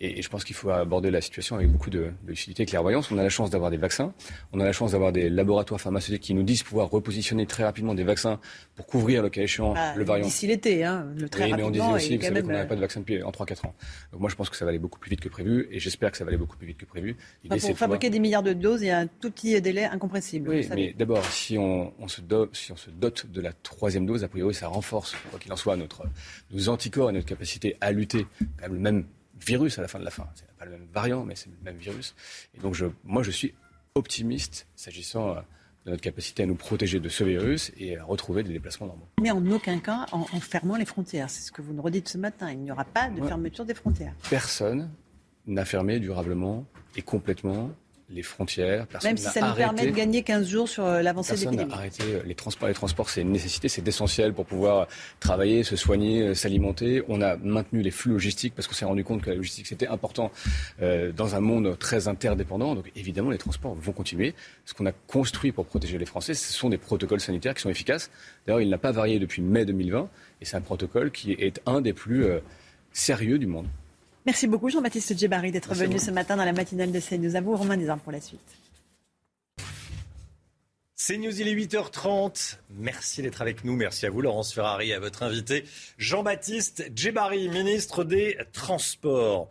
et, je pense qu'il faut aborder la situation avec beaucoup de, lucidité et clairvoyance. On a la chance d'avoir des vaccins. On a la chance d'avoir des laboratoires pharmaceutiques qui nous disent pouvoir repositionner très rapidement des vaccins pour couvrir le cas échéant bah, le variant. D'ici l'été, hein, le très mais on disait aussi, vous savez qu'on n'avait pas de vaccin depuis en 3-4 ans. Donc moi je pense que ça va aller beaucoup plus vite que prévu et j'espère que ça va aller beaucoup plus vite que prévu. pour fabriquer des milliards de doses, il y a un tout petit délai incompressible. Oui, mais d'abord, si on, se dote, si on se dote de la troisième dose, a priori ça renforce, quoi qu'il en soit, notre, nos anticorps et notre capacité à lutter, quand même le même virus à la fin de la fin. C'est pas le même variant, mais c'est le même virus. Et donc, je, moi, je suis optimiste s'agissant euh, de notre capacité à nous protéger de ce virus et à retrouver des déplacements normaux. Mais en aucun cas en, fermant les frontières. C'est ce que vous nous redites ce matin. Il n'y aura pas de fermeture des frontières. Personne n'a fermé durablement et complètement les frontières. Même si ça nous permet de gagner 15 jours sur euh, l'avancée de l'épidémie. les transports. Les transports, c'est une nécessité, c'est essentiel pour pouvoir travailler, se soigner, s'alimenter. On a maintenu les flux logistiques parce qu'on s'est rendu compte que la logistique, c'était important dans un monde très interdépendant. Donc évidemment, les transports vont continuer. Ce qu'on a construit pour protéger les Français, ce sont des protocoles sanitaires qui sont efficaces. D'ailleurs, il n'a pas varié depuis mai 2020 et c'est un protocole qui est un des plus sérieux du monde. Merci beaucoup Jean-Baptiste Djebari d'être venu ce matin dans la matinale de CNews. À vous Romain Desarmes pour la suite. C'est News, il est 8h30. Merci d'être avec nous. Merci à vous, Laurence Ferrari, à votre invité, Jean-Baptiste Djebari, ministre des Transports.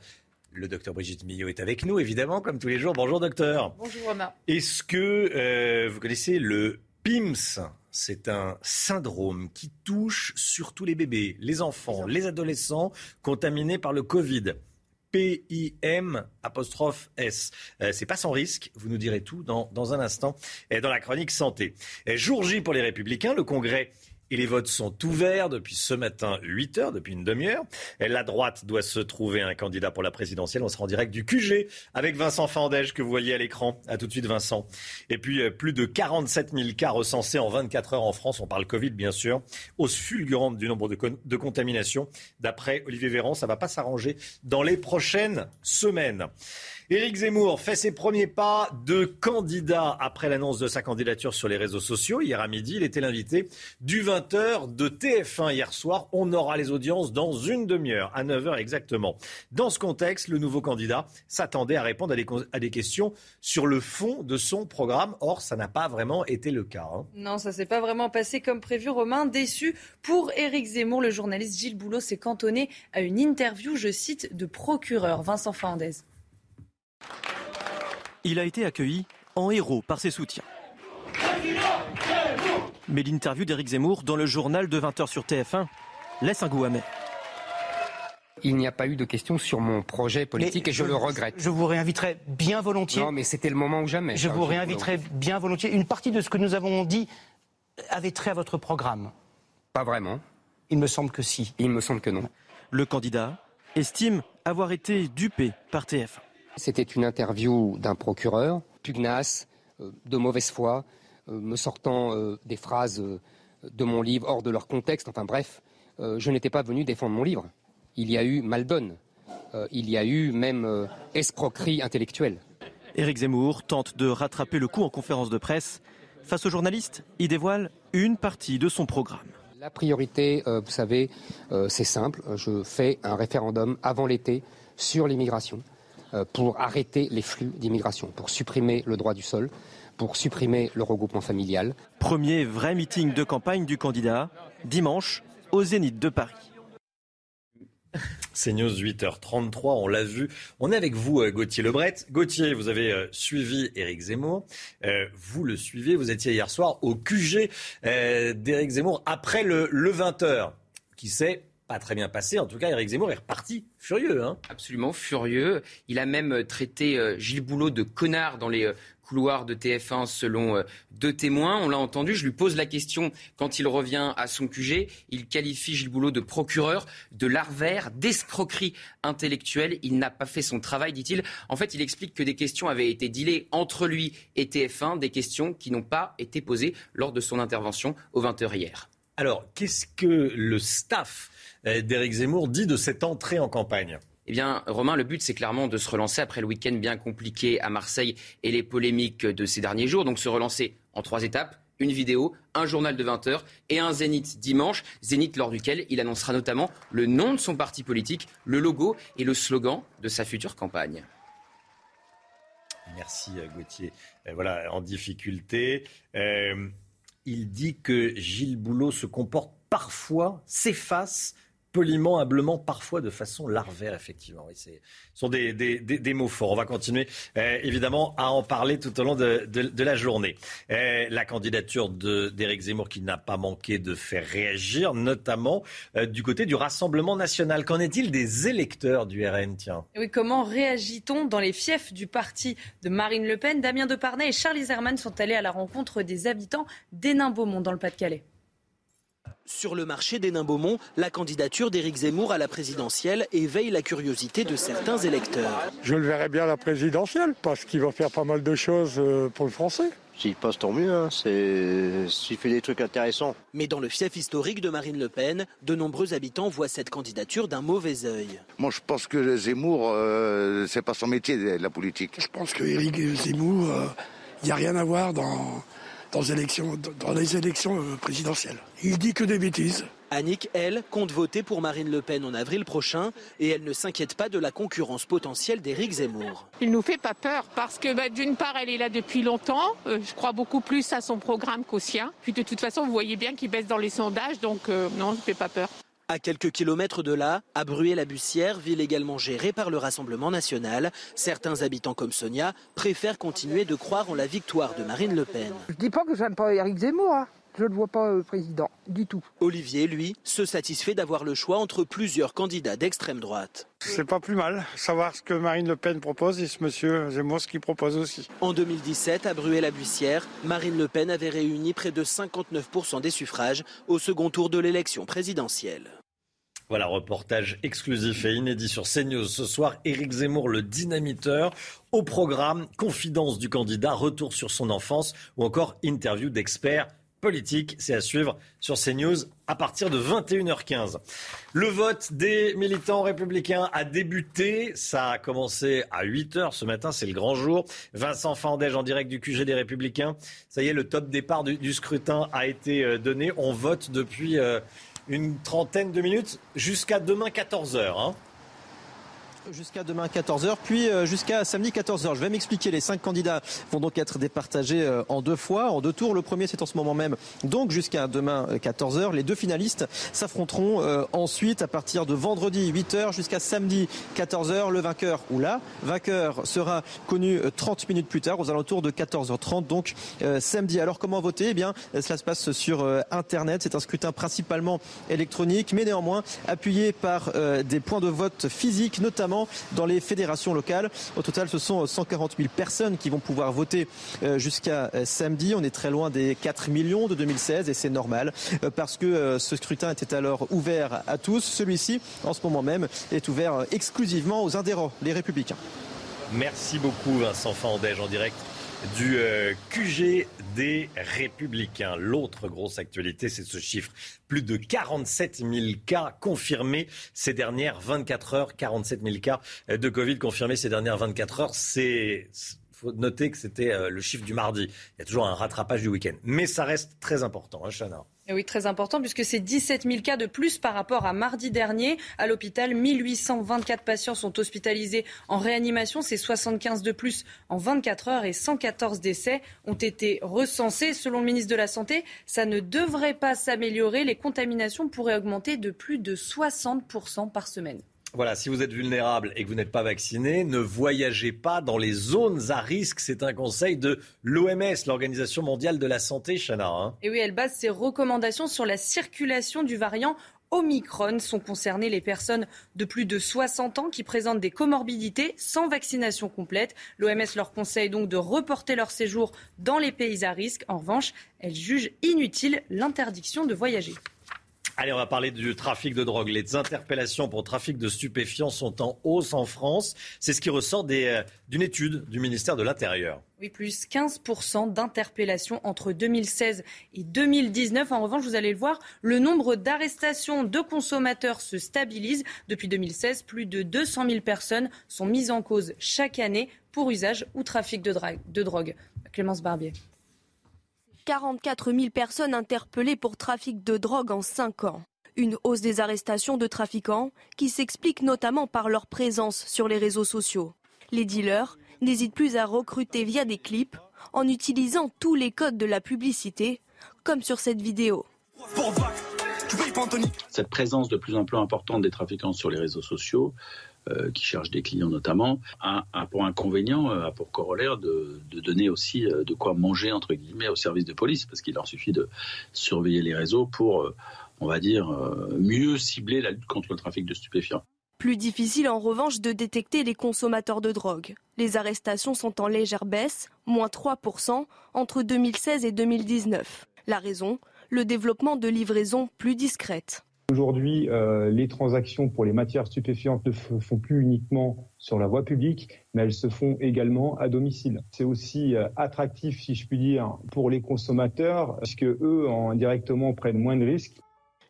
Le docteur Brigitte Millot est avec nous, évidemment, comme tous les jours. Bonjour, docteur. Bonjour, Romain. Est-ce que euh, vous connaissez le PIMS c'est un syndrome qui touche surtout les bébés, les enfants, les adolescents contaminés par le Covid. P-I-M apostrophe S. Euh, c'est pas sans risque, vous nous direz tout dans, dans un instant dans la chronique santé. Jour J pour les Républicains, le Congrès et les votes sont ouverts depuis ce matin 8 heures, depuis une demi-heure. La droite doit se trouver un candidat pour la présidentielle. On sera en direct du QG avec Vincent Fandège que vous voyez à l'écran. À tout de suite Vincent. Et puis euh, plus de 47 000 cas recensés en 24 heures en France. On parle Covid bien sûr. Hausse fulgurante du nombre de, de contaminations. D'après Olivier Véran, ça va pas s'arranger dans les prochaines semaines. Éric Zemmour fait ses premiers pas de candidat après l'annonce de sa candidature sur les réseaux sociaux. Hier à midi, il était l'invité du 20h de TF1 hier soir. On aura les audiences dans une demi-heure, à 9h exactement. Dans ce contexte, le nouveau candidat s'attendait à répondre à des, questions sur le fond de son programme. Or, ça n'a pas vraiment été le cas. Hein. Non, ça s'est pas vraiment passé comme prévu. Romain, déçu pour Éric Zemmour, le journaliste Gilles Boulot s'est cantonné à une interview, je cite, de procureur Vincent Fernandez. Il a été accueilli en héros par ses soutiens. Mais l'interview d'Éric Zemmour dans le journal de 20h sur TF1 laisse un goût amer. Il n'y a pas eu de questions sur mon projet politique et je, le regrette. Je vous réinviterai bien volontiers. Non, mais c'était le moment ou jamais. Je vous réinviterai bien volontiers. Une partie de ce que nous avons dit avait trait à votre programme. Pas vraiment. Il me semble que si. Il me semble que non. Le candidat estime avoir été dupé par TF1. C'était une interview d'un procureur, pugnace, euh, de mauvaise foi, euh, me sortant euh, des phrases de mon livre hors de leur contexte. Enfin bref, je n'étais pas venu défendre mon livre. Il y a eu maldonne. il y a eu même escroquerie intellectuelle. Éric Zemmour tente de rattraper le coup en conférence de presse. Face aux journalistes, il dévoile une partie de son programme. La priorité, vous savez, c'est simple. Je fais un référendum avant l'été sur l'immigration. Euh, pour arrêter les flux d'immigration, pour supprimer le droit du sol, pour supprimer le regroupement familial. Premier vrai meeting de campagne du candidat, dimanche, au Zénith de Paris. C'est News 8h33, on l'a vu. On est avec vous, euh, Gauthier Lebret. Gauthier, vous avez euh, suivi Éric Zemmour. vous le suivez, vous étiez hier soir au QG d'Éric Zemmour après le, le 20h. Qui sait pas très bien passé. En tout cas, Eric Zemmour est reparti furieux. Hein. Absolument furieux. Il a même euh, traité euh, Gilles Boulot de connard dans les euh, couloirs de TF1 selon deux témoins. On l'a entendu, je lui pose la question quand il revient à son QG. Il qualifie Gilles Boulot de procureur, de larvaire, d'escroquerie intellectuelle. Il n'a pas fait son travail, dit-il. En fait, il explique que des questions avaient été dealées entre lui et TF1, des questions qui n'ont pas été posées lors de son intervention au 20h hier. Alors, qu'est-ce que le staff d'Éric Zemmour dit de cette entrée en campagne eh bien, Romain, le but, c'est clairement de se relancer après le week-end bien compliqué à Marseille et les polémiques de ces derniers jours. Donc, se relancer en trois étapes une vidéo, un journal de 20 heures et un zénith dimanche. Zénith lors duquel il annoncera notamment le nom de son parti politique, le logo et le slogan de sa future campagne. Merci euh, Gauthier. Euh, voilà, en difficulté. il dit que Gilles Boulot se comporte parfois, s'efface poliment, humblement, parfois de façon larvaire, effectivement. ce sont des, mots forts. On va continuer, euh, évidemment, à en parler tout au long de, la journée. Euh, la candidature d'Éric Zemmour qui n'a pas manqué de faire réagir, notamment euh, du côté du Rassemblement national. Qu'en est-il des électeurs du RN Tiens? Oui, comment réagit-on dans les fiefs du parti de Marine Le Pen? Damien Deparnay et Charles Zerman sont allés à la rencontre des habitants d'Hénin-Beaumont dans le Pas-de-Calais. Sur le marché des Nains-Beaumont, la candidature d'Éric Zemmour à la présidentielle éveille la curiosité de certains électeurs. Je le verrai bien à la présidentielle parce qu'il va faire pas mal de choses euh, pour le français. S'il passe, tant mieux. Hein. S'il fait des trucs intéressants. Mais dans le fief historique de Marine Le Pen, de nombreux habitants voient cette candidature d'un mauvais œil. Moi, je pense que Zemmour, euh, c'est pas son métier, la politique. Je pense que Éric Zemmour, il n'y a rien à voir dans dans, élections, dans les élections euh, présidentielles. Il dit que des bêtises. Annick, elle, compte voter pour Marine Le Pen en avril prochain et elle ne s'inquiète pas de la concurrence potentielle d'Éric Zemmour. Il nous fait pas peur parce que bah, d'une part, elle est là depuis longtemps. Euh, je crois beaucoup plus à son programme qu'au sien. Puis de toute façon, vous voyez bien qu'il baisse dans les sondages, donc euh, non, ne fait pas peur. À quelques kilomètres de là, à Bruay-la-Bussière, ville également gérée par le Rassemblement national, certains habitants comme Sonia préfèrent continuer de croire en la victoire de Marine Le Pen. Je dis pas que j'aime pas Eric Zemmour. Hein. Je ne le vois pas euh, président du tout. Olivier, lui, se satisfait d'avoir le choix entre plusieurs candidats d'extrême droite. C'est pas plus mal, savoir ce que Marine Le Pen propose et ce monsieur Zemmour ce qu'il propose aussi. En 2017, à Bruay-la-Bussière, Marine Le Pen avait réuni près de 59% des suffrages au second tour de l'élection présidentielle. Voilà, reportage exclusif et inédit sur CNews ce soir. Éric Zemmour, le dynamiteur. Au programme, confidence du candidat, retour sur son enfance ou encore interview d'experts politiques. C'est à suivre sur CNews à partir de 21h15. Le vote des militants républicains a débuté. Ça a commencé à 8h ce matin. C'est le grand jour. Vincent Fandège en direct du QG des Républicains. Ça y est, le top départ du, scrutin a été euh, donné. On vote depuis. Euh, une trentaine de minutes jusqu'à demain 14h. Hein jusqu'à demain 14h, puis euh, jusqu'à samedi 14h. Je vais m'expliquer. Les cinq candidats vont donc être départagés euh, en deux fois, en deux tours. Le premier, c'est en ce moment même, donc jusqu'à demain 14h. Euh, Les deux finalistes s'affronteront ensuite à partir de vendredi 8h jusqu'à samedi 14h. Le vainqueur ou la vainqueur sera connu 30 minutes plus tard, aux alentours de 14h30, donc samedi. Alors comment voter? Eh bien, cela se passe sur Internet. C'est un scrutin principalement électronique, mais néanmoins appuyé par des points de vote physiques, notamment dans les fédérations locales. Au total, ce sont 140 000 personnes qui vont pouvoir voter euh, jusqu'à euh, samedi. On est très loin des 4 millions de 2016 et c'est normal euh, parce que ce scrutin était alors ouvert à tous. Celui-ci, en ce moment même, est ouvert exclusivement aux adhérents, les républicains. Merci beaucoup Vincent Fandège en direct du QG des Républicains. L'autre grosse actualité, c'est ce chiffre. Plus de 47 000 cas confirmés ces dernières 24 heures. 47 000 cas de Covid confirmés ces dernières 24 heures. C'est faut noter que c'était euh, le chiffre du mardi. Il y a toujours un rattrapage du week-end. Mais ça reste très important, hein, Chana. Oui, très important, puisque c'est 17 000 cas de plus par rapport à mardi dernier. À l'hôpital, 1824 patients sont hospitalisés en réanimation. C'est 75 de plus en 24 heures et 114 décès ont été recensés. Selon le ministre de la Santé, ça ne devrait pas s'améliorer. Les contaminations pourraient augmenter de plus de 60% par semaine. Voilà, si vous êtes vulnérable et que vous n'êtes pas vacciné, ne voyagez pas dans les zones à risque. C'est un conseil de l'OMS, l'Organisation mondiale de la santé, Chana. Hein. Et oui, elle base ses recommandations sur la circulation du variant Omicron. Sont concernées les personnes de plus de 60 ans qui présentent des comorbidités sans vaccination complète. L'OMS leur conseille donc de reporter leur séjour dans les pays à risque. En revanche, elle juge inutile l'interdiction de voyager. Allez, on va parler du trafic de drogue. Les interpellations pour trafic de stupéfiants sont en hausse en France. C'est ce qui ressort euh, d'une étude du ministère de l'Intérieur. Oui, plus 15% d'interpellations entre 2016 et 2019. En revanche, vous allez le voir, le nombre d'arrestations de consommateurs se stabilise. Depuis 2016, plus de 200 000 personnes sont mises en cause chaque année pour usage ou trafic de, de drogue. Clémence Barbier. 44 000 personnes interpellées pour trafic de drogue en 5 ans. Une hausse des arrestations de trafiquants qui s'explique notamment par leur présence sur les réseaux sociaux. Les dealers n'hésitent plus à recruter via des clips en utilisant tous les codes de la publicité, comme sur cette vidéo. Cette présence de plus en plus importante des trafiquants sur les réseaux sociaux euh, qui cherchent des clients notamment, a, pour inconvénient, euh, a pour corollaire de, donner aussi euh, de quoi manger entre guillemets au service de police, parce qu'il leur suffit de surveiller les réseaux pour, on va dire, mieux cibler la lutte contre le trafic de stupéfiants. Plus difficile en revanche de détecter les consommateurs de drogue. Les arrestations sont en légère baisse, moins 3% entre 2016 et 2019. La raison le développement de livraisons plus discrètes. Aujourd'hui, euh, les transactions pour les matières stupéfiantes ne se font plus uniquement sur la voie publique, mais elles se font également à domicile. C'est aussi euh, attractif, si je puis dire, pour les consommateurs, puisque eux, indirectement, prennent moins de risques.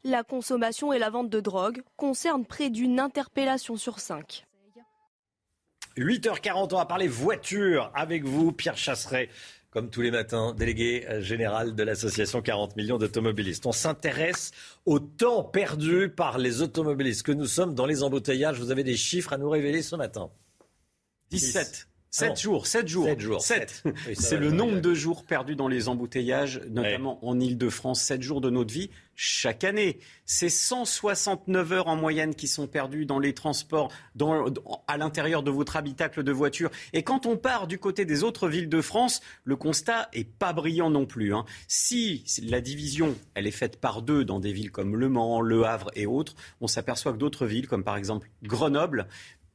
La consommation et la vente de drogue concernent près d'une interpellation sur cinq. 8h40, on va parler voiture avec vous, Pierre Chasseret comme tous les matins, délégué général de l'association 40 millions d'automobilistes. On s'intéresse au temps perdu par les automobilistes que nous sommes dans les embouteillages. Vous avez des chiffres à nous révéler ce matin 17. 7 jours, 7 jours. 7 jours. 7. c'est le nombre de jours perdus dans les embouteillages, notamment en Ile-de-France. 7 jours de notre vie chaque année. C'est 169 heures en moyenne qui sont perdues dans les transports, dans, à l'intérieur de votre habitacle de voiture. Et quand on part du côté des autres villes de France, le constat est pas brillant non plus. Hein. Si la division, elle est faite par deux dans des villes comme Le Mans, Le Havre et autres, on s'aperçoit que d'autres villes, comme par exemple Grenoble,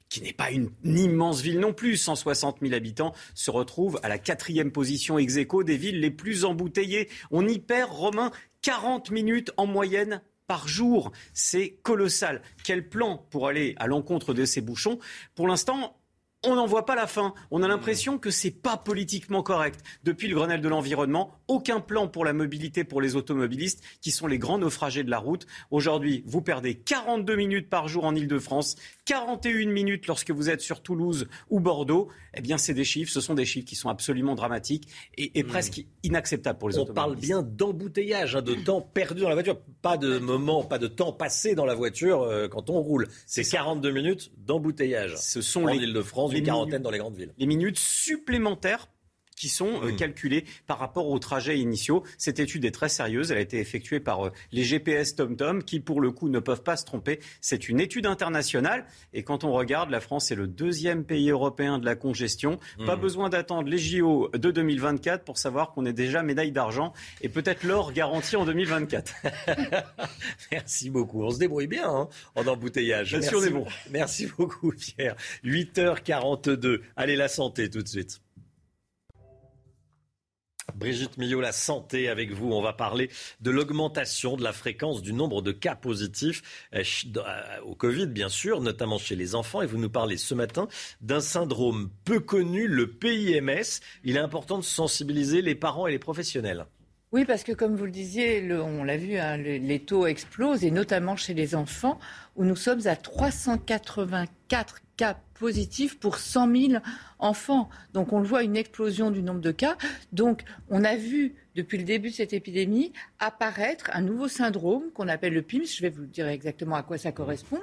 qui n'est pas une, immense ville non plus, 160 000 habitants, se retrouve à la quatrième position ex aequo des villes les plus embouteillées. On y perd, Romain, 40 minutes en moyenne par jour. C'est colossal. Quel plan pour aller à l'encontre de ces bouchons? Pour l'instant, on n'en voit pas la fin. On a l'impression que c'est pas politiquement correct. Depuis le Grenelle de l'environnement, aucun plan pour la mobilité pour les automobilistes qui sont les grands naufragés de la route. Aujourd'hui, vous perdez 42 minutes par jour en Ile-de-France, 41 minutes lorsque vous êtes sur Toulouse ou Bordeaux. Eh bien, c'est des chiffres, ce sont des chiffres qui sont absolument dramatiques et, hmm. presque inacceptables pour les automobilistes. On parle bien d'embouteillage, hein, de temps perdu dans la voiture, pas de moment, pas de temps passé dans la voiture euh, quand on roule. C'est 42 minutes d'embouteillage. Ce sont en Ile-de-France une quarantaine dans les grandes villes. Les minutes supplémentaires qui sont euh, hmm. calculés par rapport aux trajets initiaux. Cette étude est très sérieuse. Elle a été effectuée par euh, les GPS TomTom qui, pour le coup, ne peuvent pas se tromper. C'est une étude internationale. Et quand on regarde, la France est le deuxième pays européen de la congestion. Pas hmm. besoin d'attendre les JO de 2024 pour savoir qu'on est déjà médaille d'argent et peut-être l'or garanti en 2024. Merci beaucoup. On se débrouille bien hein, en embouteillage. Bien sûr, bon. Merci beaucoup, Pierre. 8h42. Allez, la santé tout de suite. Brigitte Millot, la santé avec vous. On va parler de l'augmentation de la fréquence du nombre de cas positifs euh, euh, au Covid, bien sûr, notamment chez les enfants. Et vous nous parlez ce matin d'un syndrome peu connu, le PIMS. Il est important de sensibiliser les parents et les professionnels. Oui, parce que comme vous le disiez, on l'a vu, hein, les taux explosent, et notamment chez les enfants, où nous sommes à 384 cas positifs pour 100 000 enfants. Donc on le voit, une explosion du nombre de cas. Donc on a vu depuis le début de cette épidémie apparaître un nouveau syndrome qu'on appelle le PIMS. Je vais vous dire exactement à quoi ça correspond.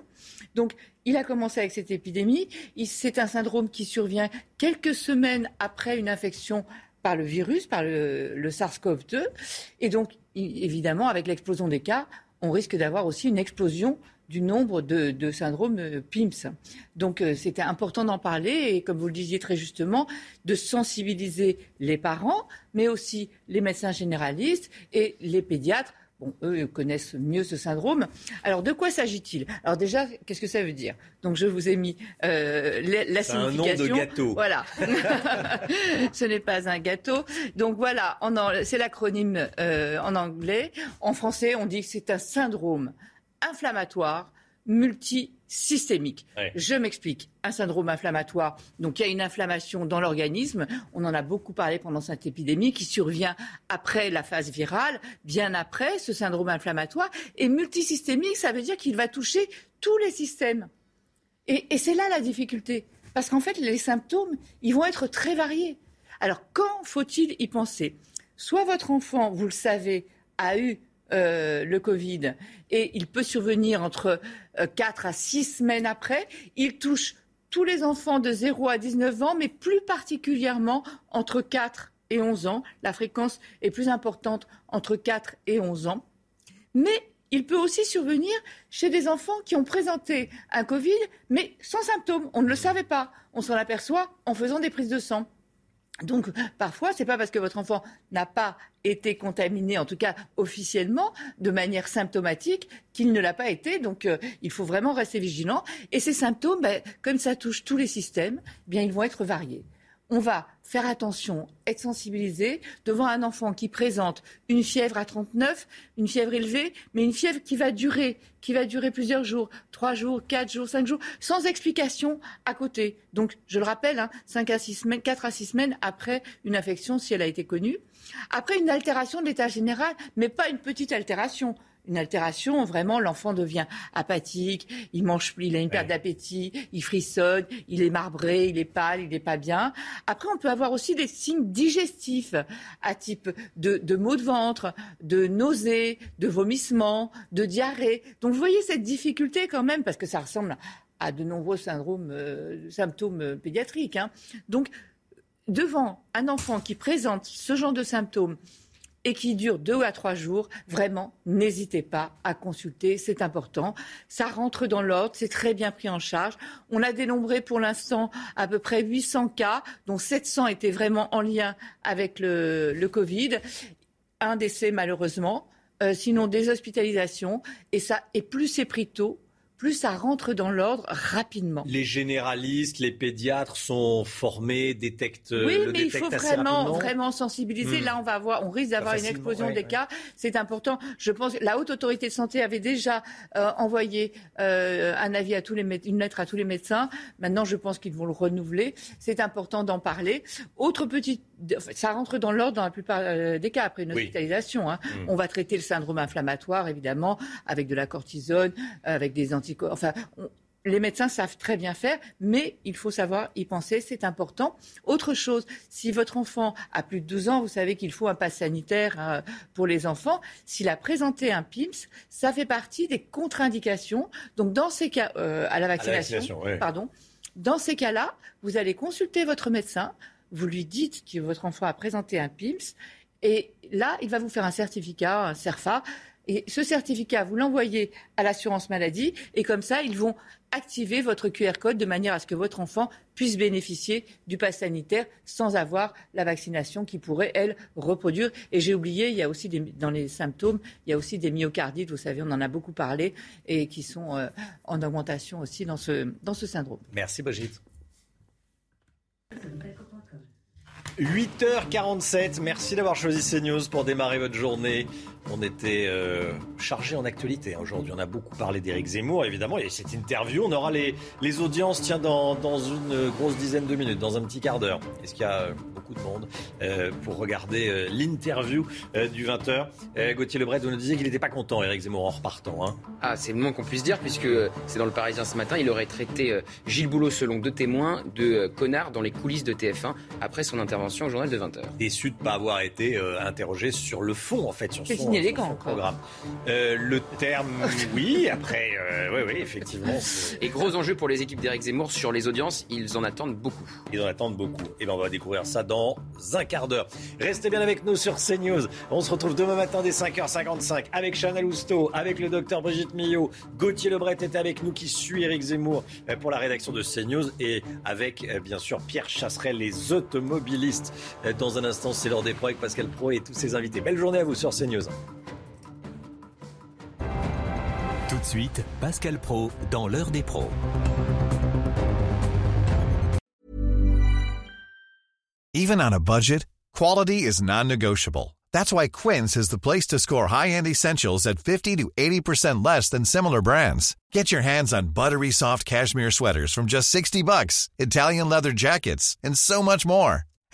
Donc il a commencé avec cette épidémie. C'est un syndrome qui survient quelques semaines après une infection par le virus, par le, SARS-CoV-2. Et donc, évidemment, avec l'explosion des cas, on risque d'avoir aussi une explosion du nombre de, syndromes euh, PIMS. Donc euh, c'était important d'en parler et, comme vous le disiez très justement, de sensibiliser les parents, mais aussi les médecins généralistes et les pédiatres Bon, eux connaissent mieux ce syndrome. Alors, de quoi s'agit-il? Alors déjà, qu'est-ce que ça veut dire? Donc, je vous ai mis euh, la, signification. Un nom de gâteau. Voilà. ce n'est pas un gâteau. Donc voilà, c'est l'acronyme euh, en anglais. En français, on dit que c'est un syndrome inflammatoire multisystémique. Je m'explique. Un syndrome inflammatoire, donc il y a une inflammation dans l'organisme. On en a beaucoup parlé pendant cette épidémie qui survient après la phase virale, bien après ce syndrome inflammatoire. Et multisystémique, ça veut dire qu'il va toucher tous les systèmes. Et, et c'est là la difficulté. Parce qu'en fait, les symptômes, ils vont être très variés. Alors, quand faut-il y penser? Soit votre enfant, vous le savez, a eu euh, le Covid et il peut survenir entre 4 euh, à 6 semaines après. Il touche tous les enfants de 0 à 19 ans, mais plus particulièrement entre 4 et 11 ans. La fréquence est plus importante entre 4 et 11 ans. Mais il peut aussi survenir chez des enfants qui ont présenté un Covid, mais sans symptômes. On ne le savait pas. On s'en aperçoit en faisant des prises de sang. Donc parfois, ce n'est pas parce que votre enfant n'a pas été contaminé, en tout cas officiellement, de manière symptomatique, qu'il ne l'a pas été. Donc euh, il faut vraiment rester vigilant. Et ces symptômes, ben, comme ça touche tous les systèmes, bien ils vont être variés. on va faire attention, être sensibilisé devant un enfant qui présente une fièvre à 39, une fièvre élevée, mais une fièvre qui va durer, qui va durer plusieurs jours, trois jours, quatre jours, cinq jours, sans explication à côté. Donc, je le rappelle, hein, cinq à six semaines, quatre à six semaines après une infection, si elle a été connue. Après une altération de l'état général, mais pas une petite altération une altération, vraiment l'enfant devient apathique, il mange, il a une perte d'appétit, il frissonne, il est marbré, il est pâle, il n'est pas bien. Après, on peut avoir aussi des signes digestifs à type de, de maux de ventre, de nausées, de vomissements, de diarrhée. Donc vous voyez cette difficulté quand même, parce que ça ressemble à de nombreux syndromes, euh, symptômes pédiatriques. Hein. Donc devant un enfant qui présente ce genre de symptômes, et qui dure deux à trois jours, vraiment, n'hésitez pas à consulter, c'est important. Ça rentre dans l'ordre, c'est très bien pris en charge. On a dénombré pour l'instant à peu près 800 cas, dont 700 étaient vraiment en lien avec le, Covid. Un décès malheureusement, euh, sinon des hospitalisations. Et ça, et plus c'est pris tôt, plus ça rentre dans l'ordre rapidement. Les généralistes, les pédiatres sont formés, détectent. Oui, le mais il faut vraiment, vraiment sensibiliser. Hmm. Là, on va avoir, on risque d'avoir une explosion des cas. C'est important. Je pense que la haute autorité de santé avait déjà euh, envoyé euh, un avis à tous les une lettre à tous les médecins. Maintenant, je pense qu'ils vont le renouveler. C'est important d'en parler. Autre petite ça rentre dans l'ordre dans la plupart euh, des cas après une hospitalisation. Hein. Hmm. On va traiter le syndrome inflammatoire, évidemment, avec de la cortisone, avec des anticorps. Enfin, les médecins savent très bien faire, mais il faut savoir y penser, c'est important. Autre chose, si votre enfant a plus de 12 ans, vous savez qu'il faut un pass sanitaire euh, pour les enfants. S'il a présenté un PIMS, ça fait partie des contre-indications. Donc, dans ces cas, euh, à la vaccination, pardon, dans ces cas-là, vous allez consulter votre médecin vous lui dites que votre enfant a présenté un PIMS, et là, il va vous faire un certificat, un CERFA, et ce certificat, vous l'envoyez à l'assurance maladie, et comme ça, ils vont activer votre QR code de manière à ce que votre enfant puisse bénéficier du pass sanitaire sans avoir la vaccination qui pourrait, elle, reproduire. Et j'ai oublié, il y a aussi dans les symptômes, il y a aussi des myocardites, vous savez, on en a beaucoup parlé, et qui sont euh, en augmentation aussi dans ce, dans ce syndrome. Merci, Brigitte. 8h47, merci d'avoir choisi CNews pour démarrer votre journée. On était euh, chargé en actualité hein, aujourd'hui. On a beaucoup parlé d'Éric Zemmour, évidemment. Il y a cette interview. On aura les, les audiences tiens, dans, dans, une grosse dizaine de minutes, dans un petit quart d'heure. Est-ce qu'il y a euh, beaucoup de monde euh, pour regarder euh, l'interview euh, du 20h Gauthier Lebret, vous nous disiez qu'il n'était pas content, Éric Zemmour, en repartant. Hein. Ah, c'est le moins qu'on puisse dire, puisque c'est dans le Parisien ce matin. Il aurait traité Gilles Boulot, selon deux témoins, de connard dans les coulisses de TF1 après son intervention au journal de 20h. Déçu de ne pas avoir été interrogé sur le fond, en fait, sur son élégant. programme. Euh, le terme, oui, après, euh, oui, oui, effectivement. Et gros enjeu pour les équipes d'Éric Zemmour sur les audiences, ils en attendent beaucoup. Ils en attendent beaucoup. Et bien, on va découvrir ça dans un quart d'heure. Restez bien avec nous sur CNews. On se retrouve demain matin dès 5h55 avec Chanel Housteau, avec le docteur Brigitte Millot. Gauthier Lebret est avec nous qui suit Éric Zemmour euh, pour la rédaction de CNews et avec, bien sûr, Pierre Chasseret, les automobilistes. Dans un instant, c'est l'heure des pros avec Pascal Pro et tous ses invités. Belle journée à vous sur CNews. Tout de suite, Pascal Pro dans l'heure des pros. Even on a budget, quality is non-negotiable. That's why Quince is the place to score high-end essentials at 50 to 80% less than similar brands. Get your hands on buttery soft cashmere sweaters from just 60 bucks, Italian leather jackets, and so much more.